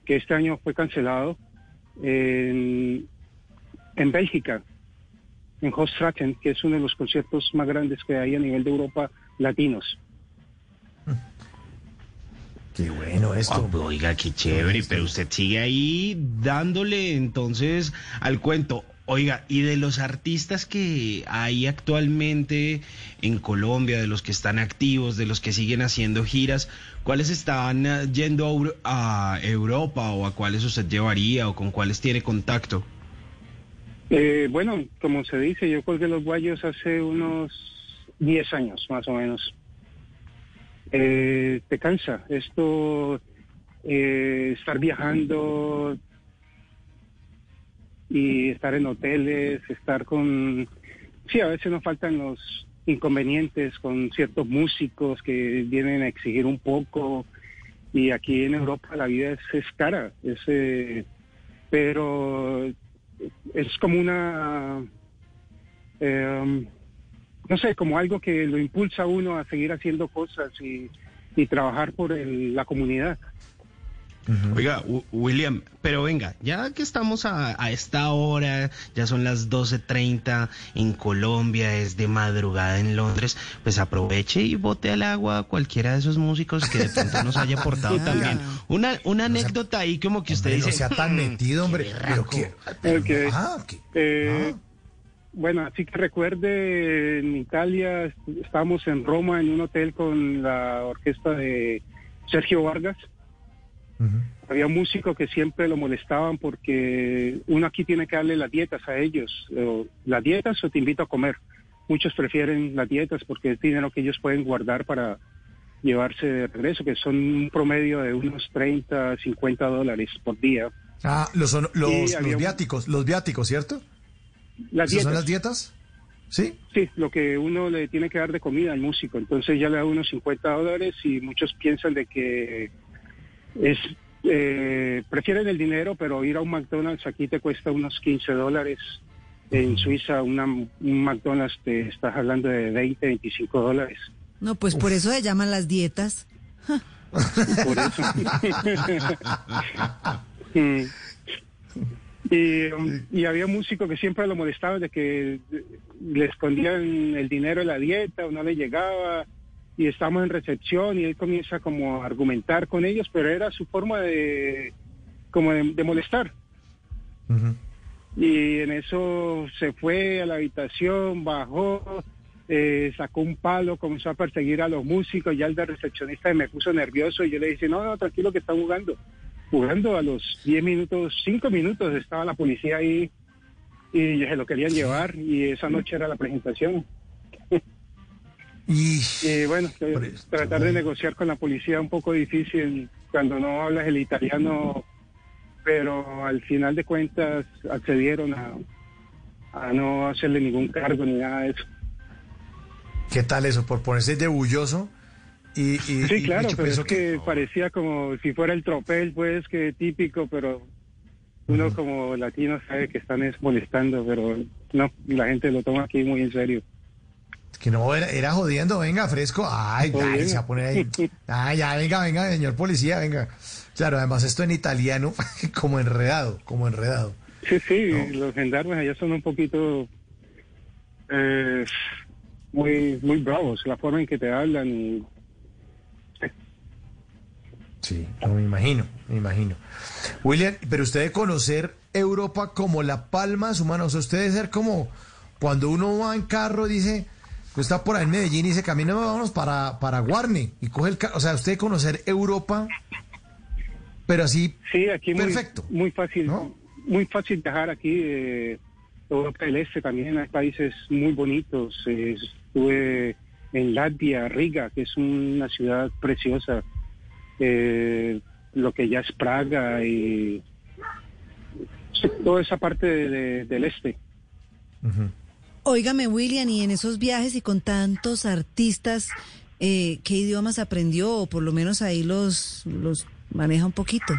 que este año fue cancelado en, en Bélgica, en Hostraten, que es uno de los conciertos más grandes que hay a nivel de Europa latinos. Qué bueno esto. Ah, oiga, qué chévere, pero usted sigue ahí dándole entonces al cuento. Oiga, y de los artistas que hay actualmente en Colombia, de los que están activos, de los que siguen haciendo giras, ¿cuáles están eh, yendo a, Euro- a Europa o a cuáles usted llevaría o con cuáles tiene contacto? Eh, bueno, como se dice, yo colgué los guayos hace unos 10 años, más o menos. Eh, te cansa. Esto, eh, estar viajando y estar en hoteles, estar con... Sí, a veces nos faltan los inconvenientes con ciertos músicos que vienen a exigir un poco y aquí en Europa la vida es, cara, es, eh, pero es como una, eh, no sé, como algo que lo impulsa a uno a seguir haciendo cosas y, y trabajar por el- la comunidad. Oiga, Wi- William, pero venga, ya que estamos a, a esta hora, ya son las 12.30 en Colombia, es de madrugada en Londres, pues aproveche y bote al agua a cualquiera de esos músicos que de pronto nos haya aportado también. Una, una anécdota ahí como que usted Hombre, dice... no sea tan "Mm, metido, hombre. qué Pero berraco". qué- Ok. Ah, ok. Eh, Bueno, así que recuerde, en Italia est- estábamos en Roma en un hotel con la orquesta de Sergio Vargas. Había un músico que siempre lo molestaban porque uno aquí tiene que darle las dietas a ellos. o las dietas o te invito a comer. Muchos prefieren las dietas porque es dinero que ellos pueden guardar para llevarse de regreso, que son un promedio de unos 30, 50 dólares por día. Ah, los, los, los había viáticos, los viáticos, ¿cierto? Las ¿Esas son dietas. las dietas? Sí. Sí, lo que uno le tiene que dar de comida al músico. Entonces ya le da unos 50 dólares y muchos piensan de que es eh, prefieren el dinero, pero ir a un McDonald's aquí te cuesta unos 15 dólares. En Suiza una, un McDonald's te estás hablando de 20, 25 dólares. No, pues por eso se llaman las dietas. Por eso. Y, y había músicos que siempre lo molestaban de que le escondían el dinero en la dieta o no le llegaba y estamos en recepción y él comienza como a argumentar con ellos, pero era su forma de como de, de molestar. Y en eso se fue a la habitación, bajó, eh, sacó un palo, comenzó a perseguir a los músicos, ya el de recepcionista me puso nervioso y yo le dije, no, no, tranquilo que están jugando. Jugando a los 10 minutos, 5 minutos estaba la policía ahí y se lo querían llevar y esa noche era la presentación. Y, bueno, eh, tratar de negociar con la policía un poco difícil cuando no hablas el italiano, pero al final de cuentas accedieron a, a no hacerle ningún cargo ni nada de eso. ¿Qué tal eso? Por ponerse de bulloso y, y- Sí, claro, y pero es pienso que parecía como si fuera el tropel, pues, que típico, pero uno como latino sabe que están es molestando, pero no, la gente lo toma aquí muy en serio. Que no, era, era jodiendo, venga, fresco. Ay, se va a poner ahí. Ay, ya, venga, venga, señor policía, venga. Claro, además esto en italiano, como enredado, como enredado. Sí, sí, los gendarmes allá son un poquito eh, muy muy bravos, la forma en que te hablan. Sí, no, me imagino, me imagino. William, pero usted debe conocer Europa como la palma de su mano. O sea, usted debe ser como cuando uno va en carro y dice, está por ahí en Medellín y dice, camino, vámonos para, para Guarne y coge el carro. O sea, usted debe conocer Europa, pero así, Sí, aquí muy, perfecto. muy fácil, muy fácil viajar aquí. Eh, Europa del Este también hay países muy bonitos. Eh, estuve en Latvia, Riga, que es una ciudad preciosa. Eh, lo que ya es Praga y toda esa parte de- de- del este. Óigame, William, y en esos viajes y con tantos artistas, eh, ¿qué idiomas aprendió? O por lo menos ahí los, los maneja un poquito.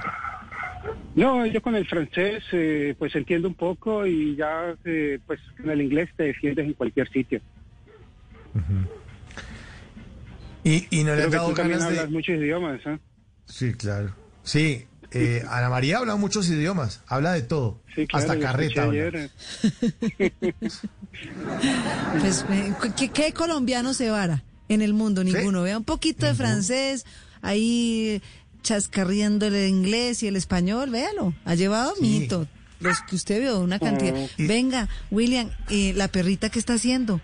No, yo con el francés eh, pues entiendo un poco y ya eh, pues con el inglés te defiendes en cualquier sitio. Y, y no le han que dado tú también ganas de... hablas muchos idiomas, ¿eh? Sí, claro. Sí, eh, Ana María habla muchos idiomas, habla de todo, Sí, claro, hasta carreta. ayer. Pues, eh, ¿qué, qué colombiano se vara en el mundo? Ninguno. Vea un poquito de francés, ahí chascarriendo el inglés y el español, véalo. Ha llevado mito. Los que usted vio, una cantidad. Oh. Y- Venga, William, eh, la perrita que está haciendo.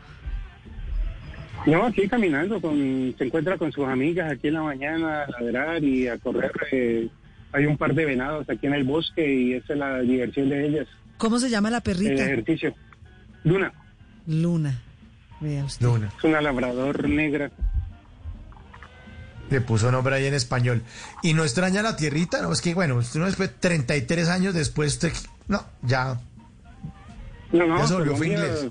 No, aquí caminando, con, se encuentra con sus amigas aquí en la mañana a ladrar y a correr. eh, hay un par de venados aquí en el bosque y esa es la diversión de ellas. ¿Cómo se llama la el perrita? ejercicio. Luna, Luna. Vea usted. Luna. es una labrador negra. Le puso nombre ahí en español. ¿Y no extraña la tierrita? No, es que bueno, usted no después, 33 años después, usted, no, ya. No, no, ¿Ya se volvió Colombia, inglés?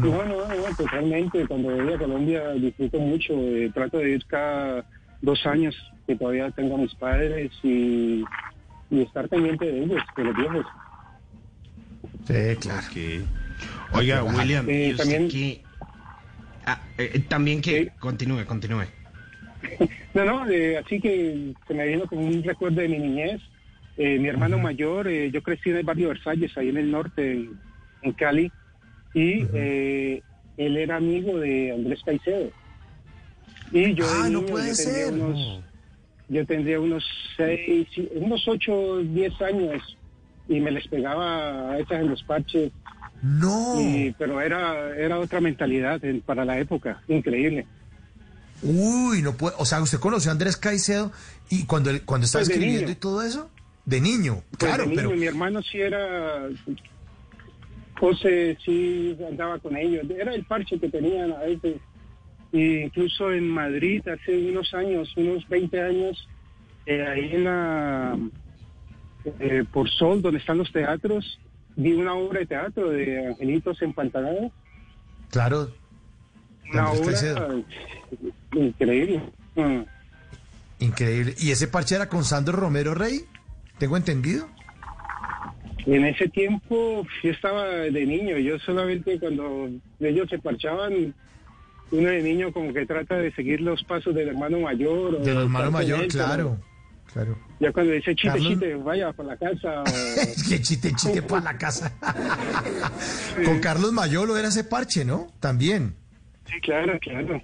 No, ¿O no, no? no, totalmente. Cuando voy a Colombia disfruto mucho. eh, trato de ir cada dos años que todavía tengo a mis padres y, y estar pendiente de ellos, de los viejos. Sí, claro. Oiga, William, Eh, ¿y usted también-? Ah, eh, también que continúe, continúe. No, no, eh, así que se me vino como un recuerdo de mi niñez. Eh, mi hermano mayor, eh, yo crecí en el barrio Versalles, ahí en el norte, en, en Cali, y eh, él era amigo de Andrés Caicedo. Y yo de Ah, no niño, puede yo tendría. Unos, yo tendría unos seis, unos ocho, diez años, y me les pegaba a esas en los parches. No. Y- pero era, era otra mentalidad en- para la época, increíble. Uy, no puede. O sea, usted conoció a Andrés Caicedo y cuando, él- cuando estaba Pues escribiendo niño. y todo eso, de niño, Pues claro, de niño, pero. mi hermano sí era José sí andaba con ellos era el parche que tenían a veces E incluso en Madrid hace unos años unos 20 años eh, ahí en la eh, por Sol donde están los teatros vi una obra de teatro de Angelitos Empantanados Claro. una obra increíble Mm. Increíble. ¿Y ese parche era con Sandro Romero Rey? ¿Tengo entendido? En ese tiempo yo estaba de niño, yo solamente cuando ellos se parchaban, uno de niño como que trata de seguir los pasos del hermano mayor. Del hermano estar con mayor, él, claro. Claro. Ya cuando dice chite, Carlos- chite, vaya para la casa. que chiste, chiste para la casa. Con Carlos Mayolo era ese parche, ¿no? También. Sí, claro, claro.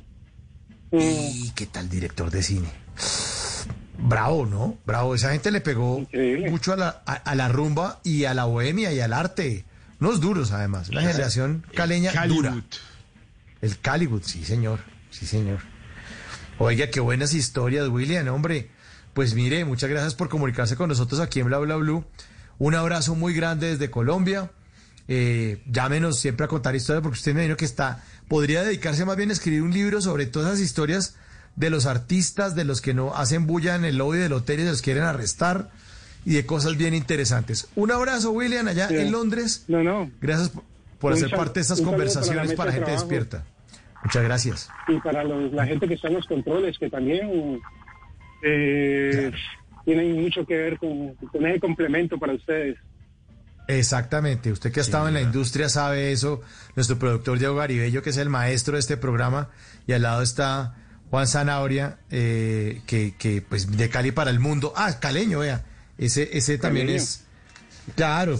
¿Y qué tal director de cine? Bravo, ¿no? Bravo. Esa gente le pegó mucho a la, a, a la rumba y a la bohemia y al arte. Unos duros, además. Una generación caleña dura. El Caliwood, sí, señor. Sí, señor. Oiga, qué buenas historias, William, hombre. Pues mire, muchas gracias por comunicarse con nosotros aquí en Bla Bla Blue. Un abrazo muy grande desde Colombia. Eh, llámenos siempre a contar historias porque usted me dijo que está, podría dedicarse más bien a escribir un libro sobre todas esas historias de los artistas, de los que no hacen bulla en el lobby del hotel y de los quieren arrestar y de cosas bien interesantes. Un abrazo, William, allá Sí. en Londres. No, no. Gracias por, hacer parte de estas para conversaciones para de gente trabajo. despierta. Muchas gracias. Y para los- la gente que está en los controles, que también eh, tienen mucho que ver con, con ese complemento para ustedes. Exactamente, usted que ha estado en la industria sabe eso, nuestro productor Diego Garibello, que es el maestro de este programa, y al lado está Juan Zanabria, eh, que, que pues de Cali para el mundo, ah, caleño, vea, ese, ese también Caleño. es, claro,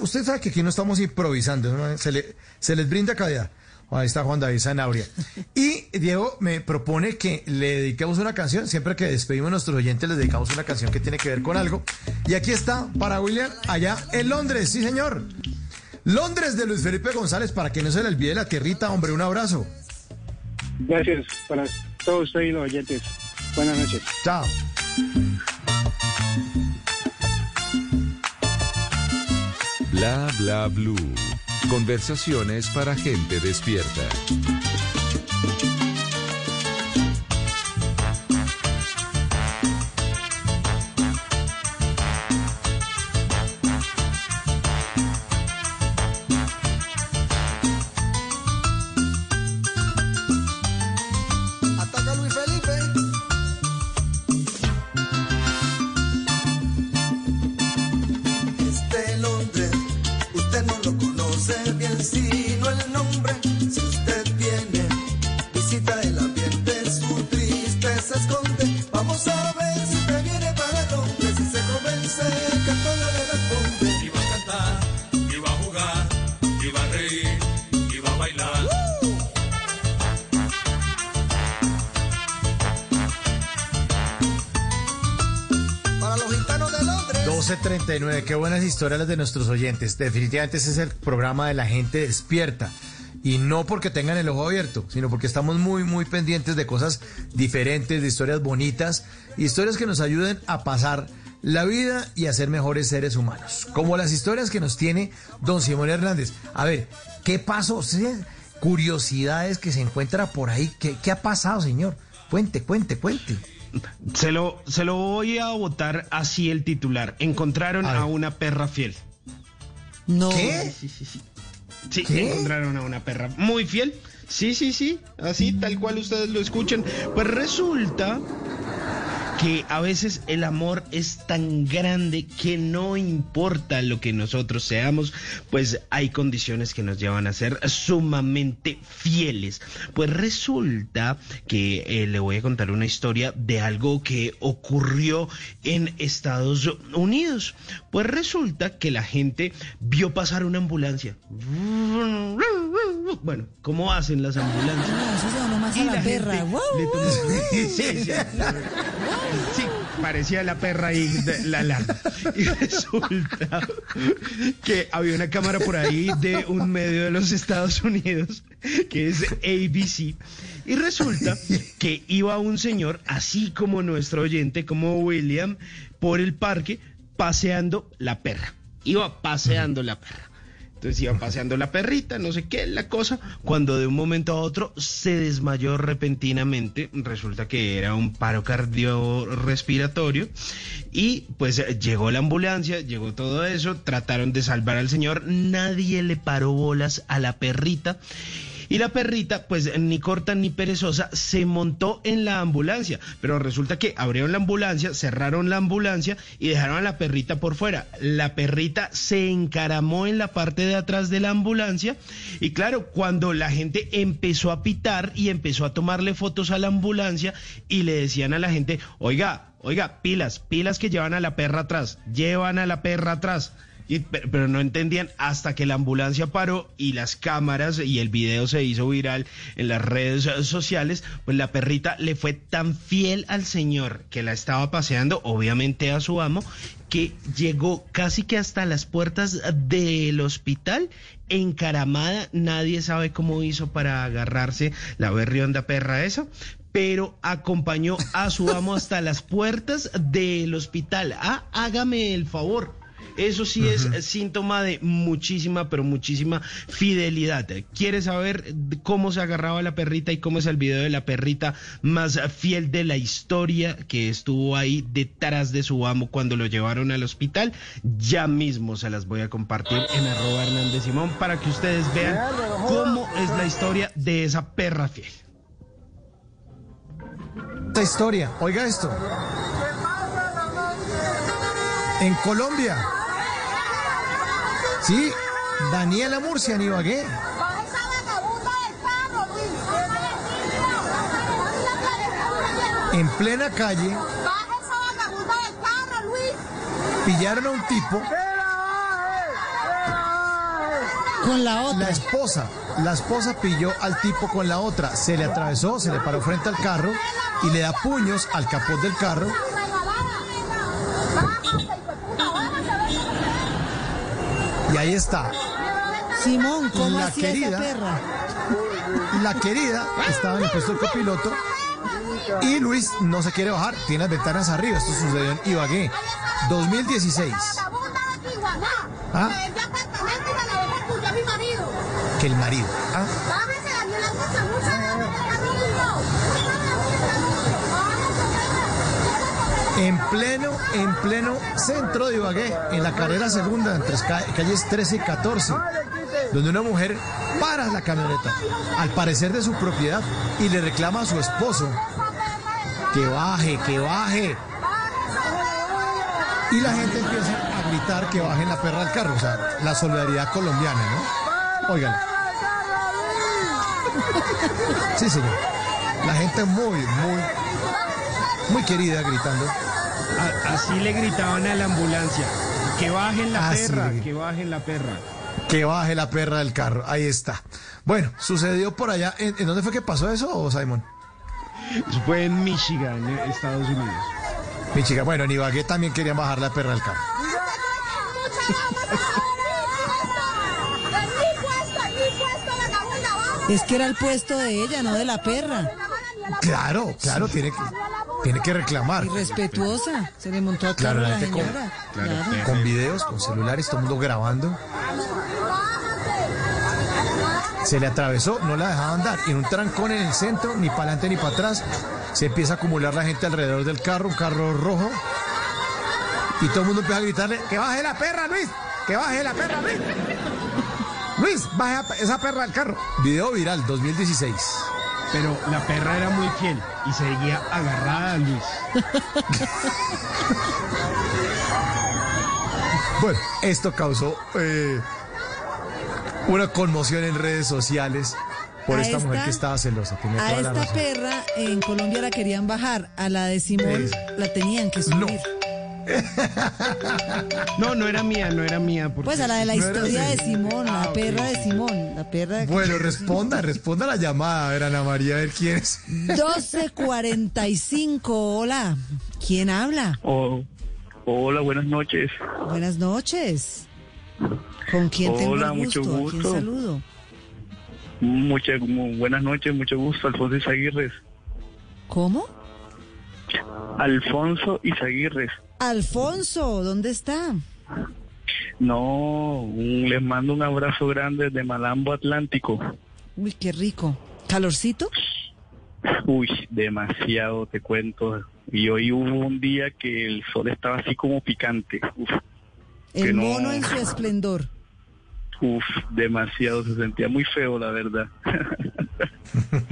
usted sabe que aquí no estamos improvisando, ¿no? se, le- se les brinda calidad. Ahí está Juan David Zanabria. Y Diego me propone que le dediquemos una canción. Siempre que despedimos a nuestros oyentes, les dedicamos una canción que tiene que ver con algo. Y aquí está para William, allá en Londres. Sí, señor. Londres de Luis Felipe González, para que no se le olvide la tierrita, hombre. Un abrazo. Gracias para todos ustedes y los oyentes. Buenas noches. Chao. Bla bla blue. Conversaciones para gente despierta. Buenas historias las de nuestros oyentes. Definitivamente ese es el programa de la gente despierta. Y no porque tengan el ojo abierto, sino porque estamos muy, muy pendientes de cosas diferentes, de historias bonitas, historias que nos ayuden a pasar la vida y a ser mejores seres humanos. Como las historias que nos tiene don Simón Hernández. A ver, ¿qué pasó? Curiosidades que se encuentra por ahí. ¿Qué, qué ha pasado, señor? Cuente, cuente, cuente. Se lo, se lo voy a votar así el titular. Encontraron a, una perra fiel. No. ¿Qué? Sí, sí, sí. Sí, ¿Qué? encontraron a una perra muy fiel. Sí, sí, sí. Así, tal cual ustedes lo escuchan. Pues resulta que a veces el amor es tan grande que no importa lo que nosotros seamos, pues hay condiciones que nos llevan a ser sumamente fieles. Pues resulta que eh, le voy a contar una historia de algo que ocurrió en Estados Unidos. Pues resulta que la gente vio pasar una ambulancia. Bueno, ¿cómo hacen las ambulancias? Ah, eso se llama más a la, la perra. gente Wow. le tomó- Sí, sí. Parecía la perra ahí, de- la la. Y resulta que había una cámara por ahí de un medio de los Estados Unidos, que es ABC. Y resulta que iba un señor, así como nuestro oyente, como William, por el parque, paseando la perra. Iba paseando la perra. Entonces iba paseando la perrita, no sé qué, la cosa, cuando de un momento a otro se desmayó repentinamente, resulta que era un paro cardiorrespiratorio y pues llegó la ambulancia, llegó todo eso, trataron de salvar al señor, nadie le paró bolas a la perrita. Y la perrita, pues ni corta ni perezosa, se montó en la ambulancia. Pero resulta que abrieron la ambulancia, cerraron la ambulancia y dejaron a la perrita por fuera. La perrita se encaramó en la parte de atrás de la ambulancia. Y claro, cuando la gente empezó a pitar y empezó a tomarle fotos a la ambulancia y le decían a la gente, oiga, oiga, pilas, pilas que llevan a la perra atrás, llevan a la perra atrás. Y, pero, no entendían hasta que la ambulancia paró y las cámaras y el video se hizo viral en las redes sociales, pues la perrita le fue tan fiel al señor que la estaba paseando, obviamente a su amo, que llegó casi que hasta las puertas del hospital encaramada, nadie sabe cómo hizo para agarrarse la berrionda perra esa, pero acompañó a su amo hasta las puertas del hospital. Ah, hágame el favor. Eso sí es síntoma de muchísima, pero muchísima fidelidad. ¿Quieres saber cómo se agarraba la perrita y cómo es el video de la perrita más fiel de la historia que estuvo ahí detrás de su amo cuando lo llevaron al hospital? Ya mismo se las voy a compartir en arroba Hernández Simón para que ustedes vean cómo es la historia de esa perra fiel. Esta historia, oiga esto. En Colombia. Sí, Daniela Murcia, en Ibagué. En plena calle, pillaron a un tipo. Con la otra. La esposa, la esposa pilló al tipo con la otra, se le atravesó, se le paró frente al carro y le da puños al capot del carro. Y ahí está. Simón, ¿cómo La hacía querida. esa perra? La querida estaba en el puesto del copiloto y Luis no se quiere bajar, tiene las ventanas arriba. Esto sucedió en Ibagué, 2016. ¿Ah? Que el marido. ¿ah? En pleno, en pleno centro de Ibagué, en la carrera segunda, entre ca- calles 13 y 14, donde una mujer para la camioneta, al parecer de su propiedad, y le reclama a su esposo que baje, que baje. Y la gente empieza a gritar que bajen la perra al carro, o sea, la solidaridad colombiana, ¿no? Oigan. Sí, señor. La gente muy, muy, muy querida gritando. A- así le gritaban a la ambulancia. Que bajen la Así perra, le- que bajen la perra. Que baje la perra del carro. Ahí está. Bueno, sucedió por allá. ¿En, en dónde fue que pasó eso, Simon? Fue en Michigan, eh, Estados Unidos. Mi chica, bueno, en Ibagué también querían bajar la perra del carro. Es que era el puesto de ella, no de la perra. Claro, claro, tiene que. Tiene que reclamar. Irrespetuosa. Se le montó a Claro, la con-. Claro, con videos, con celulares, todo el mundo grabando. Se le atravesó, no la dejaba andar. Y en un trancón en el centro, ni para adelante ni para atrás, se empieza a acumular la gente alrededor del carro, un carro rojo. Y todo el mundo empieza a gritarle, que baje la perra, Luis, que baje la perra, Luis. Luis, baje esa perra del carro. Video viral, 2016. Pero la perra era muy fiel y seguía agarrada a Luis. Bueno, esto causó eh, una conmoción en redes sociales por esta, mujer esta- que estaba celosa. Tenía A toda la esta razón. perra en Colombia la querían bajar, a la de Simón la tenían que subir. No, no era mía, no era mía. porque- Pues a la de la No era historia de. Simón, la Ah, perra de Simón, la perra. Bueno, responda, responda la llamada. A ver, Ana María, a ver quién es. 1245, hola. ¿Quién habla? Oh, hola, buenas noches. Buenas noches. ¿Con quién tengo Hola, el mucho gusto? ¿A quién gusto. saludo? Muchas mu- buenas noches, mucho gusto, Alfonso Izaguirres. ¿Cómo? Alfonso Izaguirres. Alfonso, ¿dónde está? No, les mando un abrazo grande desde Malambo Atlántico. Uy, qué rico. ¿Calorcito? Uy, demasiado, te cuento. Y hoy hubo un día que el sol estaba así como picante. Uf, El no. mono en su esplendor. uf, demasiado, se sentía muy feo, la verdad.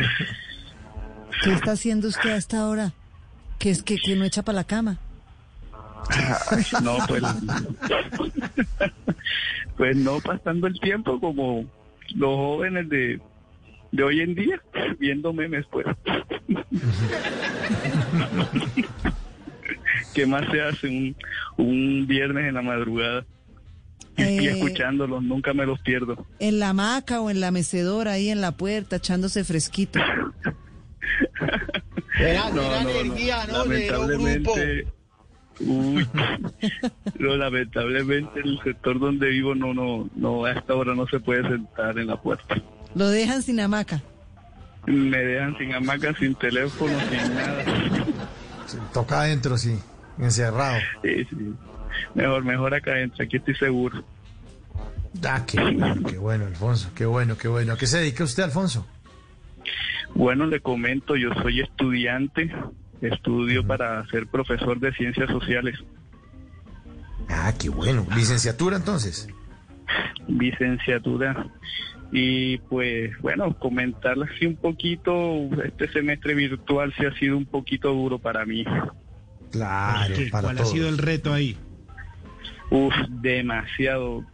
¿Qué está haciendo usted a esta hora? Que es que, que no echa para la cama. No, pues, pues no pasando el tiempo como los jóvenes de, de hoy en día, viendo memes, pues. ¿Qué más se hace un, un viernes en la madrugada? Y, Eh. escuchándolos, nunca me los pierdo. En la hamaca o en la mecedora, ahí en la puerta, echándose fresquito. No, no, no. Lamentablemente, uy, no, lamentablemente el sector donde vivo no, no, no, a esta hora no se puede sentar en la puerta. Lo dejan sin hamaca. Me dejan sin hamaca, sin teléfono, sin nada. Toca adentro, sí, encerrado. Sí, sí. Mejor, mejor acá adentro, aquí estoy seguro. Ah, qué bueno, qué bueno, Alfonso, qué bueno, qué bueno. ¿A qué se dedica usted, Alfonso? Bueno, le comento, yo soy estudiante, estudio para ser profesor de ciencias sociales, Ah, qué bueno. ¿Licenciatura entonces? licenciatura. Y pues, bueno, comentarle así un poquito, este semestre virtual sí ha sido un poquito duro para mí. Claro, ¿Qué? para ¿Cuál todos. ha sido el reto ahí? Uf, demasiado.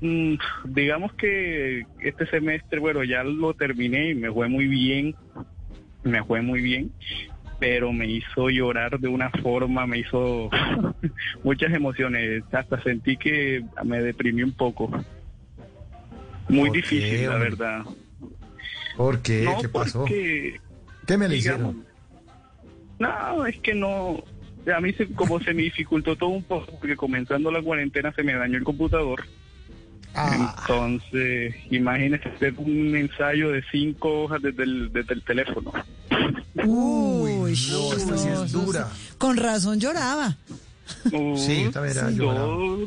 Mm, digamos que este semestre, bueno, ya lo terminé y me fue muy bien, me fue muy bien, pero me hizo llorar de una forma, me hizo muchas emociones, hasta sentí que me deprimí un poco. Muy ¿Por qué, difícil, la verdad. ¿Por qué? No, ¿Qué pasó? porque, ¿Qué me le digamos, hicieron? No, es que no. A mí se, como se me dificultó todo un poco, porque comenzando la cuarentena se me dañó el computador. Ah. Entonces, imagínese hacer un ensayo de cinco hojas desde el, desde el teléfono. Uy, no, esta sí es no, eso dura. sí. Con razón lloraba. Sí, yo también era Yo,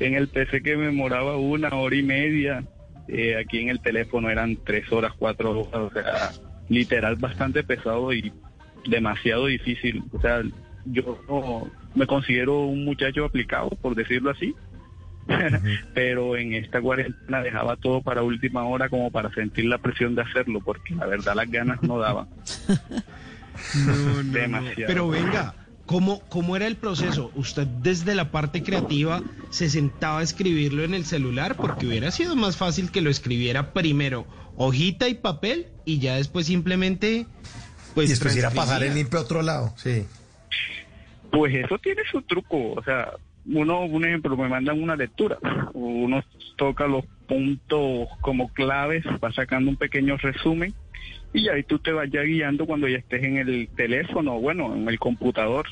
en el PC que me demoraba una hora y media, eh, aquí en el teléfono eran tres horas, cuatro horas, o sea, literal bastante pesado y demasiado difícil. O sea, yo no- me considero un muchacho aplicado, por decirlo así, pero en esta cuarentena dejaba todo para última hora como para sentir la presión de hacerlo, porque la verdad las ganas no daban. No, no, no. Demasiado. Pero venga, ¿cómo, ¿cómo era el proceso? ¿Usted desde la parte creativa se sentaba a escribirlo en el celular? Porque hubiera sido más fácil que lo escribiera primero hojita y papel y ya después simplemente... Pues, y después ir a pasar el limpio a otro lado. Sí. Pues eso tiene su truco, o sea, uno, un ejemplo, me mandan una lectura, uno toca los puntos como claves, va sacando un pequeño resumen y ahí tú te vas ya guiando cuando ya estés en el teléfono, bueno, en el computador,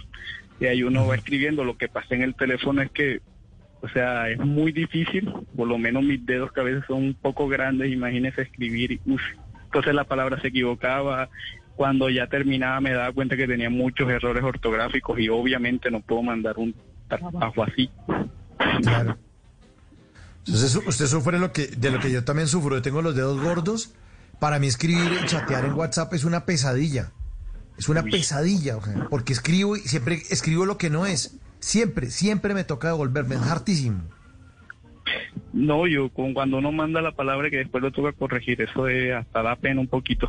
y ahí uno va escribiendo. Lo que pasa en el teléfono es que, o sea, es muy difícil, por lo menos mis dedos que a veces son un poco grandes, imagínese escribir y, uf, entonces la palabra se equivocaba, cuando ya terminaba me daba cuenta que tenía muchos errores ortográficos y obviamente no puedo mandar un trabajo así. Claro. Entonces usted sufre lo que, de lo que yo también sufro. Yo tengo los dedos gordos. Para mí escribir y chatear en WhatsApp es una pesadilla. Es una pesadilla, porque escribo y siempre escribo lo que no es. Siempre, siempre me toca devolverme. Es hartísimo. No, yo con cuando uno manda la palabra que después lo toca corregir, eso es, hasta da pena un poquito.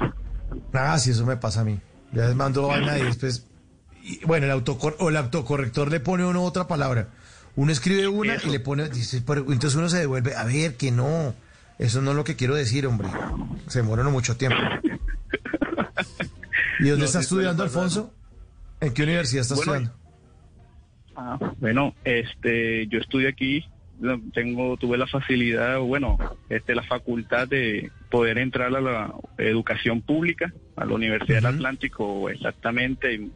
Ah, sí, eso me pasa a mí. Ya les mando vaina y después. Y, bueno, el, autocor o el autocorrector le pone uno otra palabra. Uno escribe una y le pone. dice, pero entonces uno se devuelve. A ver, que no. Eso no es lo que quiero decir, hombre. Se demora mucho tiempo. ¿Y dónde No, está estudiando. Alfonso? ¿En qué universidad está Bueno, estudiando? Ah, bueno, este, yo estudio aquí, tengo, tuve la facilidad, bueno, este, la facultad de poder entrar a la educación pública, a la Universidad del Atlántico, exactamente.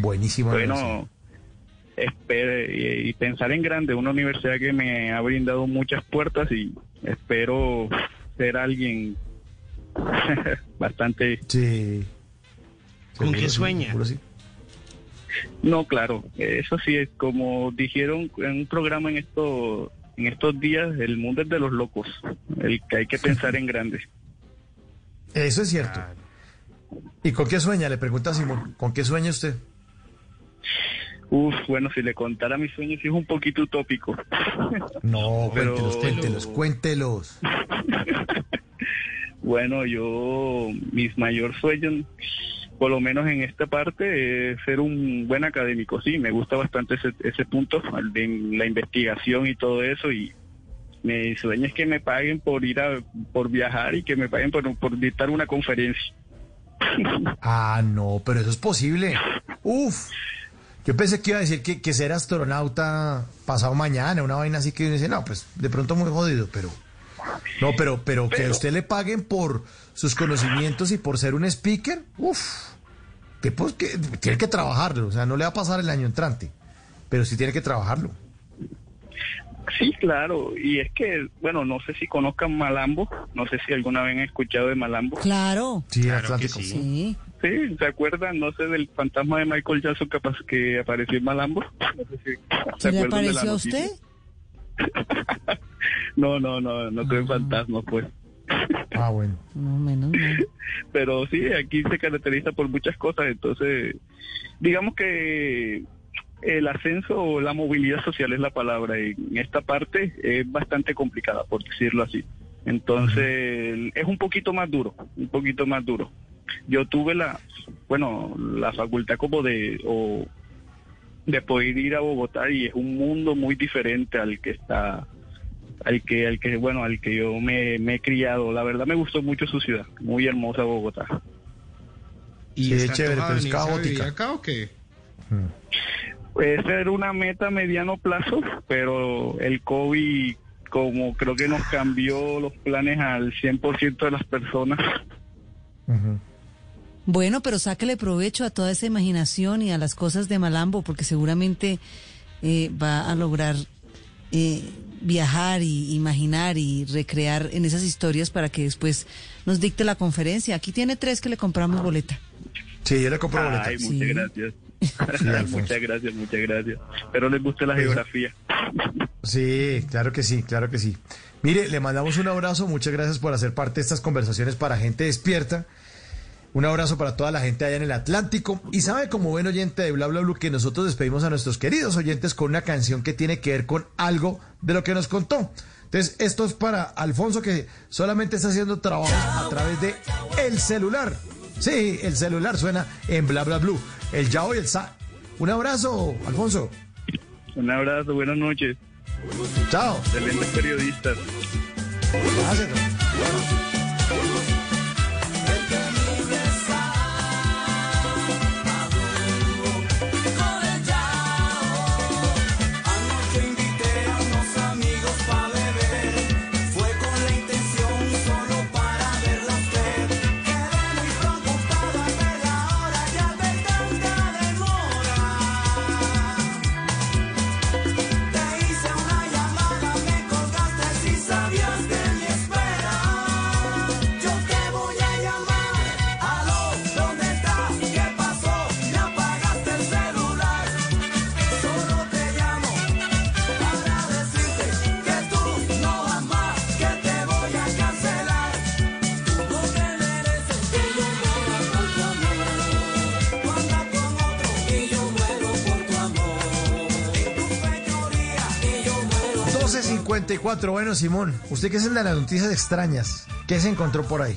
Buenísimo. bueno, espere- y, y pensar en grande, una universidad que me ha brindado muchas puertas y espero ser alguien bastante Sí. ¿Con qué sueña? No, claro, eso sí es como dijeron en un programa en esto, en estos días, el mundo es de los locos, el que hay que pensar en grande. Eso es cierto. ¿Y con qué sueña? Le pregunta Simón. ¿Con qué sueña usted? Uf, bueno, si le contara mis sueños sí es un poquito utópico. No, Pero- cuéntelos, cuéntelos, cuéntelos. Bueno, yo, mis mayor sueños, por lo menos en esta parte, es ser un buen académico. Sí, me gusta bastante ese, ese punto, de la investigación y todo eso. Y mi sueño es que me paguen por ir a, por viajar y que me paguen por, por dictar una conferencia. Ah, no, pero eso es posible. Uf. Yo pensé que iba a decir que, que ser astronauta pasado mañana, una vaina así que uno dice, no, pues de pronto muy jodido, pero... No, pero, pero, que a usted le paguen por sus conocimientos y por ser un speaker, uf. Que, pues, que tiene que trabajarlo, o sea, no le va a pasar el año entrante, pero sí tiene que trabajarlo. Sí, claro. Y es que, bueno, no sé si conozcan Malambo, no sé si alguna vez han escuchado de Malambo. Claro. Sí, Claro que Atlántico. sí. Sí. Sí, ¿se acuerdan? No sé del fantasma de Michael Jackson que, apareció en Malambo. No sé si ¿Se le apareció a usted? No, no, no, no tuve fantasma, pues. Ah, bueno. No, menos mal. Pero sí, aquí se caracteriza por muchas cosas, entonces, digamos que el ascenso o la movilidad social es la palabra. y En esta parte es bastante complicada, por decirlo así. Entonces, es un poquito más duro, un poquito más duro. Yo tuve la, bueno, la facultad como de, o de poder ir a Bogotá y es un mundo muy diferente al que está, al que, al que, bueno, al que yo me, me he criado. La verdad me gustó mucho su ciudad, muy hermosa Bogotá. ¿Y Sí, está chévere, pero es caótica. acá o qué? Puede ser una meta a mediano plazo, pero el COVID como creo que nos cambió los planes al 100% de las personas. Bueno, pero sáquele provecho a toda esa imaginación y a las cosas de Malambo, porque seguramente eh, va a lograr eh, viajar y imaginar y recrear en esas historias para que después nos dicte la conferencia. Aquí tiene tres que le compramos boleta. Sí, yo le compro boleta. Ay, muchas Sí. gracias. Muchas gracias, muchas gracias. Pero les gusta la geografía. Sí, claro que sí, claro que sí. Mire, le mandamos un abrazo, muchas gracias por hacer parte de estas conversaciones para gente despierta. Un abrazo para toda la gente allá en el Atlántico. Y sabe, como buen oyente de Bla Bla Blue, que nosotros despedimos a nuestros queridos oyentes con una canción que tiene que ver con algo de lo que nos contó. Entonces, esto es para Alfonso, que solamente está haciendo trabajo a través de el celular. Sí, el celular suena en Bla Bla Blue. El Yao y el Sa. Un abrazo, Alfonso. Un abrazo, buenas noches. Chao. Excelentes periodistas. Gracias. 2.54. Bueno, Simón, usted que es el de las noticias extrañas, ¿qué se encontró por ahí?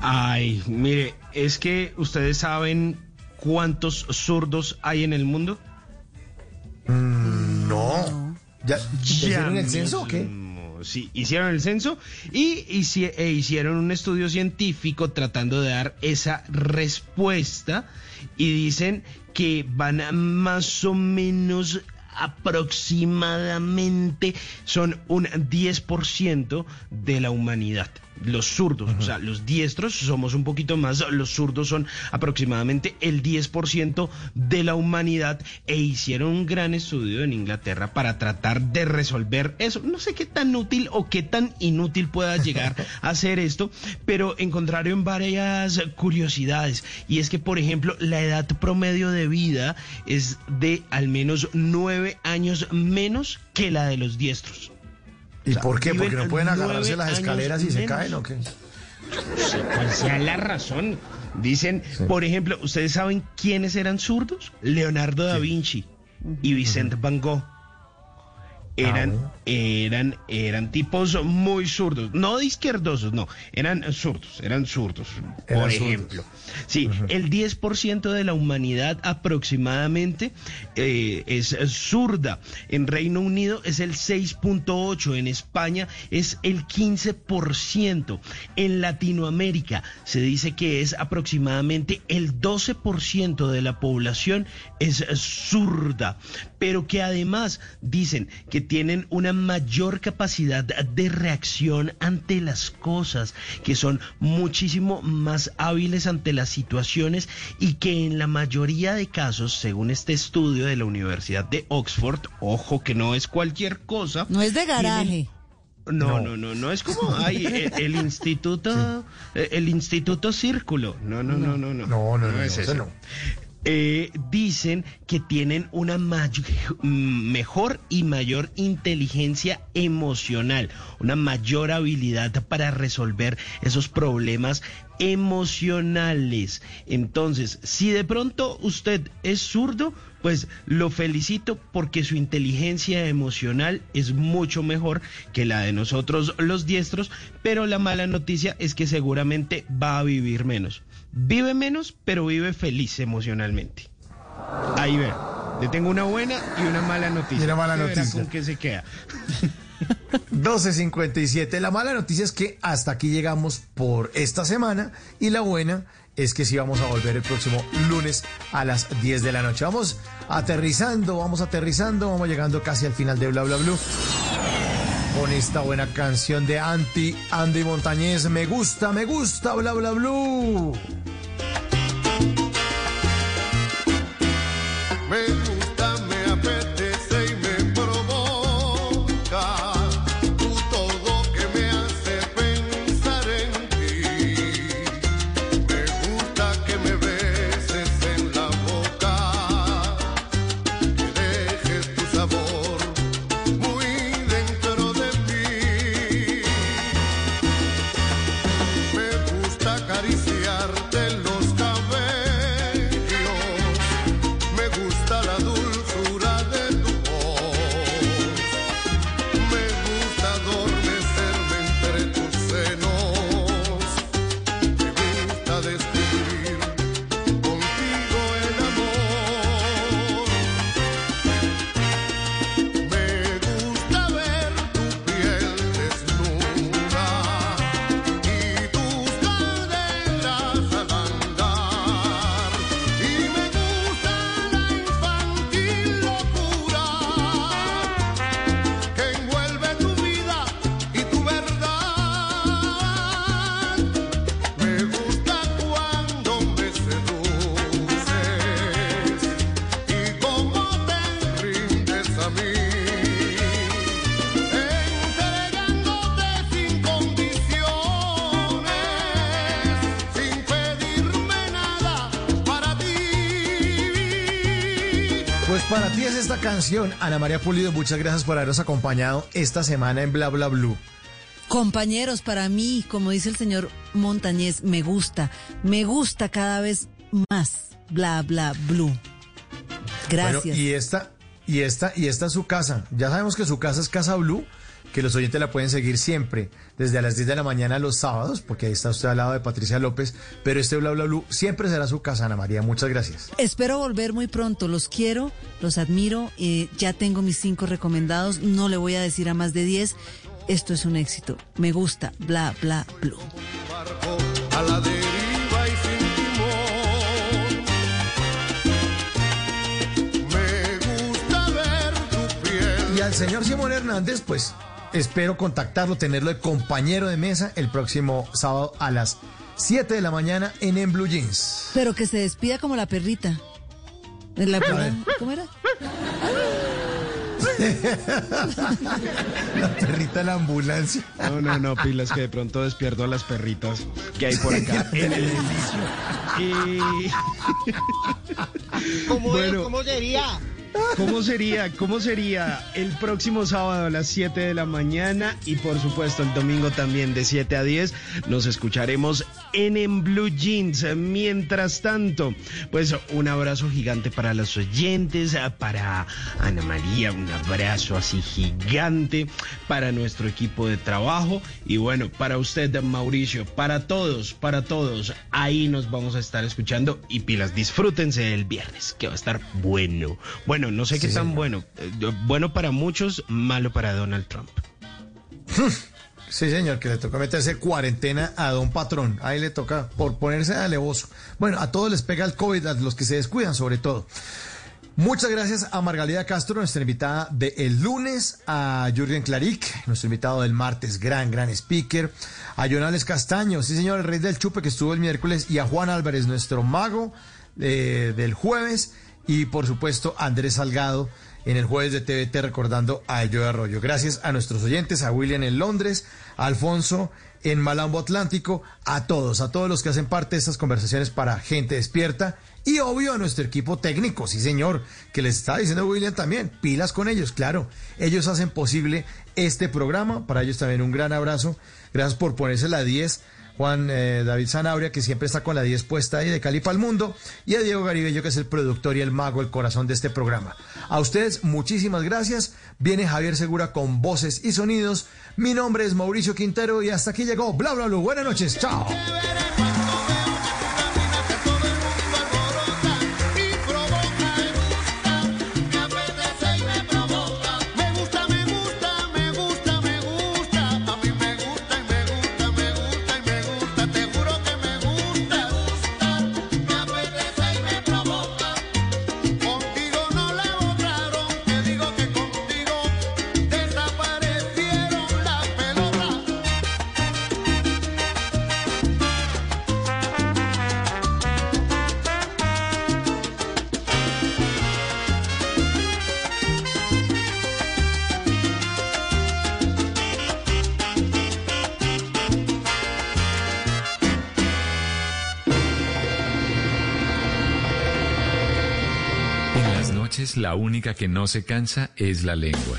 Ay, mire, es que ustedes saben cuántos zurdos hay en el mundo. Mm, no. ¿Ya, ¿ya hicieron el censo o qué? Sí, hicieron el censo y hici- e hicieron un estudio científico tratando de dar esa respuesta y dicen que van a más o menos aproximadamente son un 10% de la humanidad. Los zurdos, o sea, los diestros somos un poquito más, los zurdos son aproximadamente el 10% de la humanidad e hicieron un gran estudio en Inglaterra para tratar de resolver eso. No sé qué tan útil o qué tan inútil pueda llegar a ser esto, pero encontraron varias curiosidades y es que, por ejemplo, la edad promedio de vida es de al menos nueve años menos que la de los diestros. ¿Y O sea, por qué? ¿Porque no pueden agarrarse las escaleras y se caen o qué? Cuál sea la razón. Dicen, por ejemplo, ¿ustedes saben quiénes eran zurdos? Leonardo da Vinci y Vicente Van Gogh. Eran, bueno. eran, eran tipos muy zurdos, no de izquierdosos, no, eran zurdos, eran zurdos, Eran por zurdos. ejemplo. Sí, el 10% de la humanidad aproximadamente eh, es zurda. En Reino Unido es el 6.8%, en España es el 15%. En Latinoamérica se dice que es aproximadamente el 12% de la población es zurda, pero que además dicen que tienen una mayor capacidad de reacción ante las cosas, que son muchísimo más hábiles ante las situaciones y que en la mayoría de casos, según este estudio de la Universidad de Oxford, ojo que no es cualquier cosa. No es de tienen- garaje. no, no, no, no, es como hay el, el instituto, eh, el instituto círculo. No, no, no, no, no. No, no, no, es no, ese eso. Eh, dicen que tienen una mm, mejor y mayor inteligencia emocional, una mayor habilidad para resolver esos problemas emocionales. Entonces, si de pronto usted es zurdo, pues lo felicito porque su inteligencia emocional es mucho mejor que la de nosotros los diestros, pero la mala noticia es que seguramente va a vivir menos. Vive menos, pero vive feliz emocionalmente. Ahí ve. Le tengo una buena y una mala noticia. Y una mala noticia. ¿Con qué se queda? 12.57. La mala noticia es que hasta aquí llegamos por esta semana y la buena es que sí vamos a volver el próximo lunes a las 10 de la noche. Vamos aterrizando, vamos aterrizando, vamos llegando casi al final de Bla Bla Blue. Con esta buena canción de Anti Andy Montañez. Me gusta, me gusta, Bla Bla Blue. Canción, Ana María Pulido. Muchas gracias por habernos acompañado esta semana en Bla Bla Blue. Compañeros, para mí, como dice el señor Montañez, me gusta, me gusta cada vez más, bla, bla, blue. Gracias. Bueno, y esta, y esta, y esta es su casa. Ya sabemos que su casa es Casa Blue, que los oyentes la pueden seguir siempre, desde las 10 de la mañana los sábados, porque ahí está usted al lado de Patricia López, pero este Bla Bla Blue siempre será su casa, Ana María. Muchas gracias. Espero volver muy pronto. Los quiero, los admiro. eh, ya tengo mis cinco recomendados. No le voy a decir a más de 10. Esto es un éxito. Me gusta. Bla, bla, blue. a la deriva y sin timón. Me gusta ver tu piel. Y al señor Simón Hernández, pues espero contactarlo, tenerlo de compañero de mesa el próximo sábado a las 7 de la mañana en En Blue Jeans. Pero que se despida como la perrita. La perra- ¿Cómo era? La perrita de la ambulancia. No, no, no, pilas que de pronto despierto a las perritas que hay por acá en el edificio. Y... ¿Cómo, Bueno. ¿Cómo sería? ¿Cómo sería? ¿Cómo sería el próximo sábado a las 7 de la mañana y por supuesto el domingo también de 7 a 10 nos escucharemos en En Blue Jeans. Mientras tanto, pues un abrazo gigante para los oyentes, para Ana María, un abrazo así gigante para nuestro equipo de trabajo y bueno, para usted Mauricio, para todos, para todos, ahí nos vamos a estar escuchando y pilas, disfrútense el viernes, que va a estar bueno. Bueno, no sé qué tan señor. bueno. Eh, Bueno para muchos, malo para Donald Trump. Sí, señor, que le toca meterse cuarentena a don patrón. Ahí le toca por ponerse alevoso. Bueno, a todos les pega el COVID, a los que se descuidan sobre todo. Muchas gracias a Margalida Castro, nuestra invitada del lunes, a Jürgen Claric, nuestro invitado del martes, gran, gran speaker, a Jonales Castaño, sí señor, el rey del chupe que estuvo el miércoles, y a Juan Álvarez, nuestro mago eh, del jueves, y por supuesto Andrés Salgado en el jueves de TVT recordando a Ello Arroyo. Gracias a nuestros oyentes, a William en Londres, a Alfonso en Malambo Atlántico, a todos, a todos los que hacen parte de estas conversaciones para gente despierta y obvio a nuestro equipo técnico, sí señor, que les está diciendo William también, pilas con ellos, claro, ellos hacen posible este programa, para ellos también un gran abrazo, gracias por ponerse la 10. Juan eh, David Zanabria, que siempre está con la 10 puesta ahí de Cali para el mundo, y a Diego Garibello, que es el productor y el mago, el corazón de este programa. A ustedes, muchísimas gracias. Viene Javier Segura con voces y sonidos. Mi nombre es Mauricio Quintero y hasta aquí llegó Bla Bla Bla. Buenas noches, chao. La única que no se cansa es la lengua.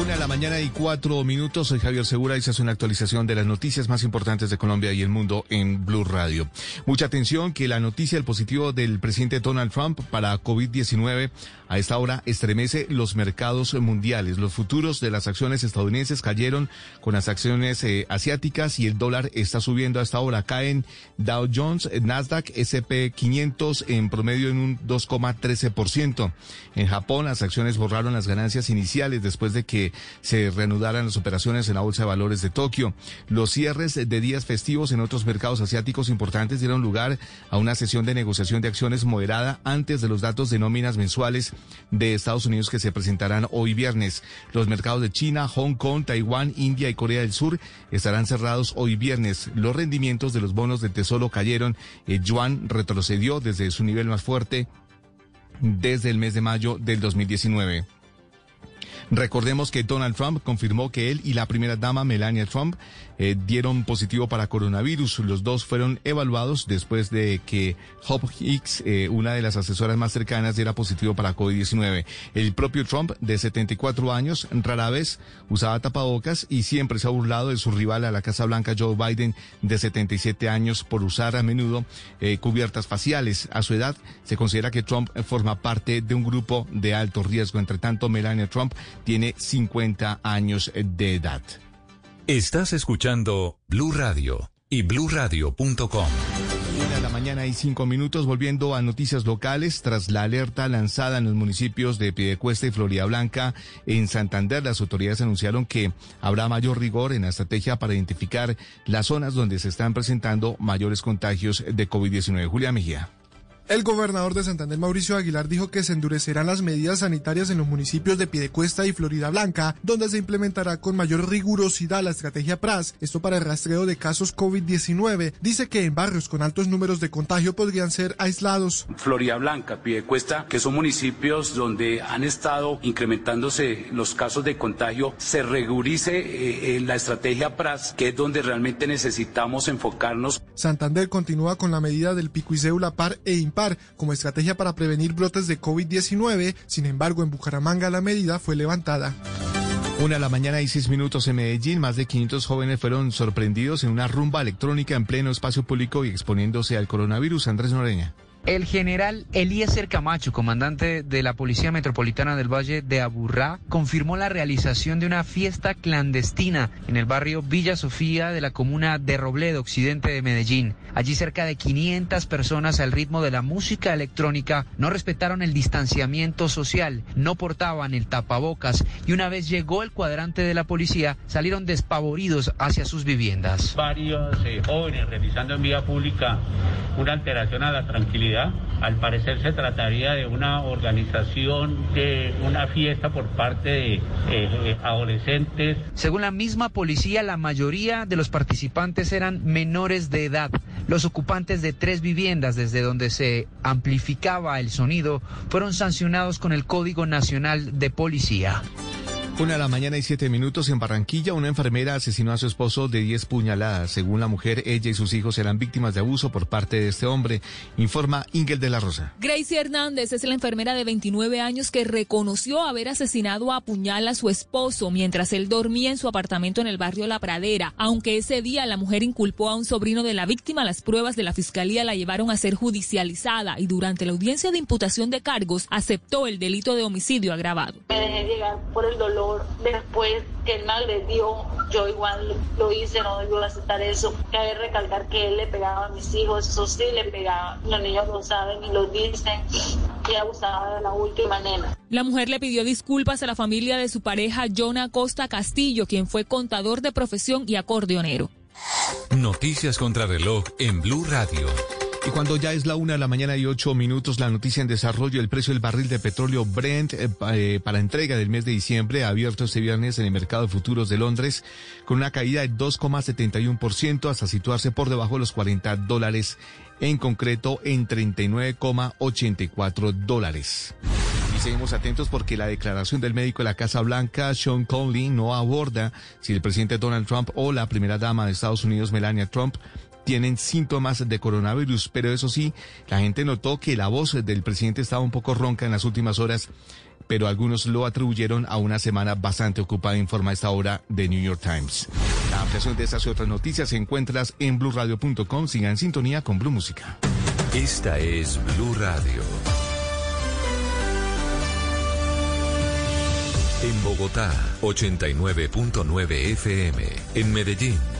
Una de la mañana y cuatro minutos. Soy Javier Segura y se hace una actualización de las noticias más importantes de Colombia y el mundo en Blue Radio. Mucha atención que la noticia del positivo del presidente Donald Trump para COVID-19 a esta hora estremece los mercados mundiales. Los futuros de las acciones estadounidenses cayeron con las acciones eh, asiáticas y el dólar está subiendo a esta hora. Caen Dow Jones, Nasdaq, SP 500 en promedio en un 2,13%. En Japón las acciones borraron las ganancias iniciales después de que se reanudaran las operaciones en la Bolsa de Valores de Tokio. Los cierres de días festivos en otros mercados asiáticos importantes dieron lugar a una sesión de negociación de acciones moderada antes de los datos de nóminas mensuales de Estados Unidos que se presentarán hoy viernes. Los mercados de China, Hong Kong, Taiwán, India y Corea del Sur estarán cerrados hoy viernes. Los rendimientos de los bonos del Tesoro cayeron. El yuan retrocedió desde su nivel más fuerte desde el mes de mayo del 2019. Recordemos que Donald Trump confirmó que él y la primera dama Melania Trump eh, dieron positivo para coronavirus. Los dos fueron evaluados después de que Hope Hicks, eh, una de las asesoras más cercanas, diera positivo para COVID-19. El propio Trump, de 74 años, rara vez usaba tapabocas y siempre se ha burlado de su rival a la Casa Blanca, Joe Biden, de 77 años, por usar a menudo eh, cubiertas faciales. A su edad, se considera que Trump forma parte de un grupo de alto riesgo. Entre tanto, Melania Trump tiene 50 años de edad. Estás escuchando Blue Radio y bluradio.com. Una de la mañana y cinco minutos, volviendo a noticias locales, tras la alerta lanzada en los municipios de Piedecuesta y Florida Blanca, en Santander, las autoridades anunciaron que habrá mayor rigor en la estrategia para identificar las zonas donde se están presentando mayores contagios de COVID-19. Julia Mejía. El gobernador de Santander, Mauricio Aguilar, dijo que se endurecerán las medidas sanitarias en los municipios de Piedecuesta y Florida Blanca, donde se implementará con mayor rigurosidad la estrategia PRAS, esto para el rastreo de casos COVID-19. Dice que en barrios con altos números de contagio podrían ser aislados. Florida Blanca, Piedecuesta, que son municipios donde han estado incrementándose los casos de contagio, se rigurice eh, eh, la estrategia PRAS, que es donde realmente necesitamos enfocarnos. Santander continúa con la medida del pico y cédula par e impar como estrategia para prevenir brotes de COVID-19. Sin embargo, en Bucaramanga la medida fue levantada. Una de la mañana y seis minutos en Medellín, más de 500 jóvenes fueron sorprendidos en una rumba electrónica en pleno espacio público y exponiéndose al coronavirus. Andrés Noreña. El general Eliezer Camacho, comandante de la Policía Metropolitana del Valle de Aburrá, confirmó la realización de una fiesta clandestina en el barrio Villa Sofía de la comuna de Robledo, occidente de Medellín. Allí cerca de 500 personas al ritmo de la música electrónica no respetaron el distanciamiento social, no portaban el tapabocas y una vez llegó el cuadrante de la policía salieron despavoridos hacia sus viviendas. Varios eh, jóvenes realizando en vía pública una alteración a la tranquilidad al parecer se trataría de una organización de una fiesta por parte de eh, adolescentes. Según la misma policía, la mayoría de los participantes eran menores de edad. Los ocupantes de tres viviendas desde donde se amplificaba el sonido fueron sancionados con el Código Nacional de Policía. Una de la mañana y siete minutos en Barranquilla, una enfermera asesinó a su esposo de 10 puñaladas. Según la mujer, ella y sus hijos eran víctimas de abuso por parte de este hombre, informa Ingel de la Rosa. Gracie Hernández es la enfermera de 29 años que reconoció haber asesinado a puñal a su esposo mientras él dormía en su apartamento en el barrio La Pradera. Aunque ese día la mujer inculpó a un sobrino de la víctima, las pruebas de la fiscalía la llevaron a ser judicializada y durante la audiencia de imputación de cargos aceptó el delito de homicidio agravado. Me dejé llegar por el dolor después que él me agredió, yo igual lo hice, no debo aceptar eso. Cabe recalcar que él le pegaba a mis hijos, eso sí le pegaba. Los niños lo saben y lo dicen, y abusaba de la última nena. La mujer le pidió disculpas a la familia de su pareja, Jonah Costa Castillo, quien fue contador de profesión y acordeonero. Noticias contra reloj en Blue Radio. Y cuando ya es la una de la mañana y ocho minutos, la noticia en desarrollo, el precio del barril de petróleo Brent eh, eh, para entrega del mes de diciembre abierto este viernes en el mercado de futuros de Londres con una caída de 2,71% hasta situarse por debajo de los 40 dólares, en concreto en 39,84 dólares. Y seguimos atentos porque la declaración del médico de la Casa Blanca, Sean Conley, no aborda si el presidente Donald Trump o la primera dama de Estados Unidos, Melania Trump, tienen síntomas de coronavirus, pero eso sí, la gente notó que la voz del presidente estaba un poco ronca en las últimas horas, pero algunos lo atribuyeron a una semana bastante ocupada, informa esta hora de New York Times. La ampliación de estas y otras noticias se encuentras en blueradio.com. Sigan en sintonía con Blue Música. Esta es Blue Radio. En Bogotá, 89.9 FM. En Medellín.